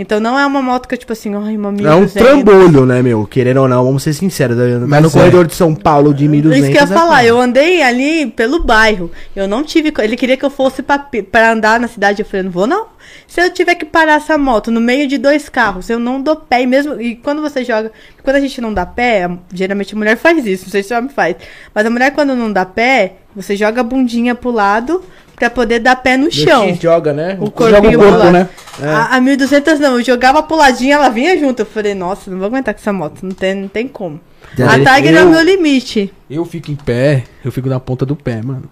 Então não é uma moto que eu, tipo assim, ai, uma É um 1200. trambolho, né, meu? Querendo ou não, vamos ser sinceros. Mas Mas no é. corredor de São Paulo de 1200. Isso que eu ia é falar, foda. eu andei ali pelo bairro. Eu não tive. Ele queria que eu fosse pra, andar na cidade. Eu falei, não vou não. Se eu tiver que parar essa moto no meio de dois carros, eu não dou pé. E mesmo. E quando você joga. Quando a gente não dá pé, geralmente a mulher faz isso. Não sei se o homem faz. Mas a mulher, quando não dá pé, você joga a bundinha pro lado pra poder dar pé no chão. X joga, né? O Joga corpinho o corpo, pro lado. né? A, a 1200 não, eu jogava puladinha, ela vinha junto. Eu falei, nossa, não vou aguentar com essa moto, não tem, não tem como. Já a Tiger é eu- o meu limite. Eu fico em pé, eu fico na ponta do pé, mano.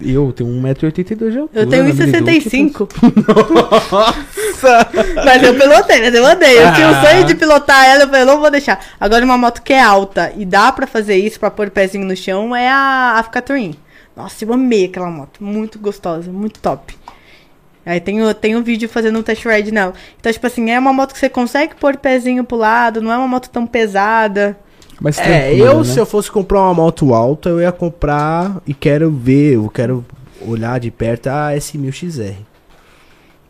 Eu tenho 1,82m de altura. Eu tenho na Habiliduc, 1,65. Mas eu pilotei, mas eu andei. Eu tinha o Ah. sonho de pilotar ela, eu falei, não vou deixar. Agora, uma moto que é alta e dá pra fazer isso, pra pôr o pezinho no chão, é a Africa Twin. Nossa, eu amei aquela moto. Muito gostosa, muito top. Aí tem, tem um vídeo fazendo um test ride nela. Então, tipo assim, é uma moto que você consegue pôr o pezinho pro lado, não é uma moto tão pesada. Mas É, eu, né? se eu fosse comprar uma moto alta, eu ia comprar e quero ver, eu quero olhar de perto a S1000XR.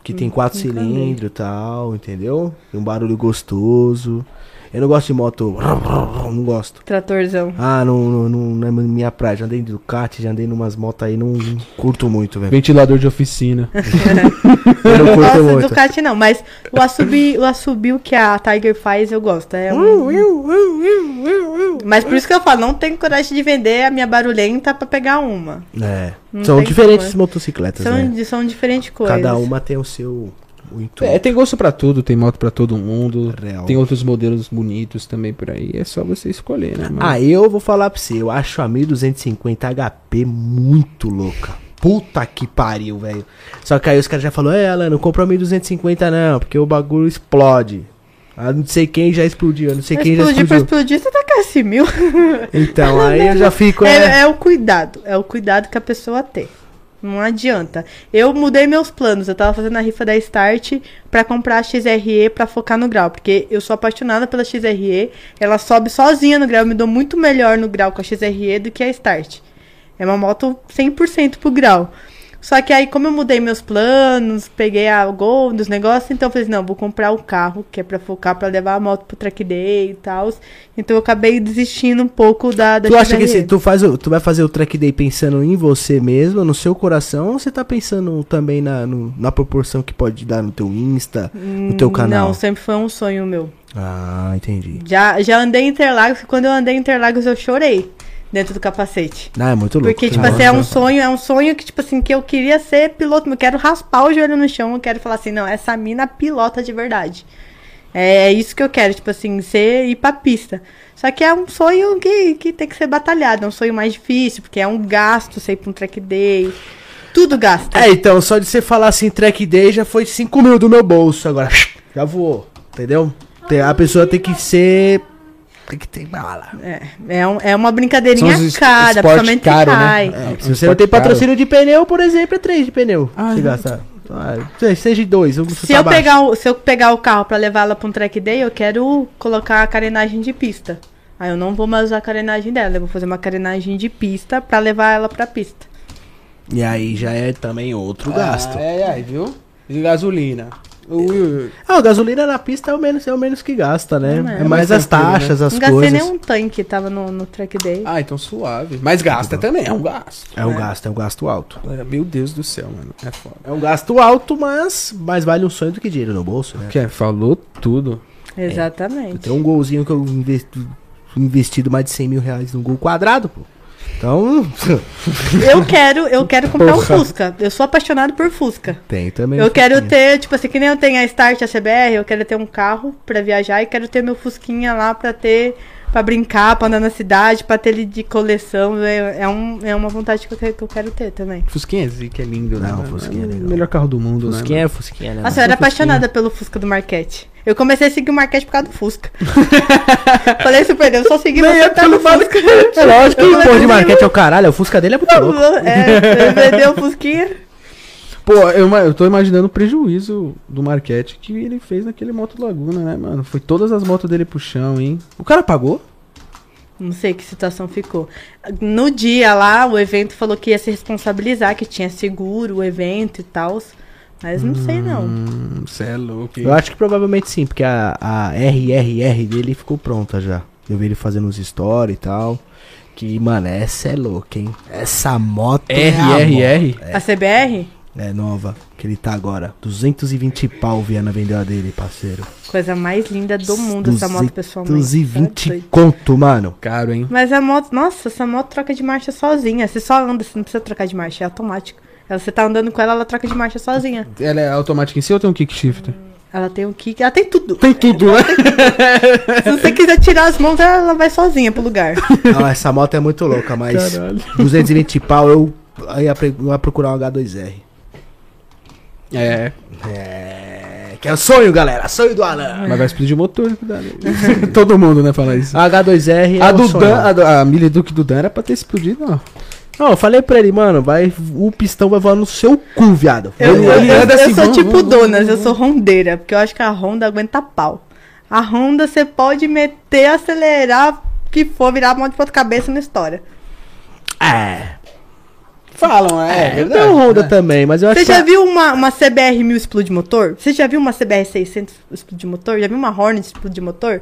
Que tem quatro nunca cilindros e tal, entendeu? Tem um barulho gostoso. Eu não gosto de moto. Não gosto. Tratorzão. Ah, não, não, não, não é minha praia. Já andei de Ducati, já andei numas motos aí, não, não curto muito, velho. Ventilador de oficina. (laughs) Eu não curto gosto do muito. Ducati, não, mas o assobio, o assobio que a Tiger faz, eu gosto. É um... Mas por isso que eu falo, não tenho coragem de vender a minha barulhenta pra pegar uma. É. Não São diferentes como. motocicletas, São, né? são diferentes coisas. Cada uma tem o seu o intuito. É, tem gosto pra tudo, tem moto pra todo mundo. Real. Tem outros modelos bonitos também por aí. É só você escolher, né, mano? Ah, eu vou falar pra você, eu acho a 1250 HP muito louca. Puta que pariu, velho. Só que aí os caras já falaram, é, Alan, não comprou a 1250 não, porque o bagulho explode. Ah, não sei quem já explodiu, não sei quem já explodir pra explodiu. explodir, você tá com esse mil. Então, (laughs) aí eu já fico, é... É, é o cuidado. É o cuidado que a pessoa tem. Não adianta. Eu mudei meus planos. Eu tava fazendo a rifa da Start pra comprar a XRE pra focar no grau. Porque eu sou apaixonada pela XRE. Ela sobe sozinha no grau. Eu me dou muito melhor no grau com a XRE do que a Start. É uma moto 100% pro grau. Só que aí, como eu mudei meus planos, peguei a Gol dos negócios, então eu falei, assim, não, vou comprar o carro, que é pra focar, pra levar a moto pro track day e tal. Então eu acabei desistindo um pouco da, da Tu acha que se tu, faz o- tu vai fazer o track day pensando em você mesmo, no seu coração, ou você tá pensando também na, no- na proporção que pode dar no teu Insta, no teu canal? Não, sempre foi um sonho meu. Ah, entendi. Já, já andei em Interlagos, e quando eu andei em Interlagos eu chorei dentro do capacete. Ah, é muito louco. Porque, tipo Nossa. assim, é um sonho, é um sonho que, tipo assim, que eu queria ser piloto. Eu quero raspar o joelho no chão, eu quero falar assim, não, essa mina pilota de verdade. É, é isso que eu quero, tipo assim, ser ir pra pista. Só que é um sonho que, que tem que ser batalhado, é um sonho mais difícil, porque é um gasto ir pra um track day. Tudo gasta. É, então, só de você falar assim, track day já foi 5 mil do meu bolso. Agora, (laughs) já voou. Entendeu? A pessoa tem que ser. Tem que ter bala. É, é, um- é uma brincadeirinha São os es- cara, principalmente caro, né? cai. É, Se um você não tem caro. patrocínio de pneu, por exemplo, é 3 de pneu. Ah, se é. gastar. Ah, se- seja dois, Se eu, pegar o, se eu pegar o carro pra levar ela pra um track day, eu quero colocar a carenagem de pista. Aí eu não vou mais usar a carenagem dela, eu vou fazer uma carenagem de pista pra levar ela pra pista. E aí já é também outro gasto. Ah, é, é, viu? De gasolina. Ui. Ah, a gasolina na pista é o menos, é o menos que gasta, né? Não é. É, mais as né? taxas, as não gastei coisas. nem um tanque, tava no, no track day. Ah, então suave. Mas gasta também, é um gasto. É um né? gasto, é um gasto alto. É, Meu Deus do céu, mano. É foda. É um gasto alto, mas mais vale um sonho do que dinheiro no bolso, né? Que é, falou tudo. Exatamente. Tem um golzinho que eu investo, investido mais de 100 mil reais num gol quadrado, pô. Então, (laughs) Eu quero, eu quero comprar um Porra. Fusca. Eu sou apaixonado por Fusca. tem também. Eu um quero ter, tipo assim, que nem eu tenho a Start, a CBR, eu quero ter um carro pra viajar e quero ter meu Fusquinha lá pra ter, pra brincar, pra andar na cidade, pra ter ele de coleção. É, é, um, é uma vontade que eu, quero, que eu quero ter também. Fusquinha é zica, é lindo, né? Não? Fusquinha é o legal. melhor carro do mundo, Fusquinha né? é Fusquinha, né? Nossa, eu era apaixonada pelo Fusca do Marquete. Eu comecei a seguir o Marquete por causa do Fusca. (laughs) Falei super, (laughs) eu só segui você pelo Fusca. É lógico que o porra de marquete é o caralho, o Fusca dele é muito louco. É, vendeu o Fusquinha. Pô, eu, eu tô imaginando o prejuízo do Marquete que ele fez naquele Moto Laguna, né, mano? Foi todas as motos dele pro chão, hein? O cara pagou? Não sei que situação ficou. No dia lá, o evento falou que ia se responsabilizar, que tinha seguro, o evento e tal. Mas não sei não. Hum, cê é louco. Eu acho que provavelmente sim, porque a, a RRR dele ficou pronta já. Eu vi ele fazendo uns stories e tal. Que, mano, essa é louca, hein? Essa moto é a moto. RRR? A CBR? É nova, que ele tá agora. 220 pau Viana vendeu a dele, parceiro. Coisa mais linda do mundo essa moto pessoalmente. 220 Tá conto, mano. Caro, hein? Mas a moto, nossa, essa moto troca de marcha sozinha. Você só anda, você não precisa trocar de marcha, é automático. Ela, você tá andando com ela, ela troca de marcha sozinha. Ela é automática em si ou tem um kick shifter? Ela tem um kick, ela tem tudo. Tem tudo, né? (laughs) Se você quiser tirar as mãos, ela vai sozinha pro lugar. Não, essa moto é muito louca, mas Caralho. 220 pau eu ia procurar um H2R. É, É. Que é o sonho, galera. Sonho do Alan. mas vai explodir o motor, cuidado. (laughs) Todo mundo, né, fala isso. H2R é A o do sonho. Dan, a, do- a Millie Duke do Dan era pra ter explodido, ó. Não, eu falei pra ele, mano, vai, o pistão vai voar no seu cu, viado. Eu, eu- ele eu- eu sou tipo donas, eu sou rondeira, porque eu acho que a Honda aguenta pau. A Honda você pode meter, acelerar, que for, virar a mão de ponta cabeça na história. É. Falam, É, eu tenho Honda também, mas eu acho Você que. já viu uma, uma CBR 1000 explodir motor? Você já viu uma CBR 600 explodir motor? Já viu uma Hornet explodir motor?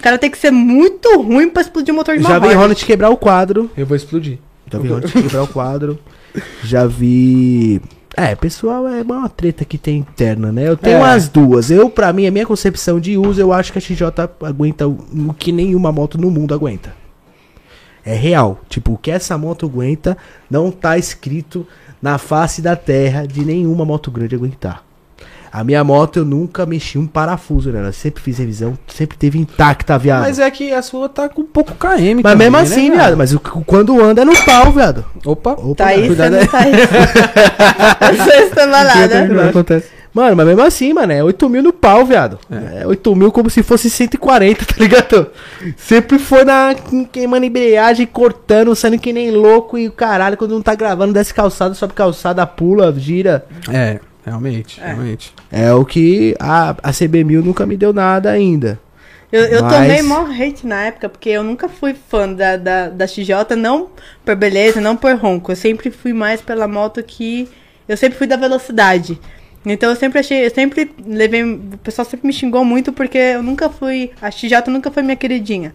O cara tem que ser muito ruim pra explodir o motor de uma Já vi Hornet. Hornet quebrar o quadro. Eu vou explodir. Já vi Hornet quebrar o quadro. Já vi. É, pessoal, é uma treta que tem interna, né? Eu tenho É. as duas. Eu, pra mim, a minha concepção de uso, eu acho que a XJ aguenta o que nenhuma moto no mundo aguenta. É real. Tipo, o que essa moto aguenta não tá escrito na face da terra de nenhuma moto grande aguentar. A minha moto eu nunca mexi um parafuso nela. Eu sempre fiz revisão, sempre teve intacta, viado. Mas é que a sua tá com pouco KM Mas também, mesmo né, assim, cara? viado. Mas o- quando anda é no pau, viado. Opa. Opa, Tá aí, você cuidado não tá aí. (laughs) Você está balada. acontece. Mano, mas mesmo assim, mano, é 8 mil no pau, viado. É, 8 mil como se fosse 140, (laughs) tá ligado? Sempre foi na queimando embreagem, cortando, saindo que nem louco e o caralho, quando não tá gravando, desce calçada, sobe calçada, pula, gira. É, realmente, É. realmente. É o que a, a CB1000 nunca me deu nada ainda. Eu, eu Mas- tomei mó hate na época, porque eu nunca fui fã da, da, da XJ, não por beleza, não por ronco. Eu sempre fui mais pela moto que. Eu sempre fui da velocidade. Então eu sempre achei. Eu sempre levei. O pessoal sempre me xingou muito porque eu nunca fui. A XJ nunca foi minha queridinha.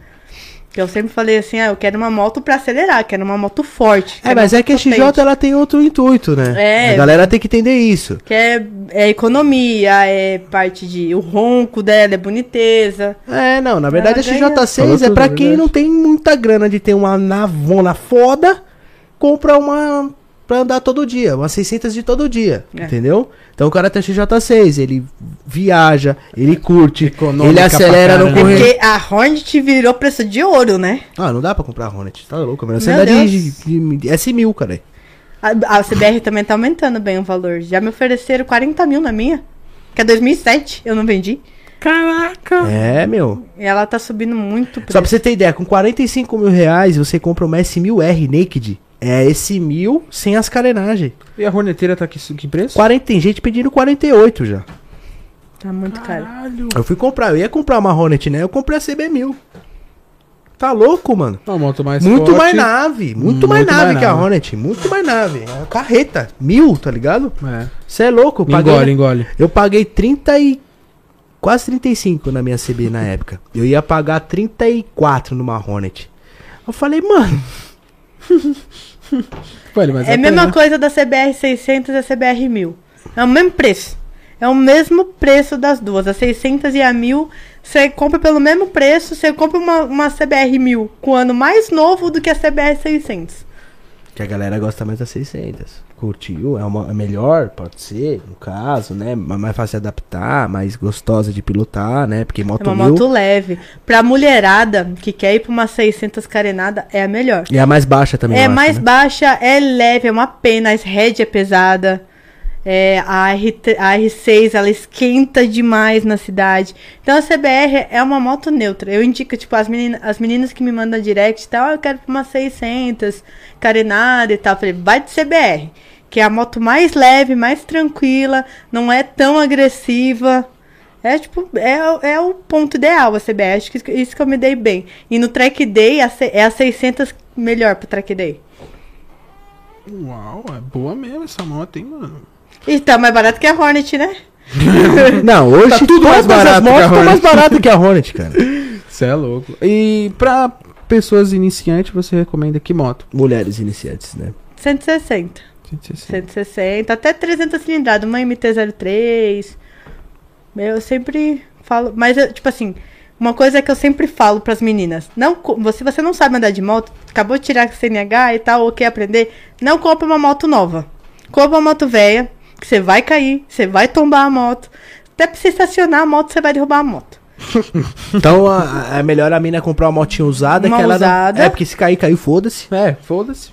Eu sempre falei assim, ah, eu quero uma moto pra acelerar, quero uma moto forte. É, mas é que a XJ potente. ela tem outro intuito, né? É. A galera tem que entender isso. Que é, é economia, é parte de. O ronco dela, é boniteza. É, não, na verdade Ela a ganha. XJ6 Falou é pra é quem verdade. não tem muita grana de ter uma navona foda, compra uma pra andar todo dia, uma 600 de todo dia, É. entendeu? Então o cara tem a XJ6, ele viaja, ele curte, Econômica ele acelera no correr. Porque a Hornet virou preço de ouro, né? Ah, não dá pra comprar Hornet, tá louco, meu. Você anda de, de, de S1000, cara. A, a CBR também tá aumentando bem o valor. Já me ofereceram 40 mil na minha. Que é 2007, eu não vendi. Caraca! É, meu. E ela tá subindo muito o Só pra preço. você ter ideia, com 45 mil reais você compra uma S1000R Naked. É esse mil sem as carenagens. E a horneteira tá aqui que preço? 40, tem gente pedindo 48 já. Tá muito caro. Caralho. Eu fui comprar, eu ia comprar uma Hornet, né? Eu comprei a CB1000. Tá louco, mano? Uma moto mais muito forte. mais nave, muito, Muito mais mais nave que a nave. Hornet, muito mais nave. É uma carreta, mil, tá ligado? É. Você é louco, eu paguei, Engole, engole. eu paguei 30 e quase 35 na minha CB na época. Eu ia pagar 34 numa Hornet. Eu falei, mano, (laughs) Velho, mas É a mesma coisa da CBR 600 e a CBR 1000. É o mesmo preço. É o mesmo preço das duas. A 600 e a 1000, você compra pelo mesmo preço, você compra uma, uma CBR 1000 com ano mais novo do que a CBR 600. que a galera gosta mais da 600. Curtiu, é uma é melhor, pode ser, no caso, né? Ma- Mais fácil de adaptar, mais gostosa de pilotar, né? Porque É moto uma mil moto leve. Pra mulherada que quer ir pra uma 600 carenada, é a melhor. e é a mais baixa também, É acho, mais né? baixa, é leve, é uma pena. A head é pesada. É, a, R3 a R6 ela esquenta demais na cidade. Então a CBR é uma moto neutra. Eu indico, tipo, as meninas, as meninas que me mandam direct e tal, "Ah, eu quero uma 600, carenada e tal. Eu falei, vai de CBR, que é a moto mais leve, mais tranquila, não é tão agressiva. É tipo, é, o- é o ponto ideal a CBR, acho que isso- isso que eu me dei bem. E no track day é a 600 melhor pro track day. Uau, é boa mesmo essa moto, hein, mano. E tá mais barato que a Hornet, né? (laughs) Não, hoje Tá tudo mais barato que a motos estão mais Hornet. baratas que a Hornet, cara. (laughs) Você é louco. E pra pessoas iniciantes, você recomenda que moto? Mulheres iniciantes, né? 160. 160. 160, até 300 cilindradas, uma MT-03. Eu sempre falo, mas eu, tipo assim, uma coisa que eu sempre falo pras meninas, não, você você não sabe andar de moto, acabou de tirar a CNH e tal, ou quer aprender, não compra uma moto nova. Compra uma moto velha, que você vai cair, você vai tombar a moto. Até pra você estacionar a moto, você vai derrubar a moto. (laughs) Então a, a- é melhor a mina comprar uma motinha usada Uma que ela não- usada. É, porque se cair, caiu, foda-se. É, foda-se.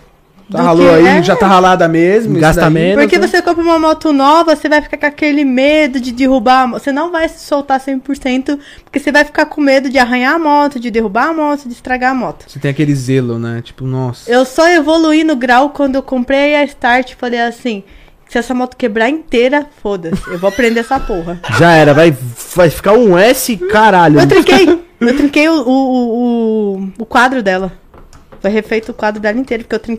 Tá ralou aí, é. já tá ralada mesmo. Gasta menos. Porque né? você compra uma moto nova, você vai ficar com aquele medo de derrubar a moto. Você não vai se soltar 100%, porque você vai ficar com medo de arranhar a moto, de derrubar a moto, de estragar a moto. Você tem aquele zelo, né? Tipo, nossa. Eu só evoluí no grau quando eu comprei a Start e falei assim: se essa moto quebrar inteira, foda-se, eu vou aprender essa porra. (laughs) Já era, vai, vai ficar um S, caralho. Eu trinquei, eu trinquei o, o, o, o quadro dela. Foi refeito o quadro dela inteiro, porque eu trinquei o